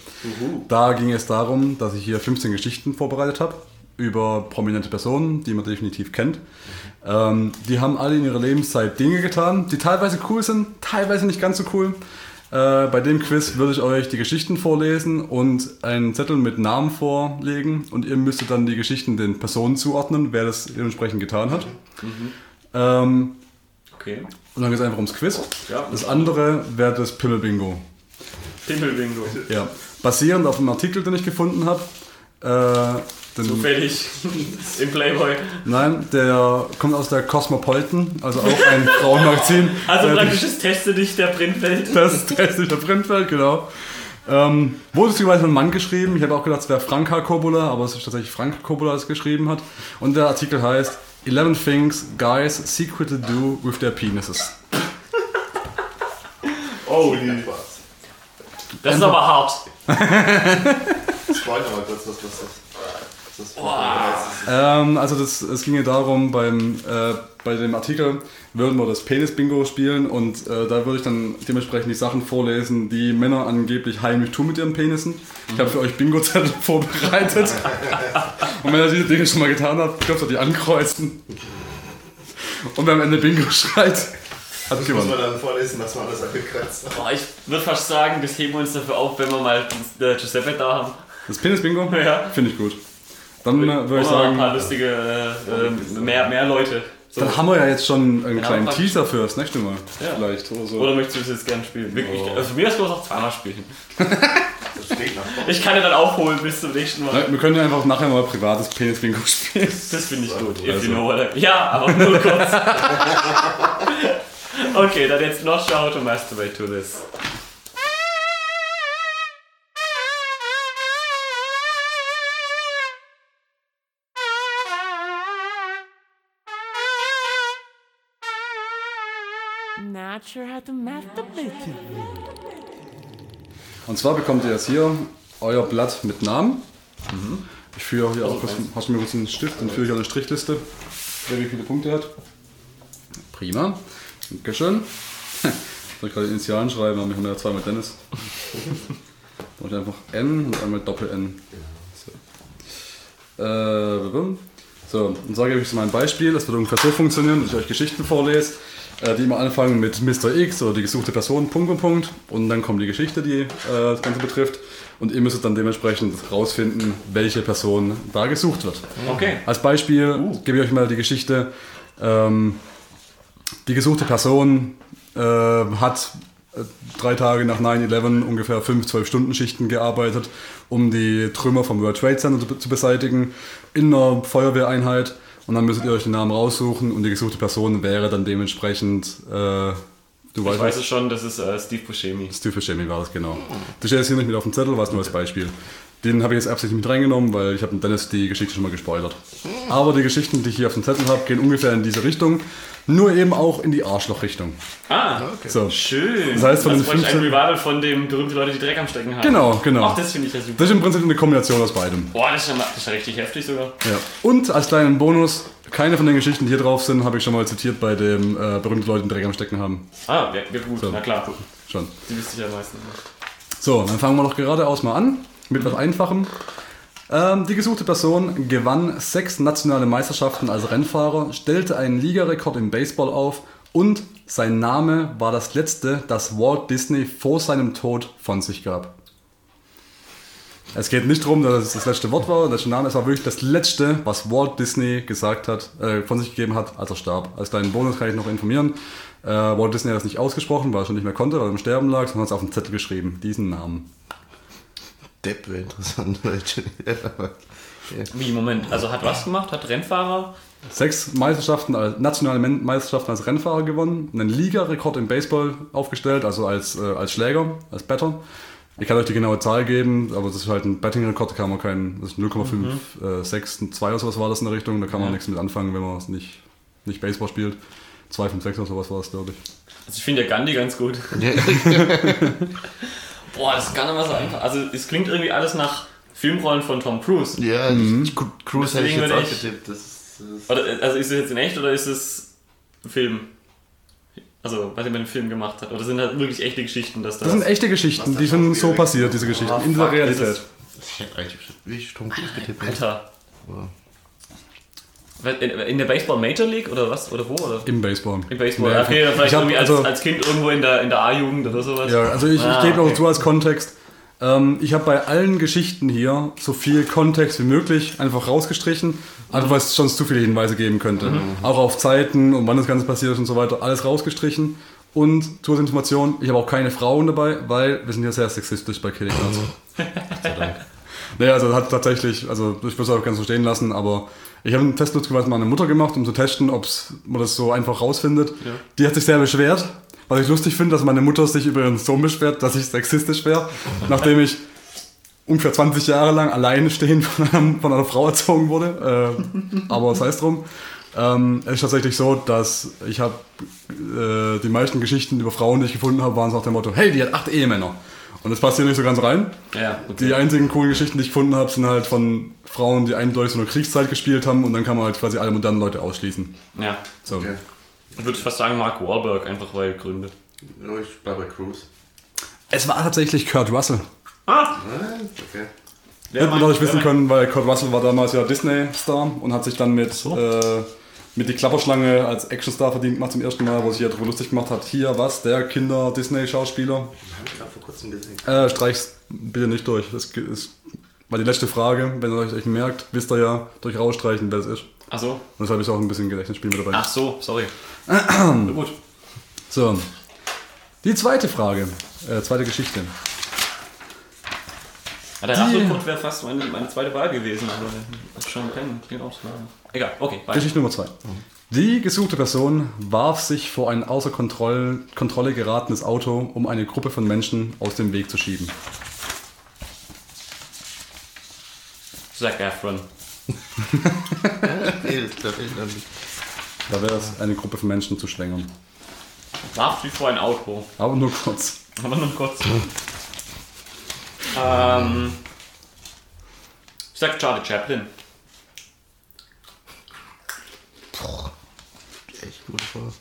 [SPEAKER 3] Da ging es darum, dass ich hier 15 Geschichten vorbereitet habe über prominente Personen, die man definitiv kennt. Ähm, die haben alle in ihrer Lebenszeit Dinge getan, die teilweise cool sind, teilweise nicht ganz so cool. Äh, bei dem Quiz würde ich euch die Geschichten vorlesen und einen Zettel mit Namen vorlegen und ihr müsstet dann die Geschichten den Personen zuordnen, wer das dementsprechend getan hat. Ähm,
[SPEAKER 1] Okay.
[SPEAKER 3] und dann geht es einfach ums Quiz.
[SPEAKER 1] Ja.
[SPEAKER 3] Das andere wäre das Pimmel-Bingo.
[SPEAKER 1] Pimmelbingo.
[SPEAKER 3] Ja. Basierend auf einem Artikel, den ich gefunden habe. Äh, den-
[SPEAKER 1] Zufällig. Im Playboy.
[SPEAKER 3] Nein, der kommt aus der Cosmopolitan, also auch ein Frauenmagazin.
[SPEAKER 1] Also
[SPEAKER 3] Äh,
[SPEAKER 1] praktisch das Teste dich der Printwelt.
[SPEAKER 3] Das ist der Printfeld, genau. Ähm, wurde lustigerweise von einem Mann geschrieben. Ich habe auch gedacht, es wäre Frank H. Coppola, aber es ist tatsächlich Frank Coppola, der es geschrieben hat. Und der Artikel heißt 11 Things Guys Secretly Do with Their Penises.
[SPEAKER 1] Oh,
[SPEAKER 2] Spaß.
[SPEAKER 1] das ist aber hart.
[SPEAKER 2] Spoiler mal kurz, was das was das ein
[SPEAKER 3] Ähm, also das, es ging ja darum, beim, äh, bei dem Artikel würden wir das Penis-Bingo spielen und äh, da würde ich dann dementsprechend die Sachen vorlesen, die Männer angeblich heimlich tun mit ihren Penissen. Ich habe für euch Bingo-Zettel vorbereitet. und wenn ihr diese Dinge schon mal getan habt, dürft ihr die ankreuzen. Und wer am Ende Bingo schreit, hat
[SPEAKER 2] Muss
[SPEAKER 3] gewonnen.
[SPEAKER 2] man dann vorlesen, was man alles angekratzt hat.
[SPEAKER 1] Boah, ich würde fast sagen, das heben wir uns dafür auf, wenn wir mal äh, Giuseppe da haben.
[SPEAKER 3] Das Penis-Bingo?
[SPEAKER 1] Ja.
[SPEAKER 3] Finde ich gut. Dann äh, würde ich
[SPEAKER 1] Oder ein
[SPEAKER 3] sagen,
[SPEAKER 1] paar lustige, äh, mehr, mehr Leute. So.
[SPEAKER 3] dann haben wir ja jetzt schon einen kleinen. Teaser für das nächste Mal.
[SPEAKER 1] Ja.
[SPEAKER 3] Vielleicht oder so.
[SPEAKER 1] Oder möchtest du das jetzt gerne spielen? Wirklich,
[SPEAKER 3] Oh.
[SPEAKER 1] also für mich hast du es auch zweimal spielen. Ich kann ja dann aufholen bis zum nächsten Mal.
[SPEAKER 3] Wir können ja einfach nachher mal privates Penis-Bingo spielen.
[SPEAKER 1] Das finde ich gut. If
[SPEAKER 3] Also.
[SPEAKER 1] you know what I Ja, aber nur kurz. okay, dann jetzt not sure how to masturbate to this.
[SPEAKER 4] Not sure how to masturbate.
[SPEAKER 3] Und zwar bekommt ihr jetzt hier euer Blatt mit Namen. Ich führe hier auch kurz, hast du mir kurz einen Stift und führe hier eine Strichliste, wer wie viele Punkte hat. Prima. Dankeschön. Soll ich gerade die Initialen schreiben, aber wir haben ja zweimal Dennis. Dann mache ich einfach N und einmal Doppel-N. So. Äh, so, und sage ich euch mal ein Beispiel. Das wird ungefähr so funktionieren, dass ich euch Geschichten vorlese, die immer anfangen mit Mr. X oder die gesuchte Person, Punkt und Punkt. Und dann kommt die Geschichte, die äh, das Ganze betrifft. Und ihr müsstet dann dementsprechend rausfinden, welche Person da gesucht wird.
[SPEAKER 1] Okay.
[SPEAKER 3] Als Beispiel gebe ich euch mal die Geschichte. Ähm, die gesuchte Person äh, hat äh, drei Tage nach 9-11 ungefähr 5, 12 Stunden Schichten gearbeitet, um die Trümmer vom World Trade Center zu, zu beseitigen, in einer Feuerwehreinheit. Und dann müsstet ihr euch den Namen raussuchen und die gesuchte Person wäre dann dementsprechend, äh, du
[SPEAKER 1] Ich
[SPEAKER 3] weißt
[SPEAKER 1] weiß
[SPEAKER 3] es,
[SPEAKER 1] schon, das ist äh, Steve Buscemi.
[SPEAKER 3] Steve Buscemi war das, genau. Das steht jetzt hier nicht mit auf dem Zettel, war es nur als Beispiel. Den habe ich jetzt absichtlich mit reingenommen, weil ich habe Dennis die Geschichte schon mal gespoilert. Aber die Geschichten, die ich hier auf dem Zettel habe, gehen ungefähr in diese Richtung, nur eben auch in die Arschlochrichtung.
[SPEAKER 1] Ah,
[SPEAKER 3] So.
[SPEAKER 1] schön.
[SPEAKER 3] Das heißt, von den
[SPEAKER 1] ich
[SPEAKER 3] 15
[SPEAKER 1] ein Revival von dem berühmten Leute, die Dreck am Stecken haben.
[SPEAKER 3] Genau, genau.
[SPEAKER 1] Ach, das finde ich ja super.
[SPEAKER 3] Das ist im Prinzip eine Kombination aus beidem.
[SPEAKER 1] Boah, das ist, ja, das ist ja richtig heftig sogar.
[SPEAKER 3] Ja. Und als kleinen Bonus, keine von den Geschichten, die hier drauf sind, habe ich schon mal zitiert bei dem äh, berühmten Leuten, die Dreck am Stecken haben.
[SPEAKER 1] Ah, ja, ja gut, na klar.
[SPEAKER 3] Schon.
[SPEAKER 1] Die wüsste ich ja meistens nicht.
[SPEAKER 3] So, dann fangen wir doch geradeaus mal an mit was Einfachem. Ähm, die gesuchte Person gewann sechs nationale Meisterschaften als Rennfahrer, stellte einen Ligarekord im Baseball auf und sein Name war das letzte, das Walt Disney vor seinem Tod von sich gab. Es geht nicht darum, dass es das letzte Wort war, der Name, es war wirklich das letzte, was Walt Disney gesagt hat, äh, von sich gegeben hat, als er starb. Als kleinen Bonus kann ich noch informieren. Äh, Walt Disney hat das nicht ausgesprochen, weil er schon nicht mehr konnte, weil er im Sterben lag, sondern hat es auf den Zettel geschrieben, diesen Namen.
[SPEAKER 2] Depp wäre interessant.
[SPEAKER 1] Wie, Moment, also hat was gemacht? Hat Rennfahrer?
[SPEAKER 3] Sechs Meisterschaften, als, nationale Meisterschaften als Rennfahrer gewonnen, einen Ligarekord im Baseball aufgestellt, also als, äh, als Schläger, als Batter. Ich kann euch die genaue Zahl geben, aber das ist halt ein Betting-Rekord, da kann man keinen, das ist 0,56, 2 oder sowas war das in der Richtung, da kann man
[SPEAKER 1] Ja.
[SPEAKER 3] nichts mit anfangen, wenn man es nicht, nicht Baseball spielt. 2,56 oder sowas war das, glaube ich.
[SPEAKER 1] Also ich finde ja Gandhi ganz gut. Boah, das ist gar nicht mal so einfach. Also es klingt irgendwie alles nach Filmrollen von Tom Cruise.
[SPEAKER 2] Ja,
[SPEAKER 3] Mhm.
[SPEAKER 2] ich, Cruise hätte ich jetzt auch getippt. Das ist, das ist
[SPEAKER 1] Oder, also ist es jetzt in echt oder ist es Film? Also, was er mit dem Film gemacht hat. Oder sind halt wirklich echte Geschichten, dass das.
[SPEAKER 3] Das sind echte Geschichten, die sind so passiert, diese Geschichten,
[SPEAKER 1] Ah,
[SPEAKER 3] in der Realität.
[SPEAKER 1] das
[SPEAKER 2] ich hätte eigentlich wie ich Tom Cruise getippt. hätte.
[SPEAKER 1] Alter.
[SPEAKER 2] Aber-
[SPEAKER 1] In, in der Baseball Major League oder was? Oder wo? Oder?
[SPEAKER 3] Im Baseball.
[SPEAKER 1] Im Baseball.
[SPEAKER 3] Ja,
[SPEAKER 1] okay, dann vielleicht
[SPEAKER 3] ich hab-
[SPEAKER 1] irgendwie als,
[SPEAKER 3] also-
[SPEAKER 1] als Kind irgendwo in der, in der A-Jugend oder sowas.
[SPEAKER 3] Ja, also ich,
[SPEAKER 1] Ah,
[SPEAKER 3] ich gebe
[SPEAKER 1] okay.
[SPEAKER 3] auch zu als Kontext. Ähm, ich habe bei allen Geschichten hier so viel Kontext wie möglich einfach rausgestrichen, einfach weil es schon zu viele Hinweise geben könnte.
[SPEAKER 1] Mhm.
[SPEAKER 3] Auch auf Zeiten und wann das Ganze passiert ist und so weiter, alles rausgestrichen. Und Zusatzinformation, ich habe auch keine Frauen dabei, weil wir sind ja sehr sexistisch bei Killing Arts. Naja, also hat tatsächlich, also ich würde es auch ganz so stehen lassen, aber ich habe einen Test lustigerweise mit meiner Mutter gemacht, um zu testen, ob man das so einfach rausfindet. Die hat sich sehr beschwert, was ich lustig finde, dass meine Mutter sich über ihren Sohn beschwert, dass ich sexistisch wäre, nachdem ich ungefähr 20 Jahre lang alleinstehend von, einem, von einer Frau erzogen wurde. Äh, aber sei es drum. Ähm, es ist tatsächlich so, dass ich habe äh, die meisten Geschichten über Frauen, die ich gefunden habe, waren so nach dem Motto, hey, die hat acht Ehemänner. Und das passt hier nicht so ganz rein.
[SPEAKER 1] Ja, okay.
[SPEAKER 3] Die einzigen coolen Geschichten, die ich gefunden habe, sind halt von Frauen, die eindeutig so eine Kriegszeit gespielt haben und dann kann man halt quasi alle modernen Leute ausschließen.
[SPEAKER 1] ja.
[SPEAKER 3] So.
[SPEAKER 2] Okay.
[SPEAKER 1] Ich würde fast sagen Mark Wahlberg, einfach weil Gründe.
[SPEAKER 2] Ja, ich bleibe bei Cruise.
[SPEAKER 3] Es war tatsächlich Kurt Russell.
[SPEAKER 1] Ah!
[SPEAKER 2] Ah, Okay.
[SPEAKER 3] Hätte man dadurch wissen können, weil Kurt Russell war damals ja Disney-Star und hat sich dann mit, äh, mit die Klapperschlange als Actionstar verdient gemacht zum ersten Mal, wo sich ja darüber lustig gemacht hat. Hier, was, der Kinder-Disney-Schauspieler.
[SPEAKER 2] Habe ich gerade vor kurzem gesehen.
[SPEAKER 3] Äh, streich's bitte nicht durch. Das ist, war die letzte Frage. Wenn ihr euch euch merkt, wisst ihr ja durch rausstreichen, wer es ist.
[SPEAKER 1] Ach so.
[SPEAKER 3] Und deshalb ist auch ein bisschen Gedächtnisspiel mit dabei.
[SPEAKER 1] Ach so, sorry. Gut.
[SPEAKER 3] So. Die zweite Frage, äh, zweite Geschichte.
[SPEAKER 1] Ja, der Rasselcode wäre fast meine, meine zweite Wahl gewesen, aber das schon kennen. Klingt auch so. Egal, okay, weiter.
[SPEAKER 3] Geschichte Nummer zwei. Die gesuchte Person warf sich vor ein außer Kontroll Kontrolle geratenes Auto, um eine Gruppe von Menschen aus dem Weg zu schieben.
[SPEAKER 1] Zac Efron.
[SPEAKER 3] Da wäre es, eine Gruppe von Menschen zu schlängern.
[SPEAKER 1] Warf sich vor ein Auto.
[SPEAKER 3] Aber nur kurz.
[SPEAKER 1] Aber nur kurz. Ähm. Ich sag Charlie Chaplin.
[SPEAKER 2] Echt gute Frage.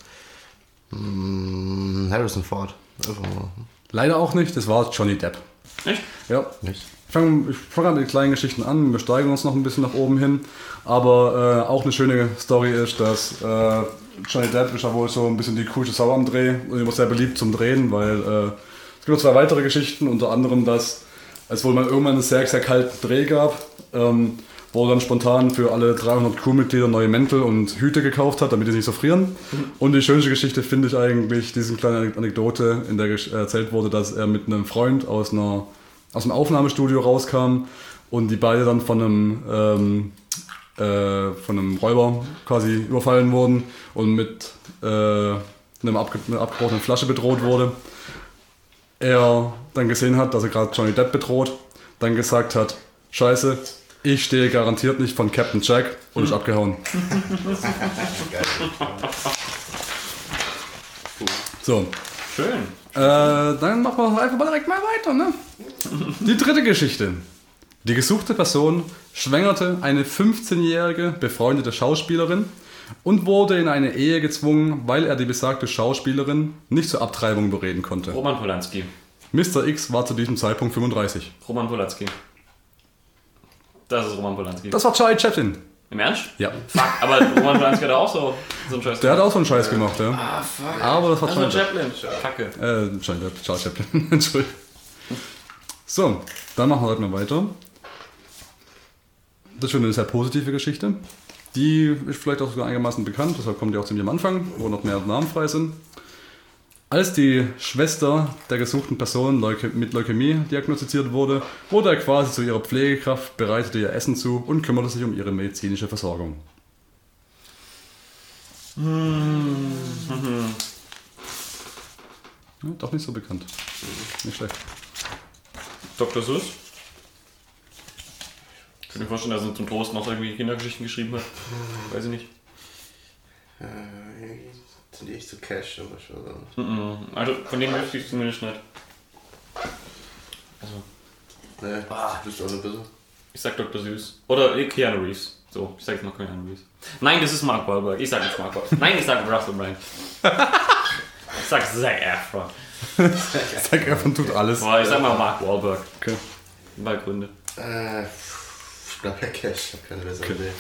[SPEAKER 2] Hm, Harrison Ford. Einfach mal.
[SPEAKER 3] Leider auch nicht, das war Johnny Depp.
[SPEAKER 1] Echt?
[SPEAKER 3] Ja.
[SPEAKER 2] Nicht?
[SPEAKER 3] Ich fange fang an mit den kleinen Geschichten an, wir steigern uns noch ein bisschen nach oben hin. Aber äh, auch eine schöne Story ist, dass äh, Johnny Depp ist ja wohl so ein bisschen die coolste Sau am Dreh und immer sehr beliebt zum Drehen, weil äh, es gibt noch zwei weitere Geschichten, unter anderem, dass es wohl mal irgendwann einen sehr, sehr kalten Dreh gab, ähm, wo er dann spontan für alle 300 Crewmitglieder neue Mäntel und Hüte gekauft hat, damit die nicht so frieren. Und die schönste Geschichte finde ich eigentlich, diese kleine Anekdote, in der erzählt wurde, dass er mit einem Freund aus einer aus dem Aufnahmestudio rauskam und die beide dann von einem, ähm, äh, von einem Räuber quasi überfallen wurden und mit äh, einem abge einer abgebrochenen Flasche bedroht wurde. Er dann gesehen hat, dass er gerade Johnny Depp bedroht, dann gesagt hat, scheiße, ich stehe garantiert nicht von Captain Jack und ist abgehauen. So,
[SPEAKER 1] Schön.
[SPEAKER 3] äh, dann machen wir einfach mal direkt mal weiter, ne? Die dritte Geschichte. Die gesuchte Person schwängerte eine 15-jährige befreundete Schauspielerin und wurde in eine Ehe gezwungen, weil er die besagte Schauspielerin nicht zur Abtreibung überreden konnte.
[SPEAKER 1] Roman Polanski.
[SPEAKER 3] Mr. X war zu diesem Zeitpunkt 35.
[SPEAKER 1] Roman Polanski. Das ist Roman Polanski.
[SPEAKER 3] Das war Charlie Chaplin.
[SPEAKER 1] Im Ernst?
[SPEAKER 3] Ja.
[SPEAKER 1] Fuck, aber Roman Polanski hat auch so, so einen Scheiß.
[SPEAKER 3] Der hat auch so einen Scheiß gemacht, ja.
[SPEAKER 1] Ah, fuck.
[SPEAKER 3] Aber das war
[SPEAKER 1] war
[SPEAKER 3] Charlie
[SPEAKER 1] Chaplin. Kacke.
[SPEAKER 3] Äh. Charlie Chaplin. Entschuldigung. So, dann machen wir heute mal weiter. Das ist schon eine sehr positive Geschichte. Die ist vielleicht auch sogar einigermaßen bekannt, deshalb kommt die auch ziemlich am Anfang, wo noch mehr Namen frei sind. Als die Schwester der gesuchten Person Leuke mit Leukämie diagnostiziert wurde, wurde er quasi zu ihrer Pflegekraft, bereitete ihr Essen zu und kümmerte sich um ihre medizinische Versorgung. Ja, doch nicht so bekannt. Nicht schlecht.
[SPEAKER 1] Dr. Seuss. Ich kann mir vorstellen, dass er zum Trost noch irgendwie Kindergeschichten geschrieben hat. Weiß ich nicht.
[SPEAKER 2] Äh, sind die echt so Cash, aber ich weiß auch nicht.
[SPEAKER 1] Mhm. Also von dem möchte ich zumindest nicht. Also,
[SPEAKER 2] Nee,
[SPEAKER 1] Ah.
[SPEAKER 2] das ist auch nicht besser.
[SPEAKER 1] ich sag Dr. Seuss. Oder eh, Keanu Reeves. So, ich sag jetzt noch Keanu Reeves. Nein, das ist Mark Wahlberg. Ich sag jetzt Mark Wahlberg. Nein, ich sag Russell Brand. Ich sag Zac Efron.
[SPEAKER 3] Zac Efron tut alles.
[SPEAKER 1] Boah, ich sag mal Mark Wahlberg.
[SPEAKER 3] Okay.
[SPEAKER 1] Weil Gründe.
[SPEAKER 2] Äh, ich bleib bei Cash, ich hab keine bessere Idee.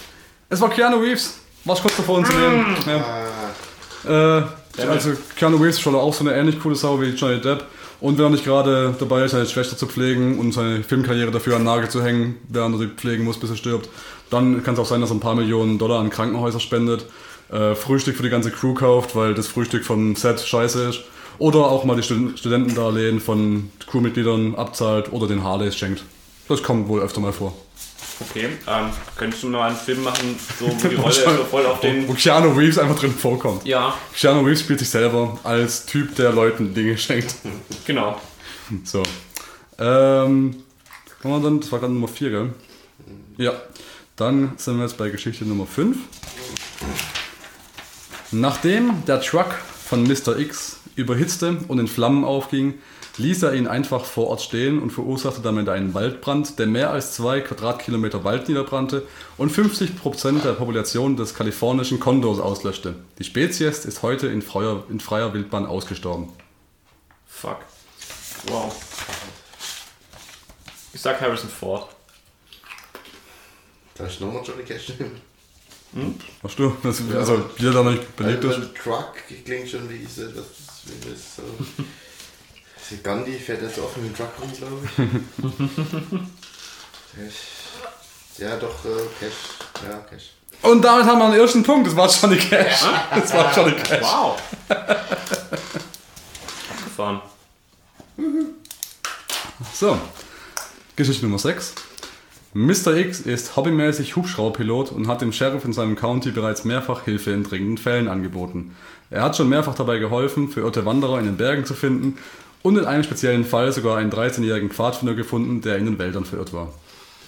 [SPEAKER 3] Es war Keanu Reeves. War's kurz davor, ihn zu nehmen. Ja.
[SPEAKER 2] Ah,
[SPEAKER 3] Äh, also Keanu Reeves ist schon auch so eine ähnlich coole Sau wie Johnny Depp. Und wenn er nicht gerade dabei ist, seine Schwester zu pflegen und seine Filmkarriere dafür an den Nagel zu hängen, während er sie pflegen muss, bis er stirbt, dann kann es auch sein, dass er ein paar Millionen Dollar an Krankenhäuser spendet, äh, Frühstück für die ganze Crew kauft, weil das Frühstück vom Set scheiße ist, oder auch mal die Stud Studentendarlehen von Crewmitgliedern abzahlt oder den Harleys schenkt. Das kommt wohl öfter mal vor.
[SPEAKER 1] Okay, ähm, könntest du mal einen Film machen, so wo die Rolle so voll auf
[SPEAKER 3] Wo
[SPEAKER 1] den.
[SPEAKER 3] Keanu Reeves einfach drin vorkommt.
[SPEAKER 1] Ja,
[SPEAKER 3] Keanu Reeves spielt sich selber als Typ, der Leuten Dinge schenkt.
[SPEAKER 1] genau.
[SPEAKER 3] So. Ähm, kommen wir dann, das war gerade Nummer 4, gell? Ja. Dann sind wir jetzt bei Geschichte Nummer 5. Nachdem der Truck von Mr. X überhitzte und in Flammen aufging, ließ er ihn einfach vor Ort stehen und verursachte damit einen Waldbrand, der mehr als zwei Quadratkilometer Wald niederbrannte und 50% der Population des kalifornischen Kondors auslöschte. Die Spezies ist heute in freier, in freier Wildbahn ausgestorben.
[SPEAKER 1] Fuck. Wow. Ich sag Harrison Ford.
[SPEAKER 2] darf ich nochmal Johnny Cash nehmen?
[SPEAKER 3] Hast du? Das, also, jeder, der noch nicht belegt
[SPEAKER 2] Weil
[SPEAKER 3] ist.
[SPEAKER 2] Truck klingt schon wie so etwas, wie das so. Gandhi fährt jetzt auch mit dem Truck rum, glaube ich. ich. Ja, doch, äh, Cash. Ja, Cash.
[SPEAKER 3] Und damit haben wir den ersten Punkt. Das war Johnny Cash. Das war Johnny Cash.
[SPEAKER 1] Wow. Abgefahren.
[SPEAKER 3] So. Geschichte Nummer 6. Mr. X ist hobbymäßig Hubschrauberpilot und hat dem Sheriff in seinem County bereits mehrfach Hilfe in dringenden Fällen angeboten. Er hat schon mehrfach dabei geholfen, verirrte Wanderer in den Bergen zu finden und in einem speziellen Fall sogar einen 13-jährigen Pfadfinder gefunden, der in den Wäldern verirrt war.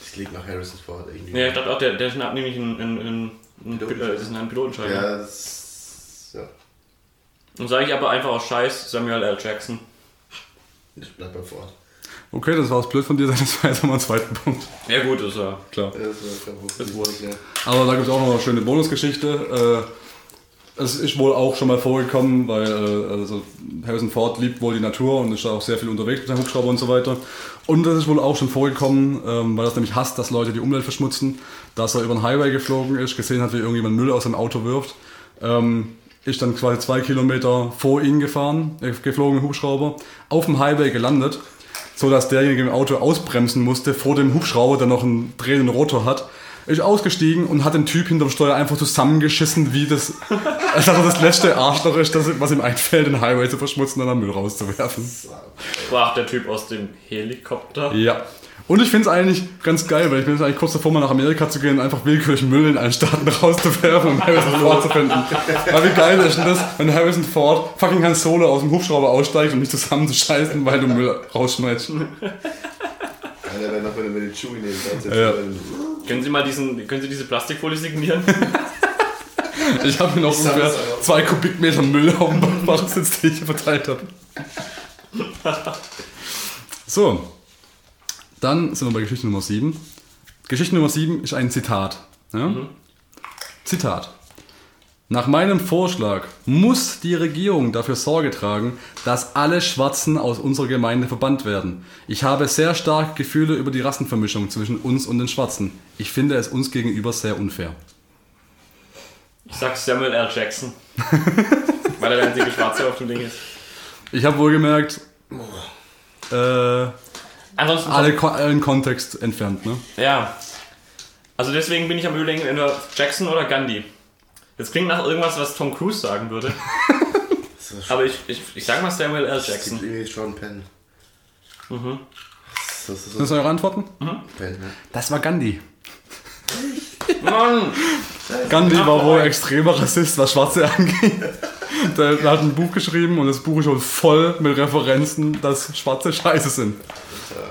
[SPEAKER 2] Das klingt nach Harrison Ford irgendwie.
[SPEAKER 1] Ja, ich dachte auch, der, der hat nämlich einen, einen, einen, einen,
[SPEAKER 2] Pilotenschein.
[SPEAKER 1] äh, das ist ein Pilotenschein.
[SPEAKER 2] Ja, das. Ja.
[SPEAKER 1] Und sage ich aber einfach aus Scheiß Samuel L. Jackson.
[SPEAKER 2] Ich bleib beim Ford.
[SPEAKER 3] Okay, das war es blöd von dir, das war jetzt nochmal ein zweiten Punkt.
[SPEAKER 1] Ja gut, ist ja.
[SPEAKER 3] Klar.
[SPEAKER 2] Ja, das war Problem.
[SPEAKER 1] Das wurde.
[SPEAKER 2] ja.
[SPEAKER 3] Aber da gibt es auch noch eine schöne Bonusgeschichte. Äh, es ist wohl auch schon mal vorgekommen, weil äh, also Harrison Ford liebt wohl die Natur und ist da auch sehr viel unterwegs mit seinem Hubschrauber und so weiter. Und das ist wohl auch schon vorgekommen, ähm, weil er es nämlich hasst, dass Leute die Umwelt verschmutzen, dass er über den Highway geflogen ist, gesehen hat, wie irgendjemand Müll aus seinem Auto wirft. Ähm, ist dann quasi zwei Kilometer vor ihn gefahren, äh, geflogen im Hubschrauber, auf dem Highway gelandet, so dass derjenige im Auto ausbremsen musste vor dem Hubschrauber, der noch einen drehenden Rotor hat. Ist ausgestiegen und hat den Typ hinterm Steuer einfach zusammengeschissen, wie das, als dass er das letzte Arschloch ist, das, was ihm einfällt, den Highway zu verschmutzen und dann Müll rauszuwerfen.
[SPEAKER 1] War der Typ aus dem Helikopter.
[SPEAKER 3] Ja. Und ich finde es eigentlich ganz geil, weil ich bin jetzt eigentlich kurz davor, mal nach Amerika zu gehen und einfach willkürlich Müll in allen Staaten rauszuwerfen, um Harrison Ford zu finden. Aber wie geil ist denn das, wenn Harrison Ford fucking Han Solo aus dem Hubschrauber aussteigt, um mich zusammenzuscheißen, weil du Müll rausschmeißt.
[SPEAKER 2] Wäre noch, wenn er mit den Schuhen nehmen kannst.
[SPEAKER 3] Ja.
[SPEAKER 1] Können Sie mal diesen, können Sie diese Plastikfolie signieren?
[SPEAKER 3] Ich habe hier noch ungefähr zwei Kubikmeter Müll auf dem Bachsitz, den ich hier verteilt habe. So, dann sind wir bei Geschichte Nummer 7. Geschichte Nummer 7 ist ein Zitat. Ja? Zitat. Nach meinem Vorschlag muss die Regierung dafür Sorge tragen, dass alle Schwarzen aus unserer Gemeinde verbannt werden. Ich habe sehr starke Gefühle über die Rassenvermischung zwischen uns und den Schwarzen. Ich finde es uns gegenüber sehr unfair.
[SPEAKER 1] Ich sag Samuel L. Jackson. Weil er der einzige Schwarze auf dem Ding ist.
[SPEAKER 3] Ich habe wohl gemerkt, äh,
[SPEAKER 1] Ansonsten.
[SPEAKER 3] alle, Ko- allen Kontext entfernt, ne?
[SPEAKER 1] Ja. Also deswegen bin ich am überlegen, entweder Jackson oder Gandhi. Das klingt nach irgendwas, was Tom Cruise sagen würde.
[SPEAKER 2] Das
[SPEAKER 1] Aber ich, ich, ich sag mal Samuel L.
[SPEAKER 2] Das
[SPEAKER 1] Jackson.
[SPEAKER 2] irgendwie Sean Penn. Mhm. Das ist
[SPEAKER 3] Sind
[SPEAKER 2] so
[SPEAKER 3] das eure Antworten?
[SPEAKER 2] Penn, ne?
[SPEAKER 3] Das war Gandhi.
[SPEAKER 1] Mann!
[SPEAKER 3] Gandhi war wohl extremer Rassist, was Schwarze angeht. Der, der hat ein Buch geschrieben und das Buch ist schon voll mit Referenzen, dass Schwarze scheiße sind.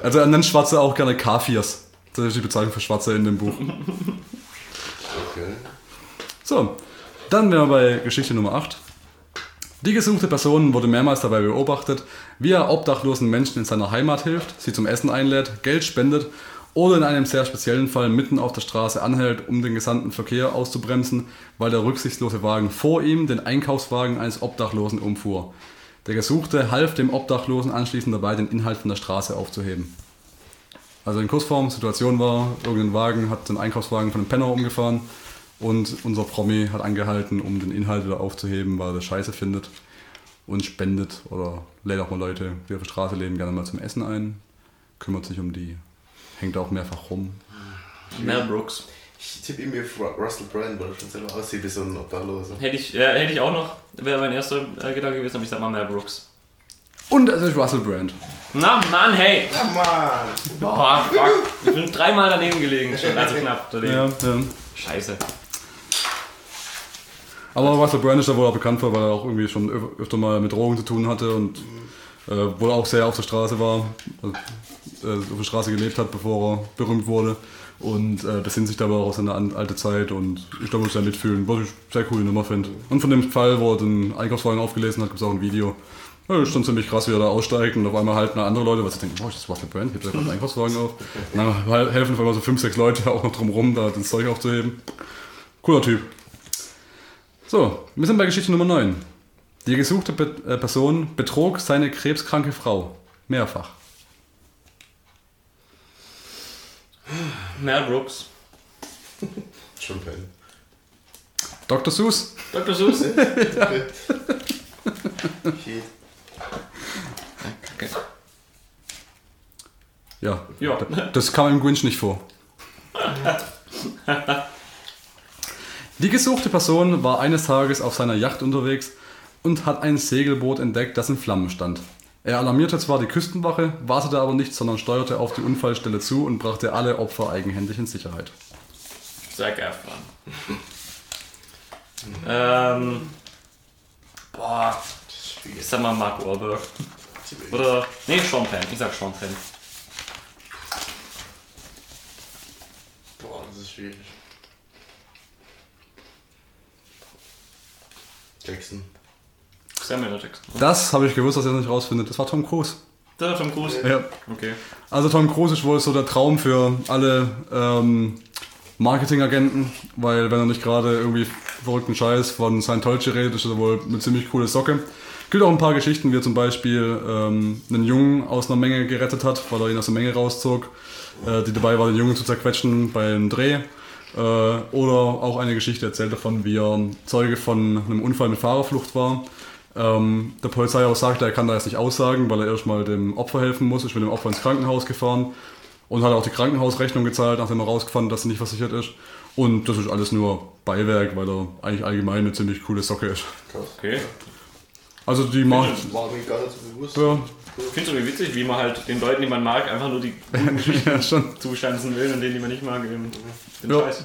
[SPEAKER 3] Also er nennt Schwarze auch gerne Kafirs. Das ist die Bezeichnung für Schwarze in dem Buch.
[SPEAKER 2] Okay.
[SPEAKER 3] So, dann wären wir bei Geschichte Nummer 8. Die gesuchte Person wurde mehrmals dabei beobachtet, wie er obdachlosen Menschen in seiner Heimat hilft, sie zum Essen einlädt, Geld spendet oder in einem sehr speziellen Fall mitten auf der Straße anhält, um den gesamten Verkehr auszubremsen, weil der rücksichtslose Wagen vor ihm den Einkaufswagen eines Obdachlosen umfuhr. Der Gesuchte half dem Obdachlosen anschließend dabei, den Inhalt von der Straße aufzuheben. Also in Kursform, Situation war, irgendein Wagen hat den Einkaufswagen von einem Penner umgefahren und unser Promi hat angehalten, um den Inhalt wieder aufzuheben, weil er das scheiße findet und spendet oder lädt auch mal Leute, die auf der Straße leben, gerne mal zum Essen ein, kümmert sich um die, hängt auch mehrfach rum.
[SPEAKER 1] Mel Brooks.
[SPEAKER 2] Ich tippe ihm auf Ru- Russell Brand, weil er schon selber aussieht wie so ein Obdachloser.
[SPEAKER 1] Hätte ich, äh, hätte ich auch noch, wäre mein erster äh, Gedanke gewesen, aber ich sag mal Mel Brooks.
[SPEAKER 3] Und es ist Russell Brand.
[SPEAKER 1] Na, Mann, hey!
[SPEAKER 2] Ja, Mann!
[SPEAKER 1] Boah, fuck. Ich bin dreimal daneben gelegen schon, also knapp daneben.
[SPEAKER 3] Ja, ja.
[SPEAKER 1] Scheiße.
[SPEAKER 3] Aber Russell Brand ist da wohl auch bekannt für, weil er auch irgendwie schon öf- öfter mal mit Drogen zu tun hatte und äh, wohl auch sehr auf der Straße war, also, äh, auf der Straße gelebt hat, bevor er berühmt wurde. Und äh, besinnt sich da aber auch auf seine an, alte Zeit und ich glaube, muss sehr mitfühlen, was ich sehr coole Nummer finde. Und von dem Fall, wo er den Einkaufswagen aufgelesen hat, gibt es auch ein Video. Ja, ist schon ziemlich krass, wie er da aussteigt und auf einmal halten andere Leute, was sie denken, ist das Russell Brand, hebt gerade einen Einkaufswagen auf. Und dann hel- helfen auf einmal so fünf, sechs Leute auch noch drumrum, da das Zeug aufzuheben. Cooler Typ. So, wir sind bei Geschichte Nummer 9. Die gesuchte Be äh, Person betrog seine krebskranke Frau. Mehrfach.
[SPEAKER 1] Mel Brooks.
[SPEAKER 2] Schon Penn.
[SPEAKER 3] Dr. Seuss.
[SPEAKER 1] Dr. Seuss.
[SPEAKER 2] Okay.
[SPEAKER 1] Okay.
[SPEAKER 3] Ja,
[SPEAKER 1] Ja.
[SPEAKER 3] das kam im Grinch nicht vor. Die gesuchte Person war eines Tages auf seiner Yacht unterwegs und hat ein Segelboot entdeckt, das in Flammen stand. Er alarmierte zwar die Küstenwache, wartete aber nicht, sondern steuerte auf die Unfallstelle zu und brachte alle Opfer eigenhändig in Sicherheit.
[SPEAKER 1] Zac Efron. ähm. Boah. Ich sag mal Mark Wahlberg. Oder. Nee, Sean Penn. Ich sag Sean Penn.
[SPEAKER 2] Boah, das ist schwierig. Jackson.
[SPEAKER 1] Samuel. Jackson.
[SPEAKER 3] Das habe ich gewusst, dass er das nicht rausfindet. Das war Tom Cruise.
[SPEAKER 1] Das war Tom Cruise.
[SPEAKER 3] Ja.
[SPEAKER 1] Okay.
[SPEAKER 3] Also Tom Cruise ist wohl so der Traum für alle ähm, Marketingagenten, weil wenn er nicht gerade irgendwie verrückten Scheiß von Scientology redet, ist er wohl eine ziemlich coole Socke. Gibt auch ein paar Geschichten, wie er zum Beispiel ähm, einen Jungen aus einer Menge gerettet hat, weil er ihn aus der Menge rauszog, äh, die dabei war, den Jungen zu zerquetschen beim Dreh. Äh, oder auch eine Geschichte erzählt davon, wie er Zeuge von einem Unfall mit Fahrerflucht war. Ähm, der Polizei auch sagte, er kann da jetzt nicht aussagen, weil er erstmal dem Opfer helfen muss. Ich bin dem Opfer ins Krankenhaus gefahren und hat auch die Krankenhausrechnung gezahlt, nachdem er rausgefunden dass sie nicht versichert ist. Und das ist alles nur Beiwerk, weil er eigentlich allgemein eine ziemlich coole Socke ist.
[SPEAKER 1] Okay.
[SPEAKER 3] Also die macht.
[SPEAKER 2] War mir gar nicht so bewusst.
[SPEAKER 3] Ja,
[SPEAKER 1] Ich finde es irgendwie witzig, wie man halt den Leuten, die man mag, einfach nur die guten
[SPEAKER 3] ja, schon.
[SPEAKER 1] zustanzen will und denen, die man nicht mag, eben den
[SPEAKER 3] Ja.
[SPEAKER 1] Scheiß.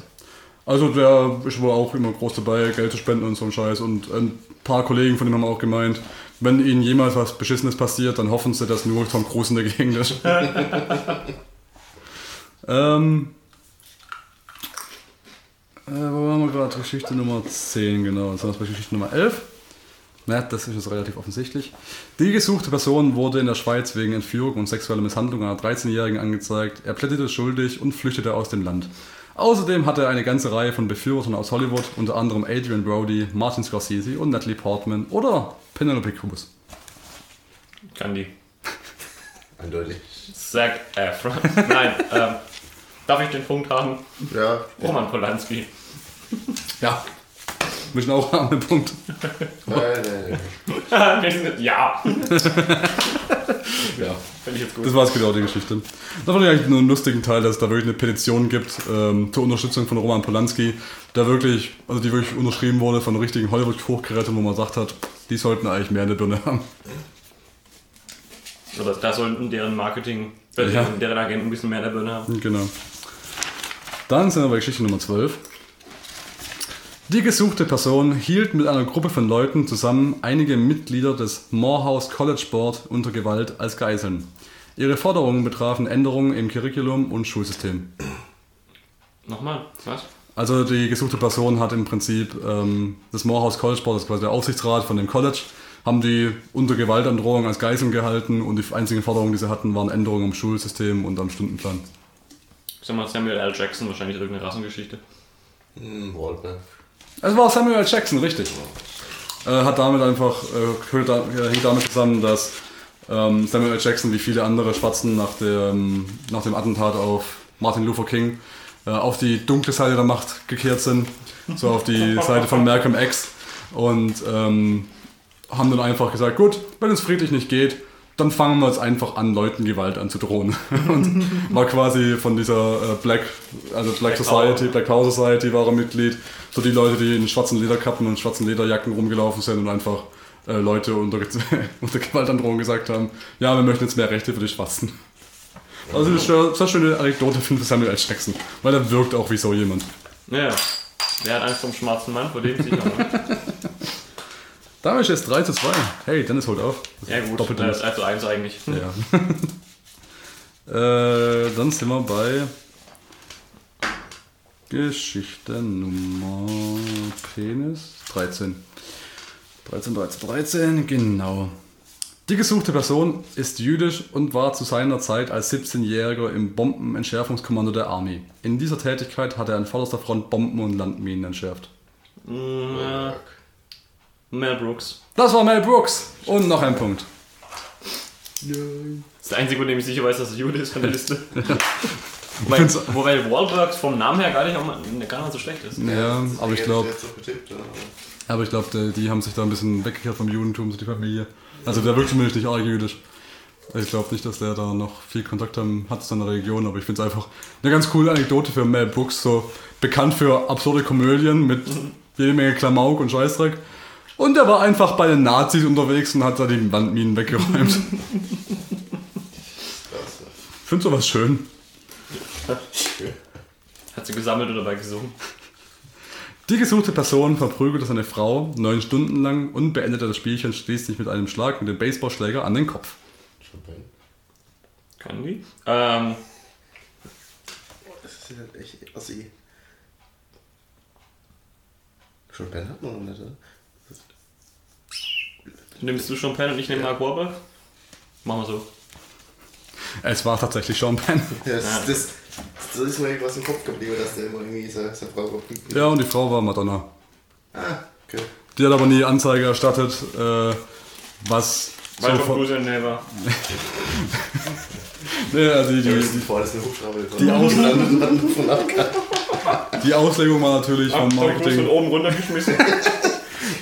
[SPEAKER 3] Also der ist wohl auch immer groß dabei, Geld zu spenden und so ein Scheiß. Und ein paar Kollegen von ihm haben auch gemeint, wenn ihnen jemals was Beschissenes passiert, dann hoffen sie, dass nur Tom Cruise in der Gegend ist. ähm, äh, wo waren wir gerade? Geschichte Nummer 10, genau. Jetzt sind wir bei Geschichte Nummer 11. Na, das ist jetzt relativ offensichtlich. Die gesuchte Person wurde in der Schweiz wegen Entführung und sexueller Misshandlung einer 13-Jährigen angezeigt. Er plädierte schuldig und flüchtete aus dem Land. Außerdem hatte er eine ganze Reihe von Befürwortern aus Hollywood, unter anderem Adrian Brody, Martin Scorsese und Natalie Portman oder Penelope Cruz.
[SPEAKER 1] Kann die.
[SPEAKER 2] Eindeutig.
[SPEAKER 1] Zac Efron. Nein, ähm, darf ich den Punkt haben?
[SPEAKER 2] Ja.
[SPEAKER 1] Roman Polanski.
[SPEAKER 3] Ja. Müssen auch an den Punkt.
[SPEAKER 1] Ja,
[SPEAKER 3] Ja.
[SPEAKER 1] finde ich jetzt gut.
[SPEAKER 3] Das war es genau die Geschichte. Da fand ich eigentlich nur einen lustigen Teil, dass es da wirklich eine Petition gibt ähm, zur Unterstützung von Roman Polanski, der wirklich, also die wirklich unterschrieben wurde von richtigen Hollywood-Hochgeräten, wo man sagt hat, die sollten eigentlich mehr in der Birne haben.
[SPEAKER 1] Oder da sollten deren Marketing, äh,
[SPEAKER 3] Ja.
[SPEAKER 1] deren Agenten ein bisschen mehr in der Birne haben.
[SPEAKER 3] Genau. Dann sind wir bei Geschichte Nummer 12. Die gesuchte Person hielt mit einer Gruppe von Leuten zusammen einige Mitglieder des Morehouse College Board unter Gewalt als Geiseln. Ihre Forderungen betrafen Änderungen im Curriculum und Schulsystem.
[SPEAKER 1] Nochmal, was?
[SPEAKER 3] Also die gesuchte Person hat im Prinzip ähm, das Morehouse College Board, das ist quasi der Aufsichtsrat von dem College, haben die unter Gewaltandrohung als Geiseln gehalten und die einzigen Forderungen, die sie hatten, waren Änderungen am Schulsystem und am Stundenplan.
[SPEAKER 1] Ich sag mal Samuel L. Jackson, wahrscheinlich irgendeine Rassengeschichte.
[SPEAKER 2] Hm, Wahlberg.
[SPEAKER 3] Es war Samuel L. Jackson, richtig. Äh, hat damit einfach, äh, hängt da- hängt damit zusammen, dass ähm, Samuel L. Jackson wie viele andere Schwarzen nach dem, nach dem Attentat auf Martin Luther King äh, auf die dunkle Seite der Macht gekehrt sind, so auf die Seite von Malcolm X und ähm, haben dann einfach gesagt, gut, wenn es friedlich nicht geht, dann fangen wir jetzt einfach an, Leuten Gewalt anzudrohen. Und war quasi von dieser äh, Black, also Black,
[SPEAKER 1] Black
[SPEAKER 3] Society,
[SPEAKER 1] Power.
[SPEAKER 3] Black Power Society war er Mitglied. So die Leute, die in schwarzen Lederkappen und schwarzen Lederjacken rumgelaufen sind und einfach äh, Leute unter, unter Gewaltandrohung gesagt haben, ja, wir möchten jetzt mehr Rechte für die Schwarzen. Also das ist eine sehr schöne Anekdote finde ich Samuel L. Jackson, weil er wirkt auch wie so jemand.
[SPEAKER 1] Ja. Wer hat Angst vom schwarzen Mann? Vor dem sicher. Ne?
[SPEAKER 3] Damit ist es 3 zu 2. Hey, Dennis holt auf.
[SPEAKER 1] Ja gut,
[SPEAKER 3] Doppelt
[SPEAKER 1] das ist 1 zu 1 eigentlich.
[SPEAKER 3] Ja. äh, dann sind wir bei Geschichte Nummer Penis 13. 13, 13, 13, genau. Die gesuchte Person ist jüdisch und war zu seiner Zeit als 17-Jähriger im Bombenentschärfungskommando der Army. In dieser Tätigkeit hat er an vorderster Front Bomben und Landminen entschärft.
[SPEAKER 1] Ja. Mel Brooks.
[SPEAKER 3] Das war Mel Brooks. Und noch ein Punkt.
[SPEAKER 1] Das ist der einzige, von dem ich sicher weiß, dass es Jude ist von der Liste. wobei,
[SPEAKER 3] find's-
[SPEAKER 1] wobei Wahlberg vom Namen her gar nicht, auch mal, gar nicht so schlecht ist.
[SPEAKER 3] Ja, aber ich glaube? Aber ich glaube, die, die haben sich da ein bisschen weggekehrt vom Judentum, so die Familie. Also der wirkt zumindest nicht arg jüdisch. Ich glaube nicht, dass der da noch viel Kontakt haben, hat zu seiner Religion, aber ich finde es einfach eine ganz coole Anekdote für Mel Brooks, so bekannt für absurde Komödien mit jede Menge Klamauk und Scheißdreck. Und er war einfach bei den Nazis unterwegs und hat da die Landminen weggeräumt. Ich finde sowas schön.
[SPEAKER 1] Hat sie gesammelt oder dabei gesungen?
[SPEAKER 3] Die gesuchte Person verprügelte seine Frau neun Stunden lang und beendete das Spielchen schließlich mit einem Schlag mit dem Baseballschläger an den Kopf.
[SPEAKER 2] Chopin.
[SPEAKER 1] Kann die? Ähm,
[SPEAKER 2] Das ist halt echt assi. Chopin hat man noch nicht, oder?
[SPEAKER 1] nimmst du schon Pen und ich nehme Mark Wahlberg? Machen wir so.
[SPEAKER 3] Es war tatsächlich Penn.
[SPEAKER 2] Ja, das, das, das ist mir irgendwas im Kopf geblieben, dass der immer irgendwie seine, seine Frau verpickt.
[SPEAKER 3] Ja, und die Frau war Madonna.
[SPEAKER 2] Ah, okay.
[SPEAKER 3] Die hat aber nie Anzeige erstattet, äh, was
[SPEAKER 1] Weil
[SPEAKER 3] so
[SPEAKER 1] Cruise Never.
[SPEAKER 3] nee, also die, die. Die die Auslegung war natürlich vom
[SPEAKER 1] Tom Cruise von
[SPEAKER 3] Marketing.
[SPEAKER 1] oben runtergeschmissen.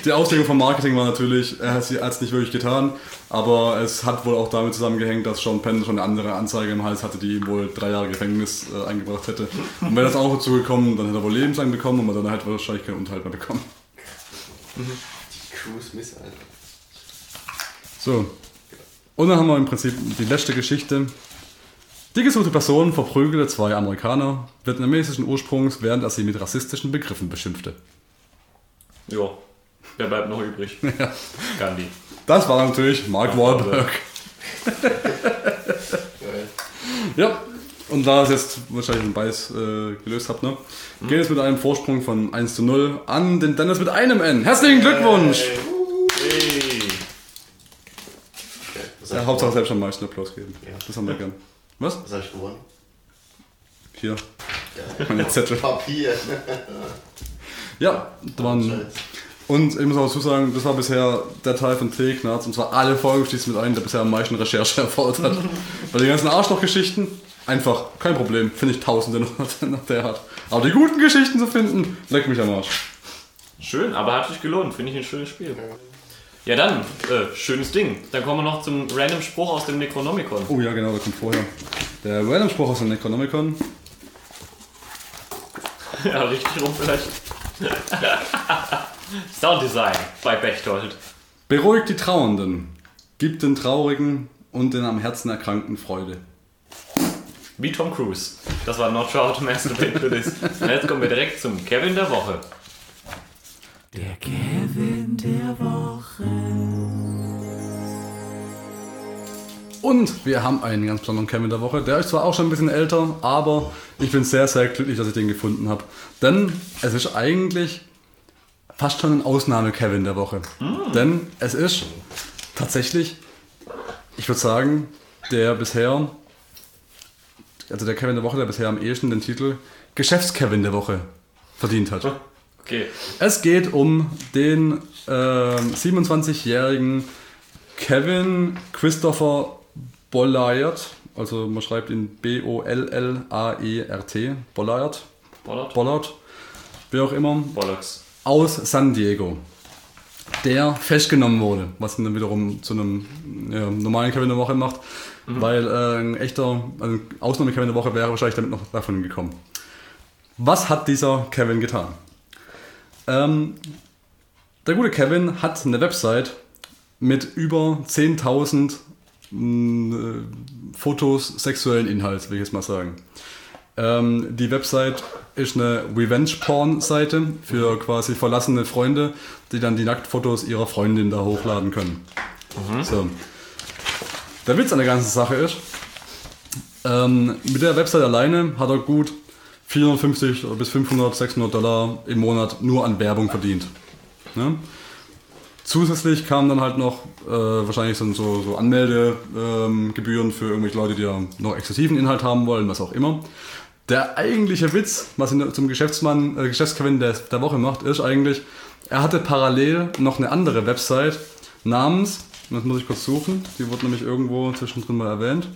[SPEAKER 3] Die Auslegung vom Marketing war natürlich, er hat es nicht wirklich getan, aber es hat wohl auch damit zusammengehängt, dass Sean Penn schon eine andere Anzeige im Hals hatte, die ihm wohl drei Jahre Gefängnis äh, eingebracht hätte. Und wäre das auch dazu gekommen, dann hätte er wohl lebenslang bekommen und dann hätte er wahrscheinlich keinen Unterhalt mehr bekommen.
[SPEAKER 2] Die Cruise Missile.
[SPEAKER 3] So. Und dann haben wir im Prinzip die letzte Geschichte. Die gesuchte Person verprügelte zwei Amerikaner vietnamesischen Ursprungs, während er sie mit rassistischen Begriffen beschimpfte.
[SPEAKER 1] ja. Wer bleibt noch übrig? Gandhi.
[SPEAKER 3] Das war natürlich Mark Wahlberg.
[SPEAKER 2] Geil.
[SPEAKER 3] Ja. Und da es jetzt wahrscheinlich den Beiß äh, gelöst habt, ne? Geht es mit einem Vorsprung von 1 zu 0 an den Dennis mit einem N. Herzlichen Glückwunsch!
[SPEAKER 1] Hey.
[SPEAKER 2] Okay, was
[SPEAKER 3] Ja, Hauptsache selbst am meisten Applaus geben.
[SPEAKER 2] Ja.
[SPEAKER 3] Das haben wir gern. Was?
[SPEAKER 2] Was habe ich gewonnen?
[SPEAKER 3] Hier. Meine Zettel.
[SPEAKER 2] Papier.
[SPEAKER 3] Ja, da waren. Und ich muss auch dazu sagen, das war bisher der Teil von T-Knarz und zwar alle Folgen schließt mit ein, der bisher am meisten Recherche erfordert hat. Bei den ganzen Arschloch-Geschichten, einfach kein Problem, finde ich tausende noch, der hat. Aber die guten Geschichten zu finden, leck mich am Arsch.
[SPEAKER 1] Schön, aber hat sich gelohnt. Finde ich ein schönes Spiel. Ja, dann, äh, schönes Ding. Dann kommen wir noch zum random Spruch aus dem Necronomicon.
[SPEAKER 3] Oh ja, genau, der kommt vorher. Der Random-Spruch aus dem Necronomicon.
[SPEAKER 1] Ja, richtig rum vielleicht. Sounddesign bei Bechtold.
[SPEAKER 3] Beruhigt die Trauernden, gibt den Traurigen und den am Herzen Erkrankten Freude.
[SPEAKER 1] Wie Tom Cruise. Das war Not Sure How to Masturbate für this. Und jetzt kommen wir direkt zum Kevin der Woche.
[SPEAKER 4] Der Kevin der Woche.
[SPEAKER 3] Und wir haben einen ganz besonderen Kevin der Woche. Der ist zwar auch schon ein bisschen älter, aber ich bin sehr, sehr glücklich, dass ich den gefunden habe. Denn es ist eigentlich fast schon ein Ausnahme-Kevin der Woche. Denn es ist tatsächlich, ich würde sagen, der bisher, also der Kevin der Woche, der bisher am ehesten den Titel Geschäfts-Kevin der Woche verdient hat.
[SPEAKER 1] Okay.
[SPEAKER 3] Es geht um den ähm, 27-jährigen Kevin Christopher Bollard. Also man schreibt ihn B-O-L-L-A-E-R-T. Bollard.
[SPEAKER 1] Bollard?
[SPEAKER 3] Bollard. Wie auch immer.
[SPEAKER 1] Bollocks.
[SPEAKER 3] Aus San Diego. Der festgenommen wurde, was ihn dann wiederum zu einem ja, normalen Kevin der Woche macht, weil äh, ein echter, also ein Ausnahme-Kevin der Woche wäre wahrscheinlich damit noch davon gekommen. Was hat dieser Kevin getan? Ähm, der gute Kevin hat eine Website mit über 10.000 mh, äh, Fotos sexuellen Inhalts, will ich jetzt mal sagen. Ähm, die Website ist eine Revenge-Porn-Seite für quasi verlassene Freunde, die dann die Nacktfotos ihrer Freundin da hochladen können. So. Der Witz an der ganzen Sache ist, ähm, mit der Website alleine hat er gut 450 bis 500, 600 Dollar im Monat nur an Werbung verdient. Ne? Zusätzlich kamen dann halt noch äh, wahrscheinlich so, so, Anmeldegebühren für irgendwelche Leute, die ja noch exklusiven Inhalt haben wollen, was auch immer. Der eigentliche Witz, was ihn zum Geschäftsmann, äh, Geschäftskevin der, der Woche macht, ist eigentlich, er hatte parallel noch eine andere Website namens, das muss ich kurz suchen, die wurde nämlich irgendwo zwischendrin mal erwähnt.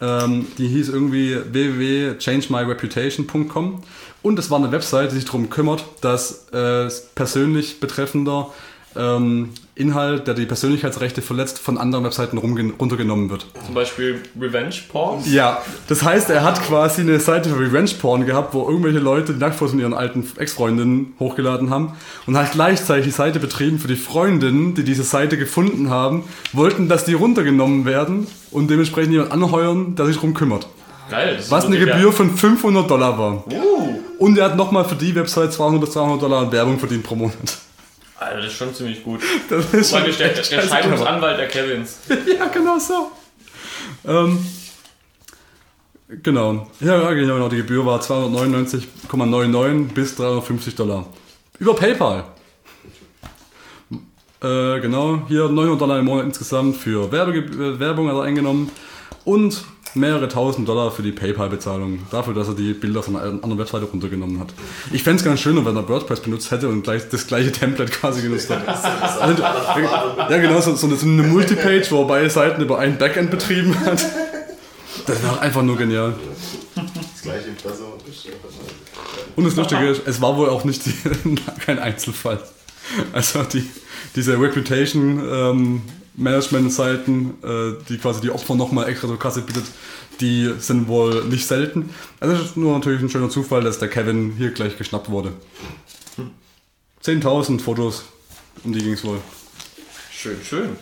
[SPEAKER 3] Ähm, die hieß irgendwie www.changemyreputation.com und es war eine Website, die sich darum kümmert, dass äh, persönlich betreffender ähm, Inhalt, der die Persönlichkeitsrechte verletzt, von anderen Webseiten runtergenommen wird.
[SPEAKER 1] Zum Beispiel Revenge Porn.
[SPEAKER 3] Ja, das heißt, er hat quasi eine Seite für Revenge Porn gehabt, wo irgendwelche Leute die Nacktfotos von ihren alten Ex-Freundinnen hochgeladen haben und hat gleichzeitig die Seite betrieben für die Freundinnen, die diese Seite gefunden haben, wollten, dass die runtergenommen werden und dementsprechend jemand anheuern, der sich darum kümmert.
[SPEAKER 1] Geil. Das ist
[SPEAKER 3] Was eine Gebühr von 500 Dollar war.
[SPEAKER 1] Uh,
[SPEAKER 3] Und er hat nochmal für die Website 200 bis 300 Dollar an Werbung verdient pro Monat.
[SPEAKER 1] Alter, das ist schon ziemlich gut.
[SPEAKER 3] Das ist
[SPEAKER 1] allem der, der, Scheidungsanwalt der Kevins.
[SPEAKER 3] Ja, genau so. Ähm, genau. Ja, ja, genau. Die Gebühr war 299,99 bis 350 Dollar. Über PayPal. Äh, genau, hier 900 Dollar im Monat insgesamt für Werbe Werbung hat er eingenommen und mehrere tausend Dollar für die PayPal-Bezahlung. Dafür, dass er die Bilder von einer anderen Webseite runtergenommen hat. Ich fände es ganz schön, wenn er WordPress benutzt hätte und gleich das gleiche Template quasi genutzt hätte. Also, ja, genau, so, so eine Multipage, wo er beide Seiten über ein Backend betrieben hat. Das wäre einfach nur genial.
[SPEAKER 2] Das gleiche Impressum.
[SPEAKER 3] Und das Lustige ist, es war wohl auch nicht die, kein Einzelfall. Also die, diese Reputation ähm, Management-Seiten, äh, die quasi die Opfer nochmal extra zur Kasse bittet, die sind wohl nicht selten. Also es ist nur natürlich ein schöner Zufall, dass der Kevin hier gleich geschnappt wurde. 10.000 Fotos, um die ging es wohl.
[SPEAKER 1] Schön, schön.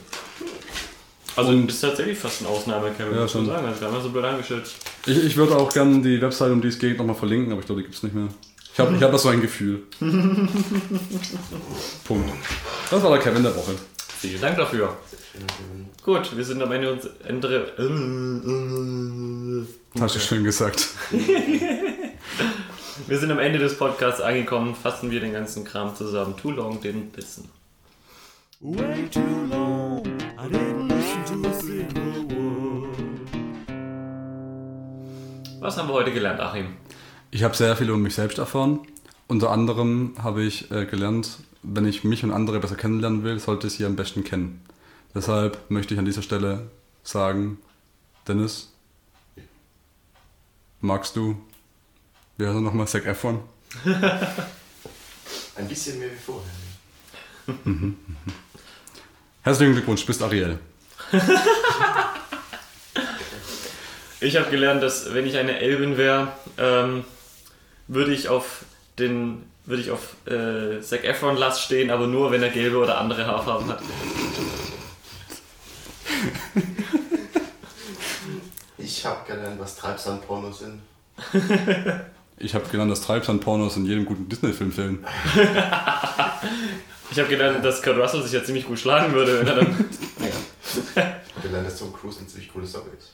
[SPEAKER 1] Also du bist tatsächlich fast ein Ausnahme, Kevin.
[SPEAKER 3] Ja,
[SPEAKER 1] muss man
[SPEAKER 3] schon.
[SPEAKER 1] sagen. Haben wir so blöd angestellt.
[SPEAKER 3] Ich, ich würde auch gerne die Website, um die es geht, nochmal verlinken, aber ich glaube, die gibt es nicht mehr. Ich habe ich hab das so ein Gefühl. Punkt. Das war der Kevin der Woche.
[SPEAKER 1] Vielen Dank dafür. Gut, wir sind am Ende uns Ende.
[SPEAKER 3] Hast du schön gesagt.
[SPEAKER 1] Wir sind am Ende des Podcasts angekommen. Fassen wir den ganzen Kram zusammen. Too long didn't listen.
[SPEAKER 4] Way too long, I didn't listen to a single word.
[SPEAKER 1] Was haben wir heute gelernt, Achim?
[SPEAKER 3] Ich habe sehr viel über mich selbst erfahren. Unter anderem habe ich äh, gelernt, wenn ich mich und andere besser kennenlernen will, sollte ich sie am besten kennen. Deshalb möchte ich an dieser Stelle sagen, Dennis, magst du, wie heißt er nochmal, Zac Efron?
[SPEAKER 2] Ein bisschen mehr wie vorher.
[SPEAKER 3] Herzlichen Glückwunsch, bist Ariel.
[SPEAKER 1] Ich habe gelernt, dass wenn ich eine Elbin wäre, ähm, würde ich auf den würde ich auf äh, Zac Efron Last stehen, aber nur wenn er gelbe oder andere Haarfarben hat.
[SPEAKER 2] Ich habe gelernt, was Treibsandpornos sind.
[SPEAKER 3] Ich habe gelernt, dass Treibsand-Pornos in jedem guten Disney-Film fehlen.
[SPEAKER 1] Ich habe gelernt, dass Kurt Russell sich ja ziemlich gut schlagen würde, wenn er dann.
[SPEAKER 2] Gelernt, dass Tom Cruise ein ziemlich cooles Story ist.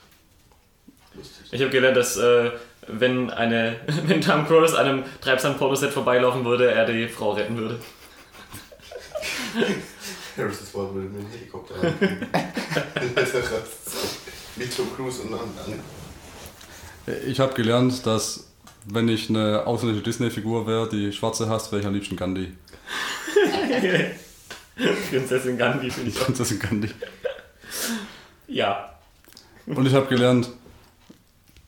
[SPEAKER 2] Lustig.
[SPEAKER 1] Ich habe gelernt, dass äh, wenn eine wenn Tom Cruise an einem Treibsand-Pornoset vorbeilaufen würde, er die Frau retten würde.
[SPEAKER 2] Harrison Ford würde mit dem Helikopter. Mit Tom Cruise und anderen.
[SPEAKER 3] Ich habe gelernt, dass wenn ich eine ausländische Disney-Figur wäre, die schwarze hasst, wäre ich am liebsten Gandhi.
[SPEAKER 1] Prinzessin Gandhi finde ich.
[SPEAKER 3] Prinzessin Gandhi.
[SPEAKER 1] Ja.
[SPEAKER 3] Und ich habe gelernt,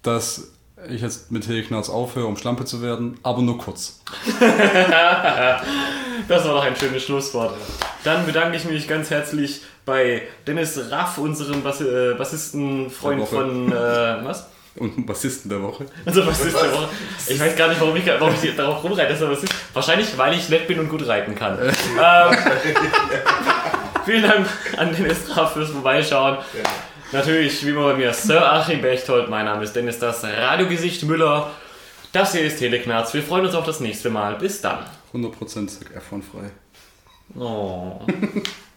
[SPEAKER 3] dass ich jetzt mit Hegeknarz aufhöre, um Schlampe zu werden, aber nur kurz.
[SPEAKER 1] Das war doch ein schönes Schlusswort. Dann bedanke ich mich ganz herzlich bei Dennis Raff, unserem Bas äh, Bassistenfreund von äh, was?
[SPEAKER 3] Und Bassisten der Woche.
[SPEAKER 1] Also Bassist der Woche. Ich weiß gar nicht, warum ich, warum ich darauf rumreite, dass er Bassist. Wahrscheinlich, weil ich nett bin und gut reiten kann. ähm, vielen Dank an Dennis Raff fürs Vorbeischauen. Natürlich, wie immer bei mir, Sir Achim Bechtold. Mein Name ist Dennis, das Radiogesicht Müller. Das hier ist Teleknarz. Wir freuen uns auf das nächste Mal. Bis dann.
[SPEAKER 3] 100% Zac Efron frei.
[SPEAKER 1] Oh.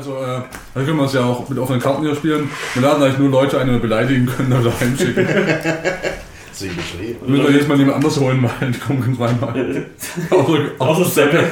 [SPEAKER 3] also, äh, da können wir es ja auch mit offenen Karten hier spielen. Wir laden eigentlich nur Leute ein, die wir beleidigen können oder heimschicken.
[SPEAKER 2] So wie geschrieben.
[SPEAKER 3] Müssen wir jedes Mal jemand anders holen, weil die kommen ganz zweimal. Außer,
[SPEAKER 1] Außer Seppe.